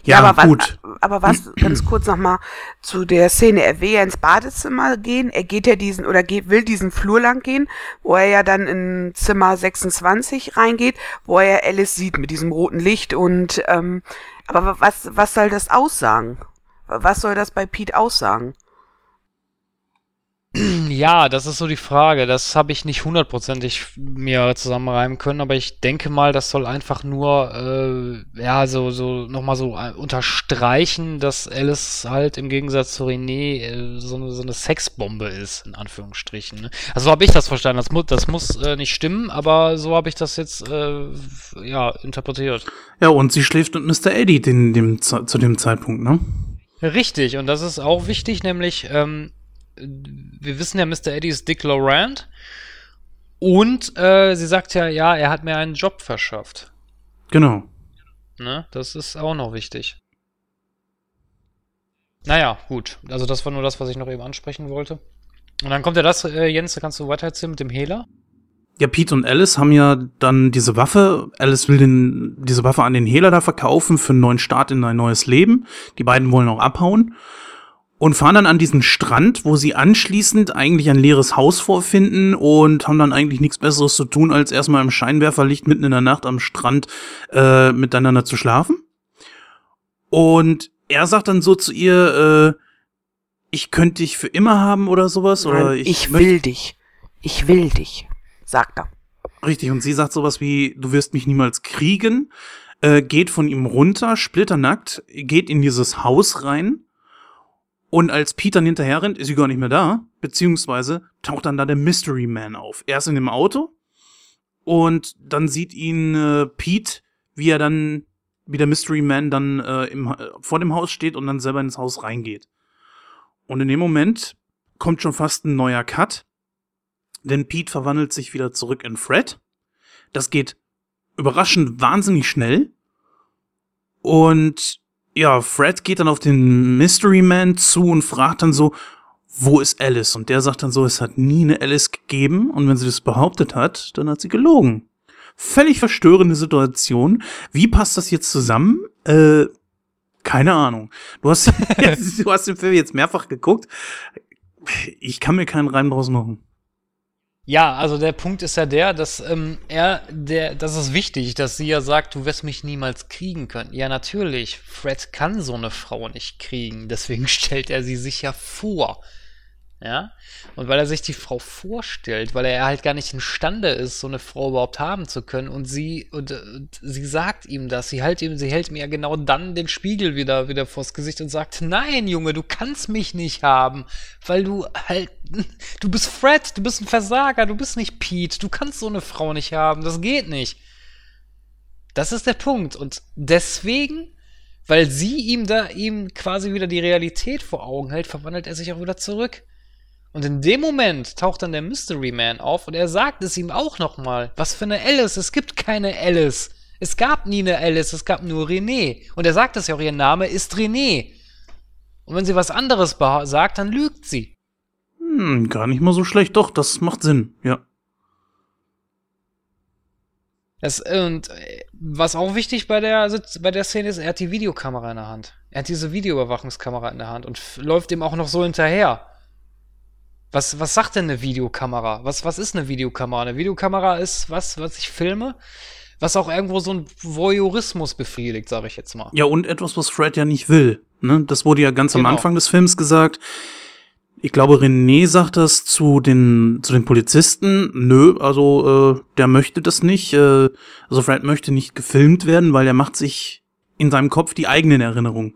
S5: Ja,
S6: aber
S5: gut.
S6: Was, aber was, <clears throat> ganz kurz nochmal zu der Szene. Er will ja ins Badezimmer gehen. Er geht ja diesen, oder geht, will diesen Flur lang gehen, wo er ja dann in Zimmer 26 reingeht, wo er ja Alice sieht mit diesem roten Licht und, ähm, aber was, was soll das aussagen? Was soll das bei Pete aussagen? <clears throat>
S1: Ja, das ist so die Frage. Das habe ich nicht hundertprozentig mir zusammenreimen können, aber ich denke mal, das soll einfach nur, äh, ja, so, so nochmal so äh, unterstreichen, dass Alice halt im Gegensatz zu René äh, so, eine, so eine Sexbombe ist, in Anführungsstrichen. Ne? Also so habe ich das verstanden. Das, mu das muss äh, nicht stimmen, aber so habe ich das jetzt, äh, ja, interpretiert.
S5: Ja, und sie schläft mit Mr. Eddie den, dem, zu zu dem Zeitpunkt, ne?
S1: Richtig, und das ist auch wichtig, nämlich, ähm, wir wissen ja, Mr. Eddie ist Dick Laurent. Und äh, sie sagt ja, ja, er hat mir einen Job verschafft.
S5: Genau.
S1: Ne? Das ist auch noch wichtig. Naja, gut. Also das war nur das, was ich noch eben ansprechen wollte. Und dann kommt ja das, äh, Jens, da kannst du weiter erzählen mit dem Hehler.
S5: Ja, Pete und Alice haben ja dann diese Waffe. Alice will den, diese Waffe an den Hehler da verkaufen für einen neuen Start in ein neues Leben. Die beiden wollen auch abhauen. Und fahren dann an diesen Strand, wo sie anschließend eigentlich ein leeres Haus vorfinden und haben dann eigentlich nichts Besseres zu tun, als erstmal im Scheinwerferlicht mitten in der Nacht am Strand äh, miteinander zu schlafen. Und er sagt dann so zu ihr, äh, ich könnte dich für immer haben oder sowas. oder
S6: Nein, ich,
S5: möchte-
S6: will dich. Ich will dich, sagt er.
S5: Richtig, und sie sagt sowas wie, du wirst mich niemals kriegen, äh, geht von ihm runter, splitternackt, geht in dieses Haus rein und als Pete dann hinterher rennt, ist sie gar nicht mehr da, beziehungsweise taucht dann da der Mystery Man auf. Er ist in dem Auto und dann sieht ihn äh, Pete, wie er dann, wie der Mystery Man dann äh, im, vor dem Haus steht und dann selber ins Haus reingeht. Und in dem Moment kommt schon fast ein neuer Cut, denn Pete verwandelt sich wieder zurück in Fred. Das geht überraschend wahnsinnig schnell. Und ja, Fred geht dann auf den Mystery Man zu und fragt dann so, wo ist Alice? Und der sagt dann so, es hat nie eine Alice gegeben und wenn sie das behauptet hat, dann hat sie gelogen. Völlig verstörende Situation. Wie passt das jetzt zusammen? Äh, keine Ahnung. Du hast, <laughs> du hast den Film jetzt mehrfach geguckt. Ich kann mir keinen Reim draus machen.
S1: Ja, also der Punkt ist ja der, dass ähm, er, der, das ist wichtig, dass sie ja sagt, du wirst mich niemals kriegen können. Ja, natürlich, Fred kann so eine Frau nicht kriegen, deswegen <laughs> stellt er sie sich ja vor. Ja? Und weil er sich die Frau vorstellt, weil er halt gar nicht imstande ist, so eine Frau überhaupt haben zu können und sie und, und sie sagt ihm das, sie hält ihm, sie hält mir ja genau dann den Spiegel wieder wieder vors Gesicht und sagt: "Nein, Junge, du kannst mich nicht haben, weil du halt <laughs> du bist Fred, du bist ein Versager, du bist nicht Pete, du kannst so eine Frau nicht haben, das geht nicht." Das ist der Punkt und deswegen weil sie ihm da ihm quasi wieder die Realität vor Augen hält, verwandelt er sich auch wieder zurück. Und in dem Moment taucht dann der Mystery Man auf und er sagt es ihm auch nochmal. Was für eine Alice? Es gibt keine Alice. Es gab nie eine Alice, es gab nur René. Und er sagt es ja auch, ihr Name ist René. Und wenn sie was anderes sagt, dann lügt sie.
S5: Hm, gar nicht mal so schlecht. Doch, das macht Sinn, ja.
S1: Das, und was auch wichtig bei der, bei der Szene ist, er hat die Videokamera in der Hand. Er hat diese Videoüberwachungskamera in der Hand und läuft ihm auch noch so hinterher. Was, was sagt denn eine Videokamera? Was, was ist eine Videokamera? Eine Videokamera ist was, was ich filme, was auch irgendwo so ein Voyeurismus befriedigt, sage ich jetzt mal.
S5: Ja, und etwas, was Fred ja nicht will. Ne? Das wurde ja ganz genau. am Anfang des Films gesagt. Ich glaube, René sagt das zu den, zu den Polizisten. Nö, also äh, der möchte das nicht. Äh, also Fred möchte nicht gefilmt werden, weil er macht sich in seinem Kopf die eigenen Erinnerungen.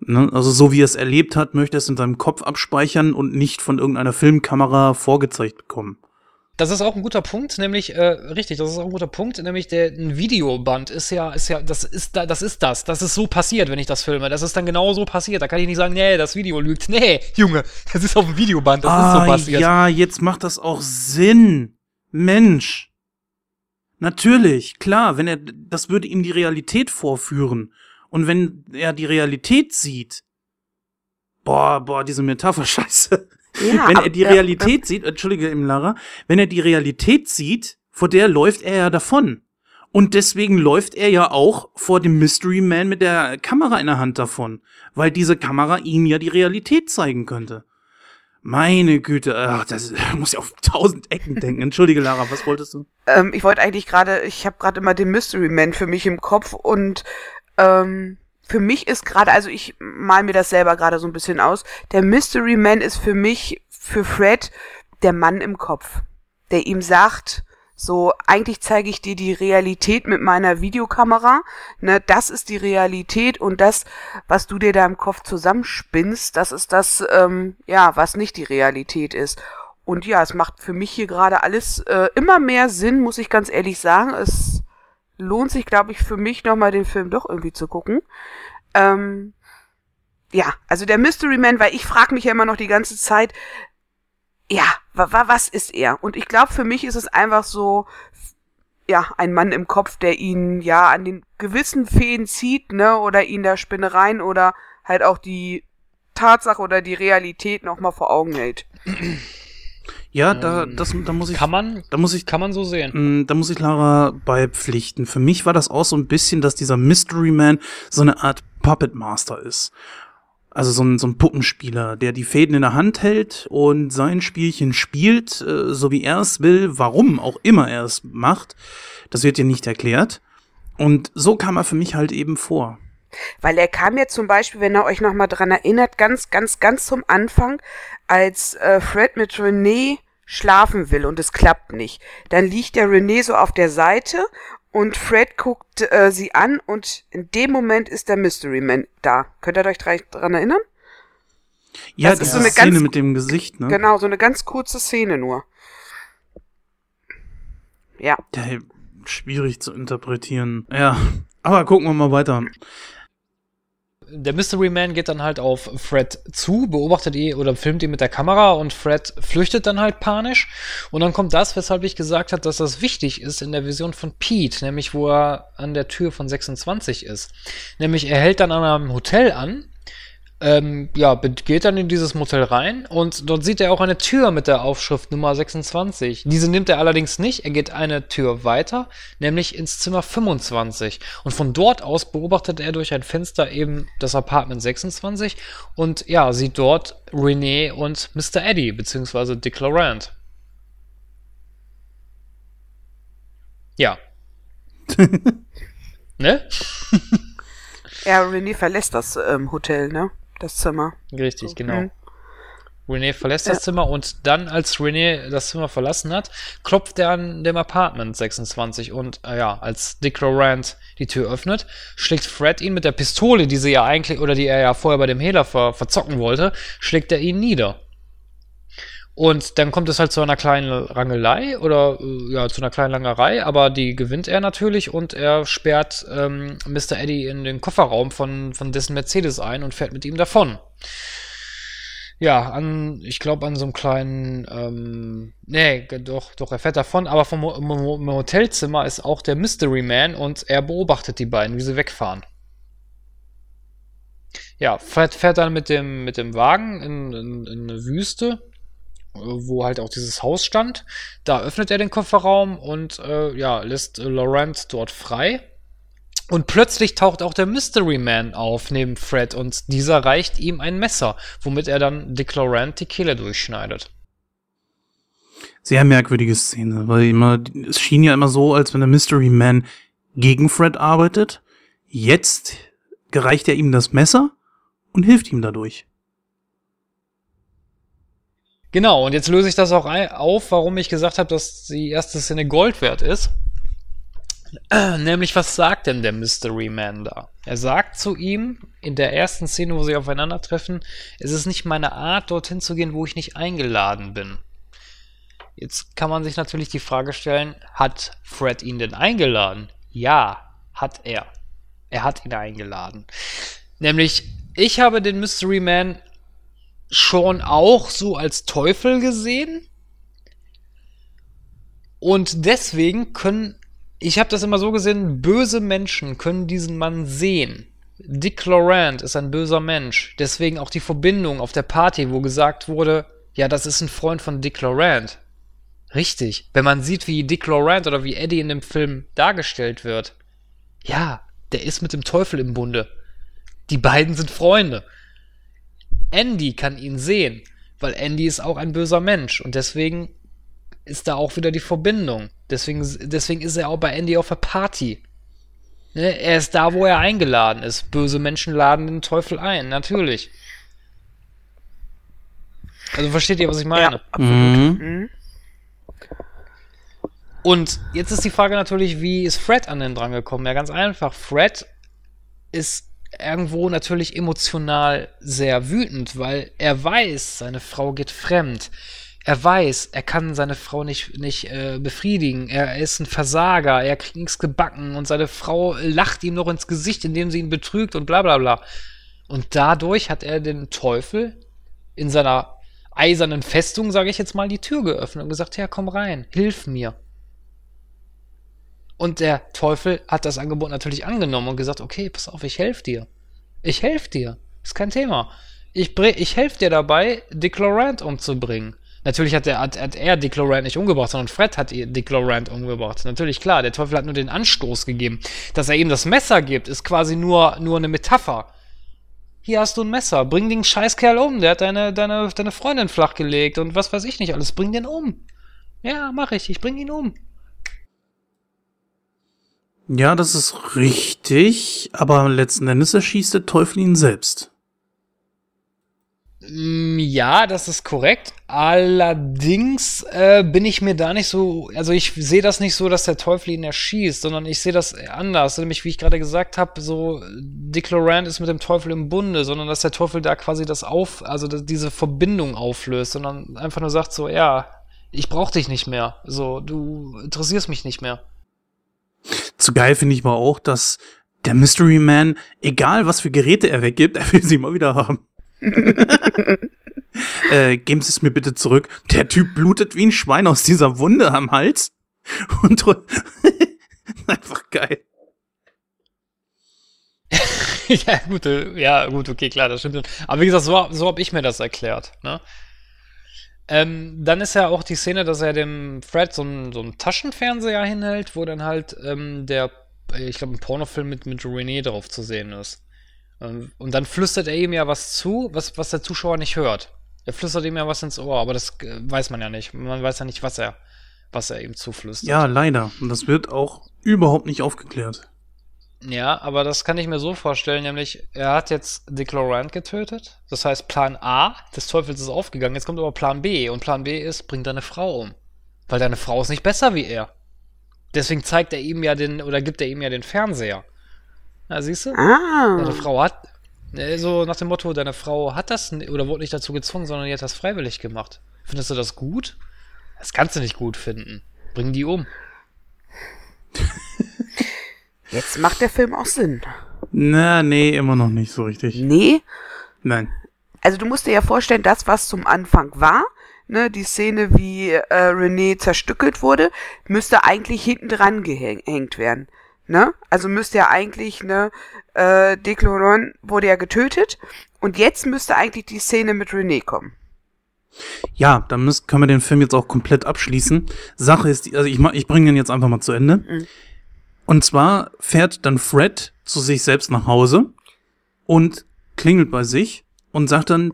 S5: Ne? Also so wie er es erlebt hat, möchte er es in seinem Kopf abspeichern und nicht von irgendeiner Filmkamera vorgezeigt bekommen.
S1: Das ist auch ein guter Punkt, nämlich, äh, richtig, das ist auch ein guter Punkt, nämlich der ein Videoband ist ja, ist ja, das ist da, das ist das. Das ist so passiert, wenn ich das filme. Das ist dann genau so passiert. Da kann ich nicht sagen, nee, das Video lügt. Nee, Junge, das ist auf dem Videoband, das ah, ist so passiert.
S5: Ja, jetzt macht das auch Sinn. Mensch. Natürlich, klar, wenn er, das würde ihm die Realität vorführen. Und wenn er die Realität sieht, boah, boah, diese Metapher, <laughs> scheiße. Ja, wenn er die Realität ja, sieht, entschuldige im Lara, wenn er die Realität sieht, vor der läuft er ja davon. Und deswegen läuft er ja auch vor dem Mystery Man mit der Kamera in der Hand davon, weil diese Kamera ihm ja die Realität zeigen könnte. Meine Güte, ach, das <laughs> muss ja auf tausend Ecken denken. Entschuldige, Lara, was wolltest du?
S6: Ähm, ich wollte eigentlich gerade, ich habe gerade immer den Mystery Man für mich im Kopf und ähm, für mich ist gerade, also ich mal mir das selber gerade so ein bisschen aus, der Mystery Man ist für mich, für Fred, der Mann im Kopf, der ihm sagt, so, eigentlich zeige ich dir die Realität mit meiner Videokamera. Ne, das ist die Realität und das, was du dir da im Kopf zusammenspinnst, das ist das, ähm, ja, was nicht die Realität ist. Und ja, es macht für mich hier gerade alles äh, immer mehr Sinn, muss ich ganz ehrlich sagen. Es lohnt sich, glaube ich, für mich nochmal den Film doch irgendwie zu gucken. Ähm, ja, also der Mystery Man, weil ich frage mich ja immer noch die ganze Zeit, ja, wa, wa, was ist er? Und ich glaube, für mich ist es einfach so, ja, ein Mann im Kopf, der ihn ja an den gewissen Feen zieht, ne, oder ihn da Spinnereien oder halt auch die Tatsache oder die Realität nochmal vor Augen hält.
S5: Ja, da, ähm, das, da muss ich.
S1: Kann man,
S5: da muss ich,
S1: kann man so sehen.
S5: Mh, mm, da muss ich Lara beipflichten. Für mich war das auch so ein bisschen, dass dieser Mystery Man so eine Art Puppet Master ist. Also so ein, so ein Puppenspieler, der die Fäden in der Hand hält und sein Spielchen spielt, äh, so wie er es will, warum auch immer er es macht. Das wird dir nicht erklärt. Und so kam er für mich halt eben vor.
S6: Weil er kam ja zum Beispiel, wenn ihr euch nochmal dran erinnert, ganz, ganz, ganz zum Anfang, als äh, Fred mit Renee schlafen will und es klappt nicht. Dann liegt der René so auf der Seite und Fred guckt äh, sie an und in dem Moment ist der Mystery Man da. Könnt ihr euch daran erinnern?
S5: Ja,
S6: Das ist so eine
S5: Szene
S6: ganz-
S5: mit dem Gesicht, ne?
S6: Genau, so eine ganz kurze Szene nur. Ja.
S5: Ja, schwierig zu interpretieren. Ja, aber gucken wir mal weiter.
S1: Der Mystery Man geht dann halt auf Fred zu, beobachtet ihn oder filmt ihn mit der Kamera und Fred flüchtet dann halt panisch. Und dann kommt das, weshalb ich gesagt habe, dass das wichtig ist in der Vision von Pete, nämlich wo er an der Tür von 26 ist. Nämlich er hält dann an einem Hotel an, ähm, ja, geht dann in dieses Motel rein und dort sieht er auch eine Tür mit der Aufschrift Nummer 26. Diese nimmt er allerdings nicht, er geht eine Tür weiter, nämlich ins Zimmer 25. Und von dort aus beobachtet er durch ein Fenster eben das Apartment 26 und ja, sieht dort Renee und Mr. Eddie, beziehungsweise Dick Laurent. Ja. <laughs> ne?
S6: Ja, René verlässt das ähm, Hotel, ne? Das Zimmer.
S1: Richtig, genau.
S6: Mhm.
S1: René verlässt das Zimmer und dann, als René das Zimmer verlassen hat, klopft er an dem Apartment 26 und äh, ja, als Dick Laurent die Tür öffnet, schlägt Fred ihn mit der Pistole, die sie ja eigentlich oder die er ja vorher bei dem Hehler ver verzocken wollte, schlägt er ihn nieder. Und dann kommt es halt zu einer kleinen Rangelei oder äh, ja, zu einer kleinen Langerei, aber die gewinnt er natürlich und er sperrt ähm, Mr. Eddie in den Kofferraum von, von dessen Mercedes ein und fährt mit ihm davon. Ja, an, ich glaube an so einem kleinen, ähm, nee, doch, doch, er fährt davon, aber vom Mo Hotelzimmer ist auch der Mystery Man und er beobachtet die beiden, wie sie wegfahren. Ja, fährt, fährt dann mit dem, mit dem Wagen in, in, in eine Wüste, wo halt auch dieses Haus stand. Da öffnet er den Kofferraum und äh, ja, lässt äh, Laurent dort frei. Und plötzlich taucht auch der Mystery Man auf neben Fred und dieser reicht ihm ein Messer, womit er dann Dick Laurent die Kehle durchschneidet.
S5: Sehr merkwürdige Szene, weil immer, es schien ja immer so, als wenn der Mystery Man gegen Fred arbeitet. Jetzt gereicht er ihm das Messer und hilft ihm dadurch.
S1: Genau, und jetzt löse ich das auch auf, warum ich gesagt habe, dass die erste Szene Gold wert ist. <clears throat> Nämlich, was sagt denn der Mystery Man da? Er sagt zu ihm in der ersten Szene, wo sie aufeinandertreffen, es ist nicht meine Art, dorthin zu gehen, wo ich nicht eingeladen bin. Jetzt kann man sich natürlich die Frage stellen, hat Fred ihn denn eingeladen? Ja, hat er. Er hat ihn eingeladen. Nämlich, ich habe den Mystery Man schon auch so als Teufel gesehen. Und deswegen können, ich habe das immer so gesehen, böse Menschen können diesen Mann sehen. Dick Laurent ist ein böser Mensch. Deswegen auch die Verbindung auf der Party, wo gesagt wurde, ja, das ist ein Freund von Dick Laurent. Richtig. Wenn man sieht, wie Dick Laurent oder wie Eddie in dem Film dargestellt wird. Ja, der ist mit dem Teufel im Bunde. Die beiden sind Freunde. Andy kann ihn sehen, weil Andy ist auch ein böser Mensch und deswegen ist da auch wieder die Verbindung. Deswegen, deswegen ist er auch bei Andy auf der Party. Ne? Er ist da, wo er eingeladen ist. Böse Menschen laden den Teufel ein, natürlich. Also versteht ihr, was ich meine?
S6: Ja, absolut.
S5: Mhm.
S6: Mhm.
S1: Und jetzt ist die Frage natürlich, wie ist Fred an den dran gekommen? Ja, ganz einfach. Fred ist irgendwo natürlich emotional sehr wütend, weil er weiß, seine Frau geht fremd. Er weiß, er kann seine Frau nicht, nicht äh, befriedigen. Er ist ein Versager, er kriegt nichts gebacken und seine Frau lacht ihm noch ins Gesicht, indem sie ihn betrügt und bla bla bla. Und dadurch hat er den Teufel in seiner eisernen Festung, sage ich jetzt mal, die Tür geöffnet und gesagt, ja, komm rein, hilf mir. Und der Teufel hat das Angebot natürlich angenommen und gesagt, okay, pass auf, ich helfe dir. Ich helfe dir. Ist kein Thema. Ich, ich helfe dir dabei, Dick Laurent umzubringen. Natürlich hat, er, hat, hat er Dick Laurent nicht umgebracht, sondern Fred hat Laurent umgebracht. Natürlich, klar, der Teufel hat nur den Anstoß gegeben. Dass er ihm das Messer gibt, ist quasi nur, nur eine Metapher. Hier hast du ein Messer, bring den Scheißkerl um, der hat deine, deine, deine Freundin flachgelegt und was weiß ich nicht alles, bring den um. Ja, mach ich, ich bring ihn um.
S5: Ja, das ist richtig, aber letzten Endes erschießt der Teufel ihn selbst.
S1: Mm, Ja, das ist korrekt. Allerdings äh, bin ich mir da nicht so, also ich sehe das nicht so, dass der Teufel ihn erschießt, sondern ich sehe das anders. Nämlich, wie ich gerade gesagt habe, so Dick Laurent ist mit dem Teufel im Bunde, sondern dass der Teufel da quasi das auf, also diese Verbindung auflöst, sondern einfach nur sagt so, ja, ich brauch dich nicht mehr. So, du interessierst mich nicht mehr.
S5: Zu geil finde ich aber auch, dass der Mystery Man, egal was für Geräte er weggibt, <laughs> er will sie immer wieder haben. <laughs> äh, geben Sie es mir bitte zurück. Der Typ blutet wie ein Schwein aus dieser Wunde am Hals. <laughs> Und einfach geil.
S1: ja, gut, äh, ja, gut, okay, klar, das stimmt. Aber wie gesagt, so, so habe ich mir das erklärt. Ne? Ähm, dann ist ja auch die Szene, dass er dem Fred so einen so Taschenfernseher hinhält, wo dann halt ähm, der, ich glaube, ein Pornofilm mit, mit René drauf zu sehen ist. Ähm, und dann flüstert er ihm ja was zu, was, was der Zuschauer nicht hört. Er flüstert ihm ja was ins Ohr, aber das äh, weiß man ja nicht. Man weiß ja nicht, was er, was er ihm zuflüstert.
S5: Ja, leider. Und das wird auch überhaupt nicht aufgeklärt.
S1: Ja, aber das kann ich mir so vorstellen, nämlich er hat jetzt Dick Laurent getötet. Das heißt, Plan A des Teufels ist aufgegangen. Jetzt kommt aber Plan B und Plan B ist, bring deine Frau um. Weil deine Frau ist nicht besser wie er. Deswegen zeigt er ihm ja den, oder gibt er ihm ja den Fernseher. Na, siehst du?
S6: Ah.
S1: Deine Frau hat, ne, so nach dem Motto, deine Frau hat das, oder wurde nicht dazu gezwungen, sondern die hat das freiwillig gemacht. Findest du das gut? Das kannst du nicht gut finden. Bring die um. <laughs>
S6: Jetzt macht der Film auch Sinn.
S5: Na, nee, immer noch nicht so richtig.
S6: Nee,
S5: Nein.
S6: also du musst dir ja vorstellen, das, was zum Anfang war, ne, die Szene, wie äh, René zerstückelt wurde, müsste eigentlich hinten dran gehängt werden. Ne? Also müsste ja eigentlich, ne, äh, Laurent wurde ja getötet und jetzt müsste eigentlich die Szene mit René kommen.
S5: Ja, dann müssen, können wir den Film jetzt auch komplett abschließen. Sache ist, also ich, mach- ich bringe den jetzt einfach mal zu Ende.
S6: Mhm.
S5: Und zwar fährt dann Fred zu sich selbst nach Hause und klingelt bei sich und sagt dann,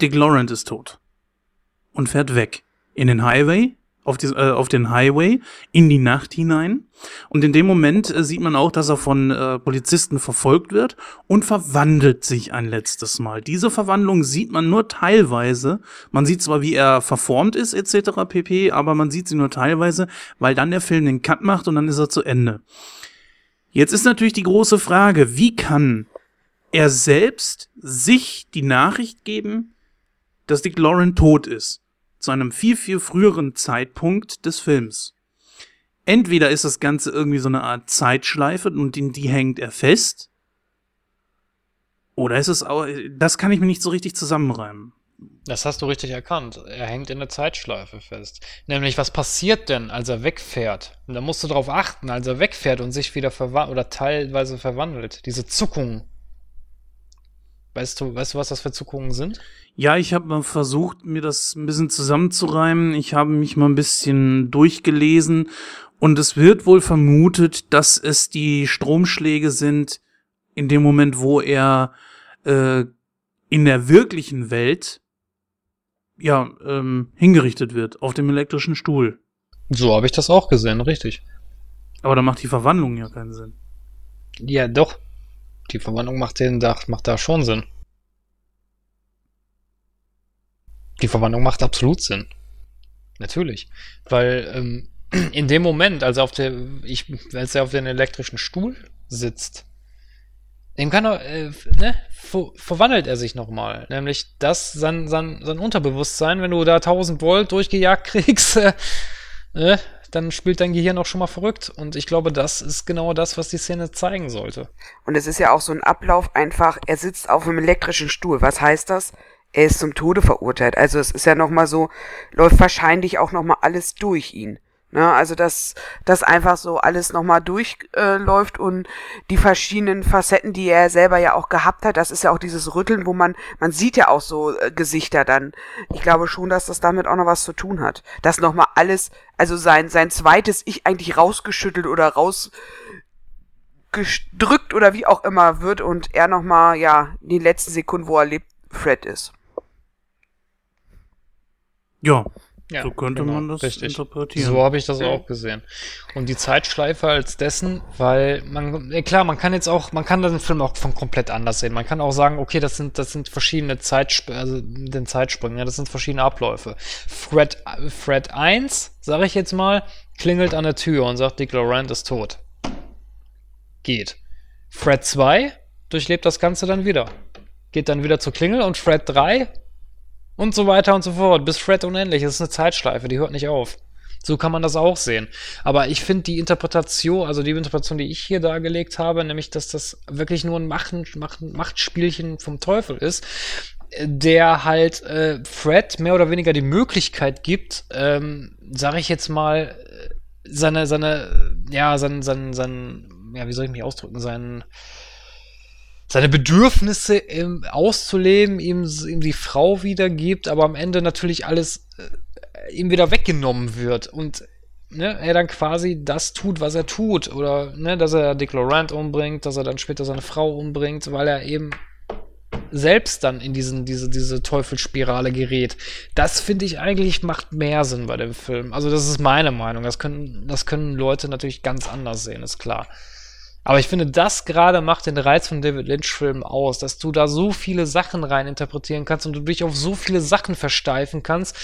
S5: Dick Laurent ist tot. Und fährt weg. In den Highway, auf, die, äh, auf den Highway, in die Nacht hinein. Und in dem Moment äh, sieht man auch, dass er von äh, Polizisten verfolgt wird und verwandelt sich ein letztes Mal. Diese Verwandlung sieht man nur teilweise. Man sieht zwar, wie er verformt ist, etc. pp., aber man sieht sie nur teilweise, weil dann der Film den Cut macht und dann ist er zu Ende. Jetzt ist natürlich die große Frage, wie kann er selbst sich die Nachricht geben, dass Dick Lauren tot ist? Zu einem viel, viel früheren Zeitpunkt des Films. Entweder ist das Ganze irgendwie so eine Art Zeitschleife und in die hängt er fest. Oder ist es auch, das kann ich mir nicht so richtig zusammenreimen.
S1: Das hast du richtig erkannt. Er hängt in der Zeitschleife fest. Nämlich, was passiert denn, als er wegfährt? Und da musst du darauf achten, als er wegfährt und sich wieder verwandelt oder teilweise verwandelt. Diese Zuckungen. Weißt du, weißt du, was das für Zuckungen sind?
S5: Ja, ich habe mal versucht, mir das ein bisschen zusammenzureimen. Ich habe mich mal ein bisschen durchgelesen und es wird wohl vermutet, dass es die Stromschläge sind in dem Moment, wo er äh, in der wirklichen Welt ja ähm, hingerichtet wird auf dem elektrischen Stuhl.
S1: So habe ich das auch gesehen, richtig.
S5: Aber da macht die Verwandlung ja keinen Sinn.
S1: Ja, doch. Die Verwandlung macht den da, macht da schon Sinn. Die Verwandlung macht absolut Sinn. Natürlich. Weil ähm, <clears throat> in dem Moment, als er auf der, ich, als er auf den elektrischen Stuhl sitzt, dem kann er, äh, ne, ver verwandelt er sich nochmal. Nämlich das, sein, sein, sein Unterbewusstsein, wenn du da 1000 Volt durchgejagt kriegst, <laughs> äh, ne, dann spielt dein Gehirn auch schon mal verrückt. Und ich glaube, das ist genau das, was die Szene zeigen sollte.
S6: Und es ist ja auch so ein Ablauf einfach, er sitzt auf einem elektrischen Stuhl. Was heißt das? Er ist zum Tode verurteilt. Also es ist ja nochmal so, läuft wahrscheinlich auch nochmal alles durch ihn. Ne? Also dass das einfach so alles nochmal durchläuft äh, und die verschiedenen Facetten, die er selber ja auch gehabt hat, das ist ja auch dieses Rütteln, wo man, man sieht ja auch so äh, Gesichter dann. Ich glaube schon, dass das damit auch noch was zu tun hat. Dass nochmal alles, also sein, sein zweites Ich eigentlich rausgeschüttelt oder raus gedrückt oder wie auch immer wird und er nochmal, ja, in den letzten Sekunden, wo er lebt, Fred ist.
S5: Ja,
S1: Ja,
S5: so könnte
S1: genau,
S5: man das
S1: richtig.
S5: interpretieren.
S1: So habe ich das auch gesehen. Und die Zeitschleife als dessen, weil man, ja klar, man kann jetzt auch, man kann den Film auch von komplett anders sehen. Man kann auch sagen, okay, das sind, das sind verschiedene Zeitsp also den Zeitsprünge, ja, das sind verschiedene Abläufe. Fred, Fred 1, sage ich jetzt mal, klingelt an der Tür und sagt, Dick Laurent ist tot. Geht. Fred 2 durchlebt das Ganze dann wieder. Geht dann wieder zur Klingel und Fred 3 und so weiter und so fort, bis Fred unendlich. Das ist eine Zeitschleife, die hört nicht auf. So kann man das auch sehen. Aber ich finde die Interpretation, also die Interpretation, die ich hier dargelegt habe, nämlich, dass das wirklich nur ein Machen, Machen, Machtspielchen vom Teufel ist, der halt äh, Fred mehr oder weniger die Möglichkeit gibt, ähm, sage ich jetzt mal, seine, seine, ja, sein, sein, sein, ja, wie soll ich mich ausdrücken, sein, seine Bedürfnisse ähm, auszuleben, ihm, ihm die Frau wiedergibt, aber am Ende natürlich alles äh, ihm wieder weggenommen wird und ne, er dann quasi das tut, was er tut. Oder ne, dass er Dick Laurent umbringt, dass er dann später seine Frau umbringt, weil er eben selbst dann in diesen, diese, diese Teufelsspirale gerät. Das finde ich eigentlich macht mehr Sinn bei dem Film. Also, das ist meine Meinung. Das können, das können Leute natürlich ganz anders sehen, ist klar. Aber ich finde, das gerade macht den Reiz von David Lynch-Filmen aus, dass du da so viele Sachen rein interpretieren kannst und du dich auf so viele Sachen versteifen kannst.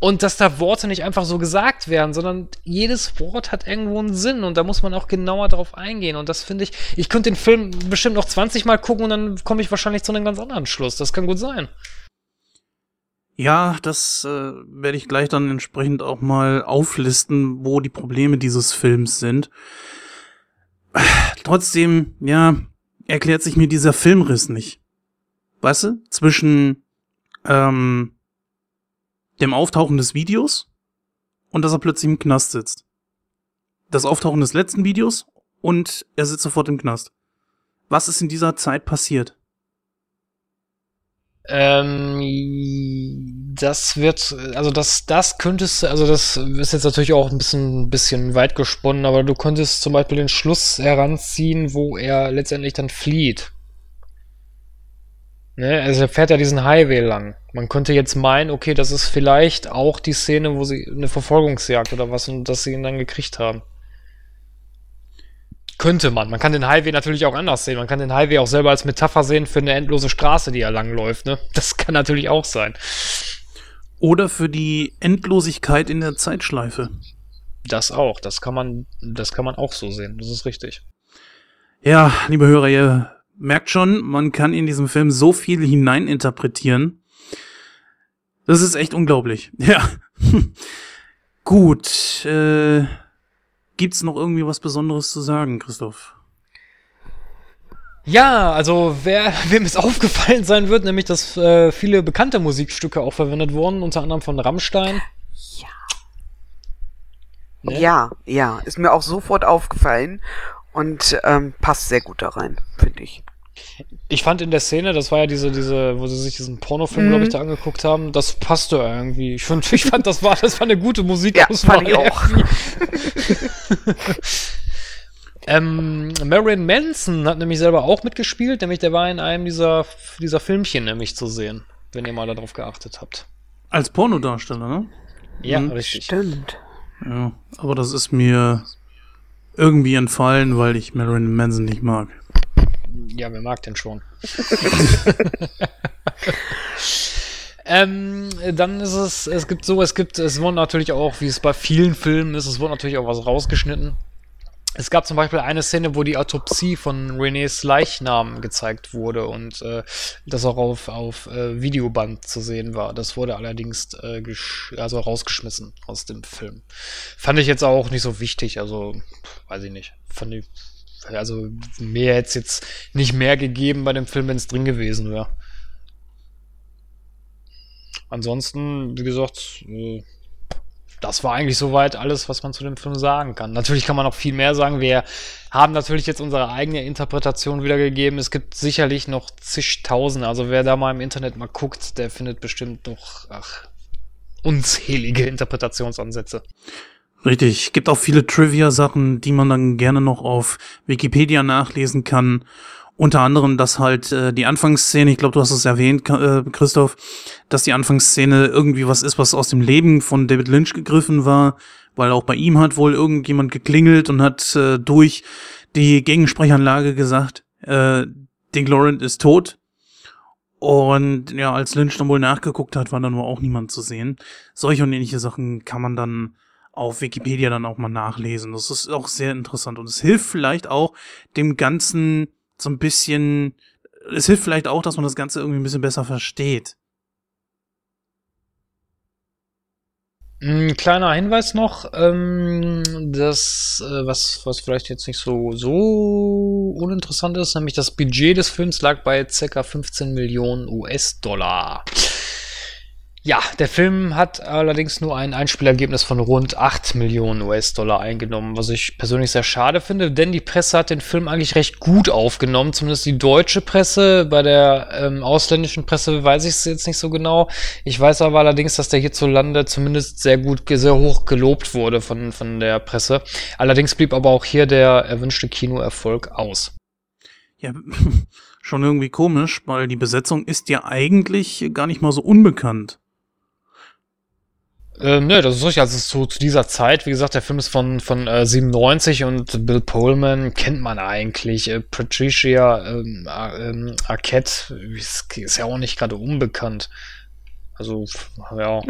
S1: Und dass da Worte nicht einfach so gesagt werden, sondern jedes Wort hat irgendwo einen Sinn und da muss man auch genauer drauf eingehen. Und das finde ich, ich könnte den Film bestimmt noch 20 Mal gucken und dann komme ich wahrscheinlich zu einem ganz anderen Schluss. Das kann gut sein.
S5: Ja, das äh, werde ich gleich dann entsprechend auch mal auflisten, wo die Probleme dieses Films sind. Trotzdem, ja, erklärt sich mir dieser Filmriss nicht. Weißt du? Zwischen ähm, dem Auftauchen des Videos und dass er plötzlich im Knast sitzt. Das Auftauchen des letzten Videos und er sitzt sofort im Knast. Was ist in dieser Zeit passiert?
S1: Ähm, das wird, also das, das könntest, also das ist jetzt natürlich auch ein bisschen, bisschen weit gesponnen, aber du könntest zum Beispiel den Schluss heranziehen, wo er letztendlich dann flieht. Ne? Also er fährt ja diesen Highway lang. Man könnte jetzt meinen, okay, das ist vielleicht auch die Szene, wo sie eine Verfolgungsjagd oder was und dass sie ihn dann gekriegt haben. Könnte man. Man kann den Highway natürlich auch anders sehen. Man kann den Highway auch selber als Metapher sehen für eine endlose Straße, die er langläuft. Ne? Das kann natürlich auch sein.
S5: Oder für die Endlosigkeit in der Zeitschleife.
S1: Das auch. Das kann man, das kann man auch so sehen. Das ist richtig.
S5: Ja, liebe Hörer, ihr merkt schon, man kann in diesem Film so viel hineininterpretieren. Das ist echt unglaublich. <laughs> Ja. Gut. Äh, gibt's noch irgendwie was Besonderes zu sagen, Christoph?
S1: Ja, also wer, <laughs> wem es aufgefallen sein wird, nämlich dass äh, viele bekannte Musikstücke auch verwendet wurden, unter anderem von Rammstein.
S6: Ja.
S1: Ne?
S6: Ja, ja, ist mir auch sofort aufgefallen und ähm, passt sehr gut da rein, finde ich.
S1: Ich fand in der Szene, das war ja diese, diese, wo sie sich diesen Pornofilm,
S6: Mhm.
S1: glaube ich, da angeguckt haben, das passte irgendwie. Ich fand, <laughs> ich fand, das war, das war eine gute Musik.
S6: Ja, fand ich auch. <laughs>
S1: ähm, Marilyn Manson hat nämlich selber auch mitgespielt, nämlich der war in einem dieser, dieser Filmchen nämlich zu sehen, wenn ihr mal darauf geachtet habt.
S5: Als Pornodarsteller, ne?
S1: Ja,
S5: Mhm.
S1: richtig.
S6: Stimmt.
S5: Ja, aber das ist mir irgendwie entfallen, weil ich Marilyn Manson nicht mag.
S1: Ja, wer mag den schon? <laughs> ähm, dann ist es, es gibt so, es gibt, es wurde natürlich auch, wie es bei vielen Filmen ist, es wurde natürlich auch was rausgeschnitten. Es gab zum Beispiel eine Szene, wo die Autopsie von Renés Leichnam gezeigt wurde und äh, das auch auf, auf äh, Videoband zu sehen war. Das wurde allerdings äh, also rausgeschmissen aus dem Film. Fand ich jetzt auch nicht so wichtig, also weiß ich nicht. Fand ich, also mir hätte es jetzt nicht mehr gegeben bei dem Film, wenn es drin gewesen wäre. Ansonsten, wie gesagt, äh, das war eigentlich soweit alles, was man zu dem Film sagen kann. Natürlich kann man noch viel mehr sagen. Wir haben natürlich jetzt unsere eigene Interpretation wiedergegeben. Es gibt sicherlich noch zigtausend. Also wer da mal im Internet mal guckt, der findet bestimmt noch ach, unzählige Interpretationsansätze.
S5: Richtig, gibt auch viele Trivia-Sachen, die man dann gerne noch auf Wikipedia nachlesen kann. Unter anderem, dass halt äh, die Anfangsszene, ich glaube, du hast es erwähnt, äh, Christoph, dass die Anfangsszene irgendwie was ist, was aus dem Leben von David Lynch gegriffen war, weil auch bei ihm hat wohl irgendjemand geklingelt und hat äh, durch die Gegensprechanlage gesagt, äh, Dick Laurent ist tot. Und ja, als Lynch dann wohl nachgeguckt hat, war da nur auch niemand zu sehen. Solche und ähnliche Sachen kann man dann auf Wikipedia dann auch mal nachlesen. Das ist auch sehr interessant und es hilft vielleicht auch dem Ganzen so ein bisschen, es hilft vielleicht auch, dass man das Ganze irgendwie ein bisschen besser versteht.
S1: Ein kleiner Hinweis noch, ähm, das, äh, was, was vielleicht jetzt nicht so, so uninteressant ist, nämlich das Budget des Films lag bei ca. 15 Millionen US-Dollar. Ja, der Film hat allerdings nur ein Einspielergebnis von rund 8 Millionen US-Dollar eingenommen, was ich persönlich sehr schade finde, denn die Presse hat den Film eigentlich recht gut aufgenommen, zumindest die deutsche Presse. Bei der ähm, ausländischen Presse weiß ich es jetzt nicht so genau. Ich weiß aber allerdings, dass der hierzulande zumindest sehr gut, sehr hoch gelobt wurde von, von der Presse. Allerdings blieb aber auch hier der erwünschte Kinoerfolg aus.
S5: Ja, <laughs> schon irgendwie komisch, weil die Besetzung ist ja eigentlich gar nicht mal so unbekannt.
S1: Ähm, ne, das ist richtig. Also zu, zu dieser Zeit, wie gesagt, der Film ist von, von äh, 97 und Bill Pullman kennt man eigentlich. Äh, Patricia ähm, äh, Arquette ist, ist ja auch nicht gerade unbekannt. Also, ja,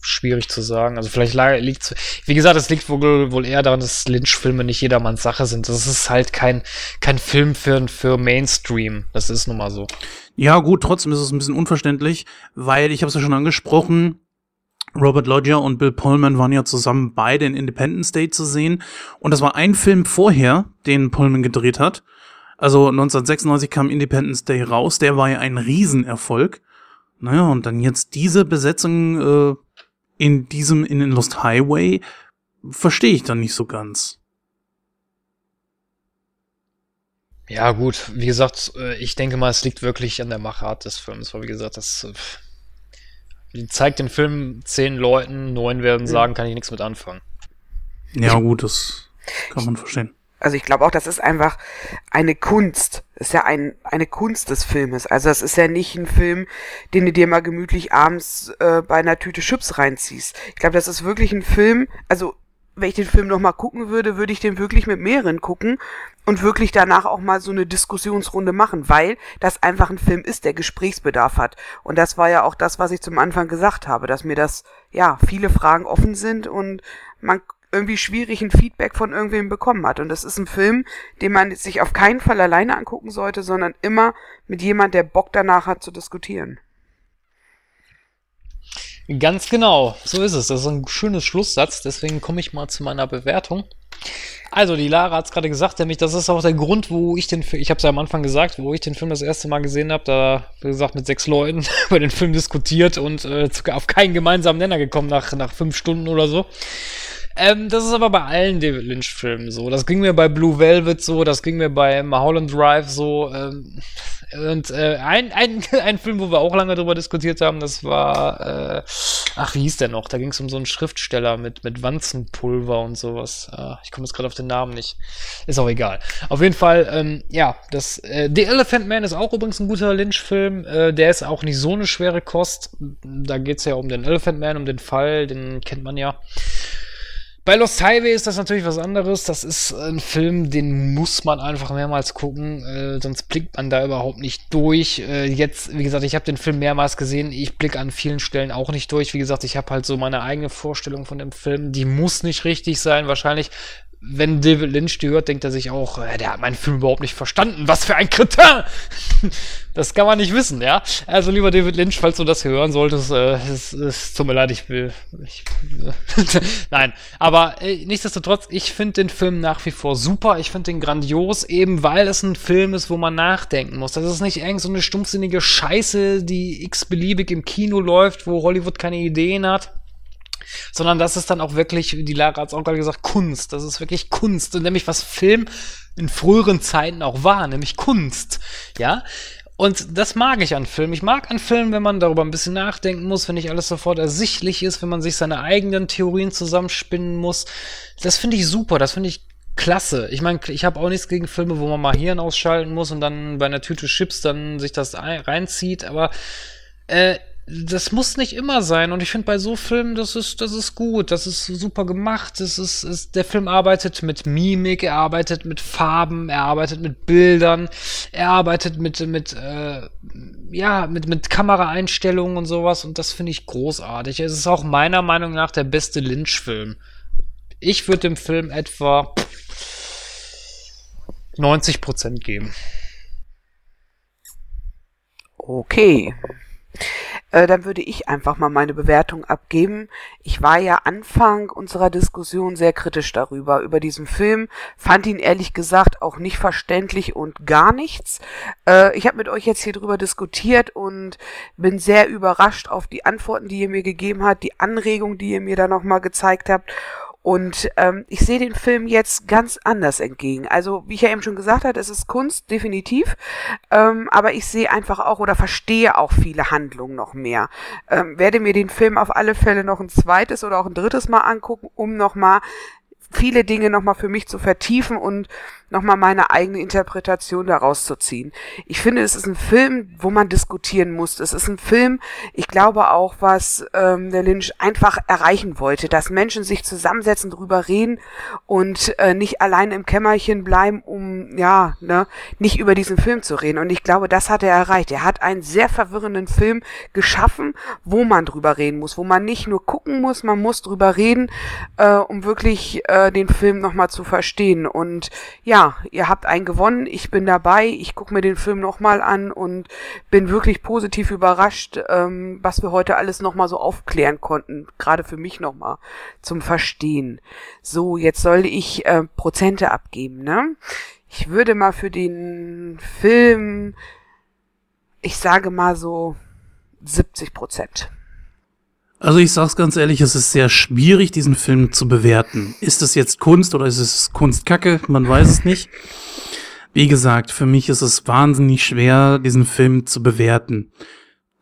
S1: schwierig zu sagen. Also vielleicht liegt wie gesagt, es liegt wohl, wohl eher daran, dass Lynch-Filme nicht jedermanns Sache sind. Das ist halt kein, kein Film für, für Mainstream. Das ist nun mal so.
S5: Ja, gut, trotzdem ist es ein bisschen unverständlich, weil ich habe es ja schon angesprochen, Robert Lodger und Bill Pullman waren ja zusammen beide in Independence Day zu sehen. Und das war ein Film vorher, den Pullman gedreht hat. Also 1996 kam Independence Day raus. Der war ja ein Riesenerfolg. Naja, und dann jetzt diese Besetzung äh, in diesem, in Lost Highway, verstehe ich dann nicht so ganz.
S1: Ja, gut, wie gesagt, äh, ich denke mal, es liegt wirklich an der Machart des Films, weil wie gesagt, das äh, zeigt den Film zehn Leuten, neun werden sagen, kann ich nichts mit anfangen.
S5: Ja, gut, das kann man verstehen.
S6: Also ich glaube auch, das ist einfach eine Kunst. Das ist ja ein, eine Kunst des Filmes. Also das ist ja nicht ein Film, den du dir mal gemütlich abends äh, bei einer Tüte Chips reinziehst. Ich glaube, das ist wirklich ein Film, also wenn ich den Film nochmal gucken würde, würde ich den wirklich mit mehreren gucken und wirklich danach auch mal so eine Diskussionsrunde machen, weil das einfach ein Film ist, der Gesprächsbedarf hat. Und das war ja auch das, was ich zum Anfang gesagt habe, dass mir das, ja, viele Fragen offen sind und man irgendwie schwierig ein Feedback von irgendwem bekommen hat. Und das ist ein Film, den man sich auf keinen Fall alleine angucken sollte, sondern immer mit jemand, der Bock danach hat zu diskutieren.
S1: Ganz genau, so ist es. Das ist ein schönes Schlusssatz, deswegen komme ich mal zu meiner Bewertung. Also, die Lara hat es gerade gesagt, nämlich das ist auch der Grund, wo ich den Film, ich habe es ja am Anfang gesagt, wo ich den Film das erste Mal gesehen habe, da, wie gesagt, mit sechs Leuten <laughs> über den Film diskutiert und äh, auf keinen gemeinsamen Nenner gekommen nach, nach fünf Stunden oder so. Ähm, das ist aber bei allen David Lynch-Filmen so. Das ging mir bei Blue Velvet so, das ging mir bei Mulholland Drive so. Ähm, und äh, ein, ein, <laughs> ein Film, wo wir auch lange drüber diskutiert haben, das war, äh, ach, wie hieß der noch? Da ging es um so einen Schriftsteller mit, mit Wanzenpulver und sowas. Äh, ich komme jetzt gerade auf den Namen nicht. Ist auch egal. Auf jeden Fall, ähm, ja, das äh, The Elephant Man ist auch übrigens ein guter Lynch-Film. Äh, der ist auch nicht so eine schwere Kost. Da geht es ja um den Elephant Man, um den Fall, den kennt man ja. Bei Lost Highway ist das natürlich was anderes. Das ist ein Film, den muss man einfach mehrmals gucken, äh, sonst blickt man da überhaupt nicht durch. Äh, jetzt, wie gesagt, ich habe den Film mehrmals gesehen. Ich blicke an vielen Stellen auch nicht durch. Wie gesagt, ich habe halt so meine eigene Vorstellung von dem Film. Die muss nicht richtig sein. Wahrscheinlich wenn David Lynch die hört, denkt er sich auch, äh, der hat meinen Film überhaupt nicht verstanden. Was für ein Kritter! <laughs> das kann man nicht wissen, ja. Also lieber David Lynch, falls du das hören solltest, äh, es, es tut mir leid, ich will. Ich, <laughs> Nein, aber äh, nichtsdestotrotz, ich finde den Film nach wie vor super. Ich finde den grandios, eben weil es ein Film ist, wo man nachdenken muss. Das ist nicht irgend so eine stumpfsinnige Scheiße, die x-beliebig im Kino läuft, wo Hollywood keine Ideen hat sondern das ist dann auch wirklich, wie die Lara hat es auch gerade gesagt, Kunst. Das ist wirklich Kunst. Und nämlich was Film in früheren Zeiten auch war, nämlich Kunst. Ja. Und das mag ich an Filmen. Ich mag an Filmen, wenn man darüber ein bisschen nachdenken muss, wenn nicht alles sofort ersichtlich ist, wenn man sich seine eigenen Theorien zusammenspinnen muss. Das finde ich super. Das finde ich klasse. Ich meine, ich habe auch nichts gegen Filme, wo man mal Hirn ausschalten muss und dann bei einer Tüte Chips dann sich das reinzieht, aber äh, das muss nicht immer sein. Und ich finde bei so Filmen, das ist, das ist gut, das ist super gemacht. Das ist, ist, der Film arbeitet mit Mimik, er arbeitet mit Farben, er arbeitet mit Bildern, er arbeitet mit, mit, äh, ja, mit, mit Kameraeinstellungen und sowas. Und das finde ich großartig. Es ist auch meiner Meinung nach der beste Lynch-Film. Ich würde dem Film etwa 90% geben.
S6: Okay. Äh, dann würde ich einfach mal meine Bewertung abgeben. Ich war ja Anfang unserer Diskussion sehr kritisch darüber, über diesen Film, fand ihn ehrlich gesagt auch nicht verständlich und gar nichts. Äh, ich habe mit euch jetzt hier drüber diskutiert und bin sehr überrascht auf die Antworten, die ihr mir gegeben habt, die Anregung, die ihr mir da nochmal gezeigt habt und ähm, ich sehe den Film jetzt ganz anders entgegen. Also, wie ich ja eben schon gesagt habe, es ist Kunst, definitiv. Ähm, aber ich sehe einfach auch oder verstehe auch viele Handlungen noch mehr. Ähm, werde mir den Film auf alle Fälle noch ein zweites oder auch ein drittes Mal angucken, um nochmal viele Dinge nochmal für mich zu vertiefen und nochmal meine eigene Interpretation daraus zu ziehen. Ich finde, es ist ein Film, wo man diskutieren muss. Es ist ein Film, ich glaube auch, was ähm, der Lynch einfach erreichen wollte, dass Menschen sich zusammensetzen, drüber reden und äh, nicht allein im Kämmerchen bleiben, um ja, ne, nicht über diesen Film zu reden. Und ich glaube, das hat er erreicht. Er hat einen sehr verwirrenden Film geschaffen, wo man drüber reden muss, wo man nicht nur gucken muss, man muss drüber reden, äh, um wirklich äh, den Film nochmal zu verstehen. Und ja, ja, ihr habt einen gewonnen, ich bin dabei, ich gucke mir den Film nochmal an und bin wirklich positiv überrascht, ähm, was wir heute alles nochmal so aufklären konnten, gerade für mich nochmal zum Verstehen. So, jetzt soll ich äh, Prozente abgeben, ne? Ich würde mal für den Film, ich sage mal so 70 Prozent.
S5: Also ich sag's ganz ehrlich, es ist sehr schwierig, diesen Film zu bewerten. Ist es jetzt Kunst oder ist es Kunstkacke? Man weiß es nicht. Wie gesagt, für mich ist es wahnsinnig schwer, diesen Film zu bewerten.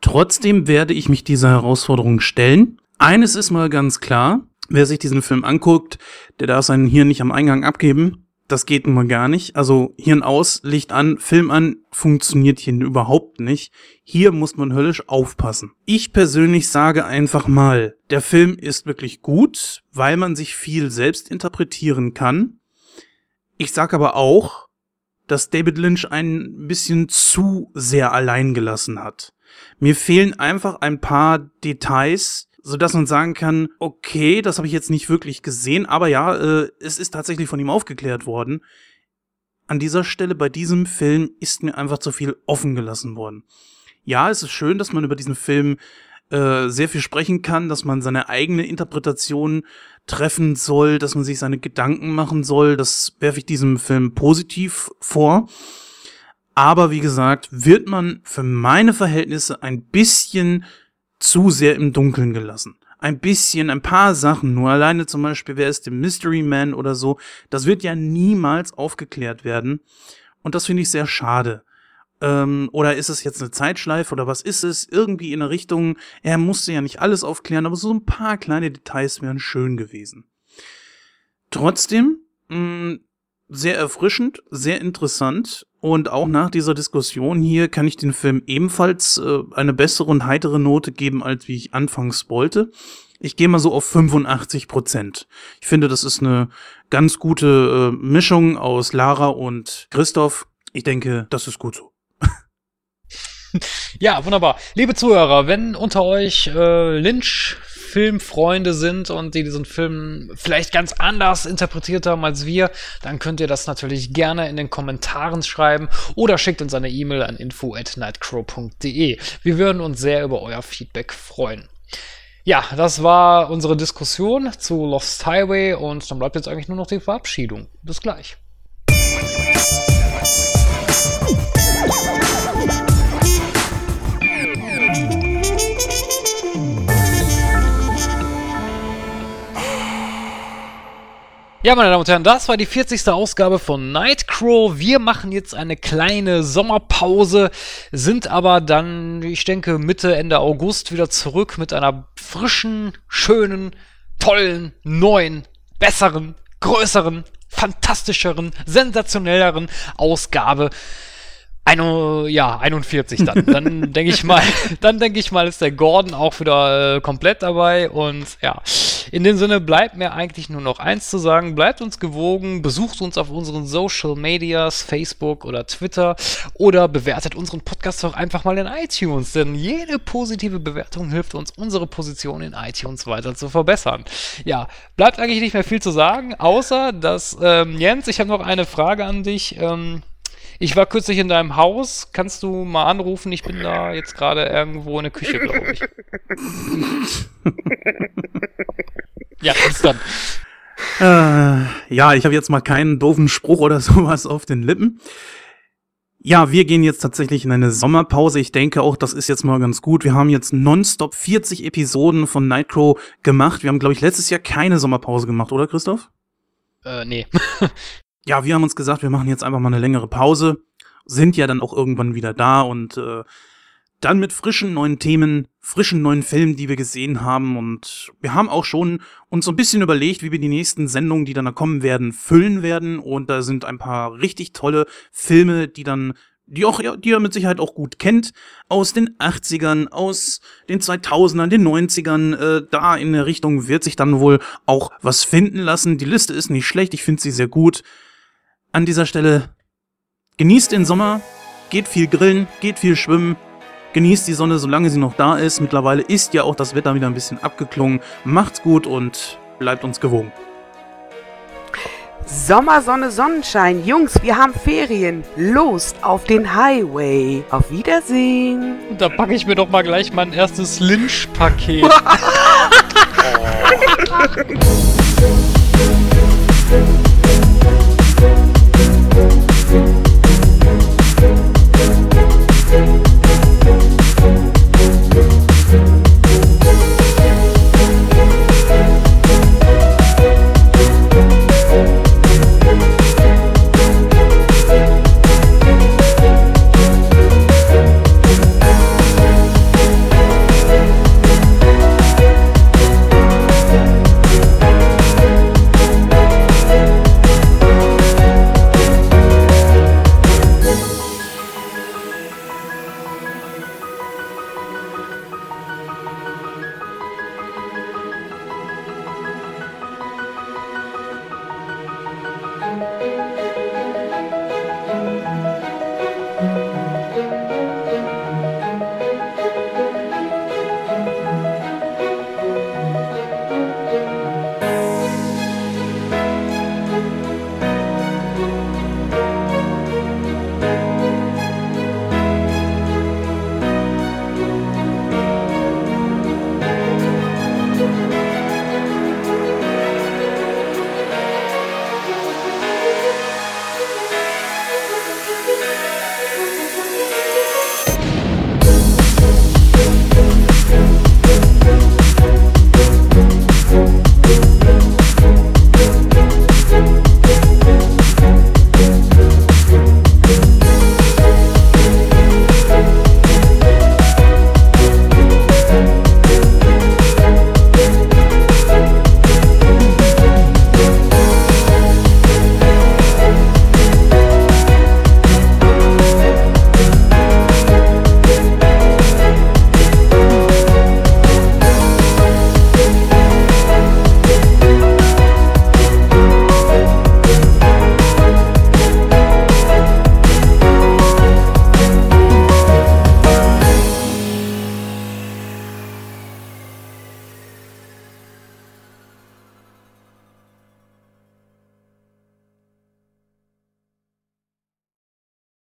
S5: Trotzdem werde ich mich dieser Herausforderung stellen. Eines ist mal ganz klar, wer sich diesen Film anguckt, der darf seinen hier nicht am Eingang abgeben das geht nun mal gar nicht. Also Hirn aus, Licht an, Film an, funktioniert hier überhaupt nicht. Hier muss man höllisch aufpassen. Ich persönlich sage einfach mal, der Film ist wirklich gut, weil man sich viel selbst interpretieren kann. Ich sage aber auch, dass David Lynch ein bisschen zu sehr allein gelassen hat. Mir fehlen einfach ein paar Details, so dass man sagen kann, okay, das habe ich jetzt nicht wirklich gesehen, aber ja, äh, es ist tatsächlich von ihm aufgeklärt worden. An dieser Stelle bei diesem Film ist mir einfach zu viel offen gelassen worden. Ja, es ist schön, dass man über diesen Film äh, sehr viel sprechen kann, dass man seine eigene Interpretation treffen soll, dass man sich seine Gedanken machen soll. Das werfe ich diesem Film positiv vor. Aber wie gesagt, wird man für meine Verhältnisse ein bisschen zu sehr im Dunkeln gelassen. Ein bisschen, ein paar Sachen, nur alleine zum Beispiel, wer ist der Mystery Man oder so, das wird ja niemals aufgeklärt werden. Und das finde ich sehr schade. Ähm, oder ist es jetzt eine Zeitschleife oder was ist es? Irgendwie in eine Richtung, er musste ja nicht alles aufklären, aber so ein paar kleine Details wären schön gewesen. Trotzdem, mh, mm, sehr erfrischend, sehr interessant und auch nach dieser Diskussion hier kann ich den Film ebenfalls äh, eine bessere und heitere Note geben, als wie ich anfangs wollte. Ich gehe mal so auf 85 Prozent. Ich finde, das ist eine ganz gute äh, Mischung aus Lara und Christoph. Ich denke, das ist gut so. <laughs>
S1: ja, wunderbar. Liebe Zuhörer, wenn unter euch äh, Lynch Filmfreunde sind und die diesen Film vielleicht ganz anders interpretiert haben als wir, dann könnt ihr das natürlich gerne in den Kommentaren schreiben oder schickt uns eine E-Mail an info@nightcrow.de. Wir würden uns sehr über euer Feedback freuen. Ja, das war unsere Diskussion zu Lost Highway und dann bleibt jetzt eigentlich nur noch die Verabschiedung. Bis gleich. Ja, meine Damen und Herren, das war die 40. Ausgabe von Nightcrow. Wir machen jetzt eine kleine Sommerpause, sind aber dann, ich denke, Mitte, Ende August wieder zurück mit einer frischen, schönen, tollen, neuen, besseren, größeren fantastischeren, sensationelleren Ausgabe eine, ja, 41 dann. <laughs> Dann denke ich mal, dann denke ich mal, ist der Gordon auch wieder äh, komplett dabei. Und ja, in dem Sinne bleibt mir eigentlich nur noch eins zu sagen. Bleibt uns gewogen, besucht uns auf unseren Social Medias, Facebook oder Twitter oder bewertet unseren Podcast doch einfach mal in iTunes. Denn jede positive Bewertung hilft uns, unsere Position in iTunes weiter zu verbessern. Ja, bleibt eigentlich nicht mehr viel zu sagen, außer dass, ähm, Jens, ich habe noch eine Frage an dich. Ähm, ich war kürzlich in deinem Haus. Kannst du mal anrufen? Ich bin da jetzt gerade irgendwo in der Küche, glaube ich. <laughs> ja, bis dann.
S5: Äh, ja, ich habe jetzt mal keinen doofen Spruch oder <laughs> sowas auf den Lippen. Ja, wir gehen jetzt tatsächlich in eine Sommerpause. Ich denke auch, das ist jetzt mal ganz gut. Wir haben jetzt nonstop 40 Episoden von Nightcrow gemacht. Wir haben, glaube ich, letztes Jahr keine Sommerpause gemacht, oder Christoph?
S1: Äh, nee. <laughs>
S5: ja, wir haben uns gesagt, wir machen jetzt einfach mal eine längere Pause, sind ja dann auch irgendwann wieder da und äh, dann mit frischen neuen Themen, frischen neuen Filmen, die wir gesehen haben und wir haben auch schon uns so ein bisschen überlegt, wie wir die nächsten Sendungen, die dann da kommen werden, füllen werden und da sind ein paar richtig tolle Filme, die dann die auch die ihr mit Sicherheit auch gut kennt aus den 80ern, aus den 2000ern, den 90ern, äh, da in der Richtung wird sich dann wohl auch was finden lassen. Die Liste ist nicht schlecht, ich finde sie sehr gut an dieser Stelle genießt den Sommer, geht viel grillen, geht viel schwimmen, genießt die Sonne, solange sie noch da ist. Mittlerweile ist ja auch das Wetter wieder ein bisschen abgeklungen. Macht's gut und bleibt uns gewogen.
S6: Sommer, Sonne, Sonnenschein. Jungs, wir haben Ferien. Los auf den Highway. Auf Wiedersehen.
S1: Da packe ich mir doch mal gleich mein erstes Lynch-Paket. oh. <laughs> <laughs>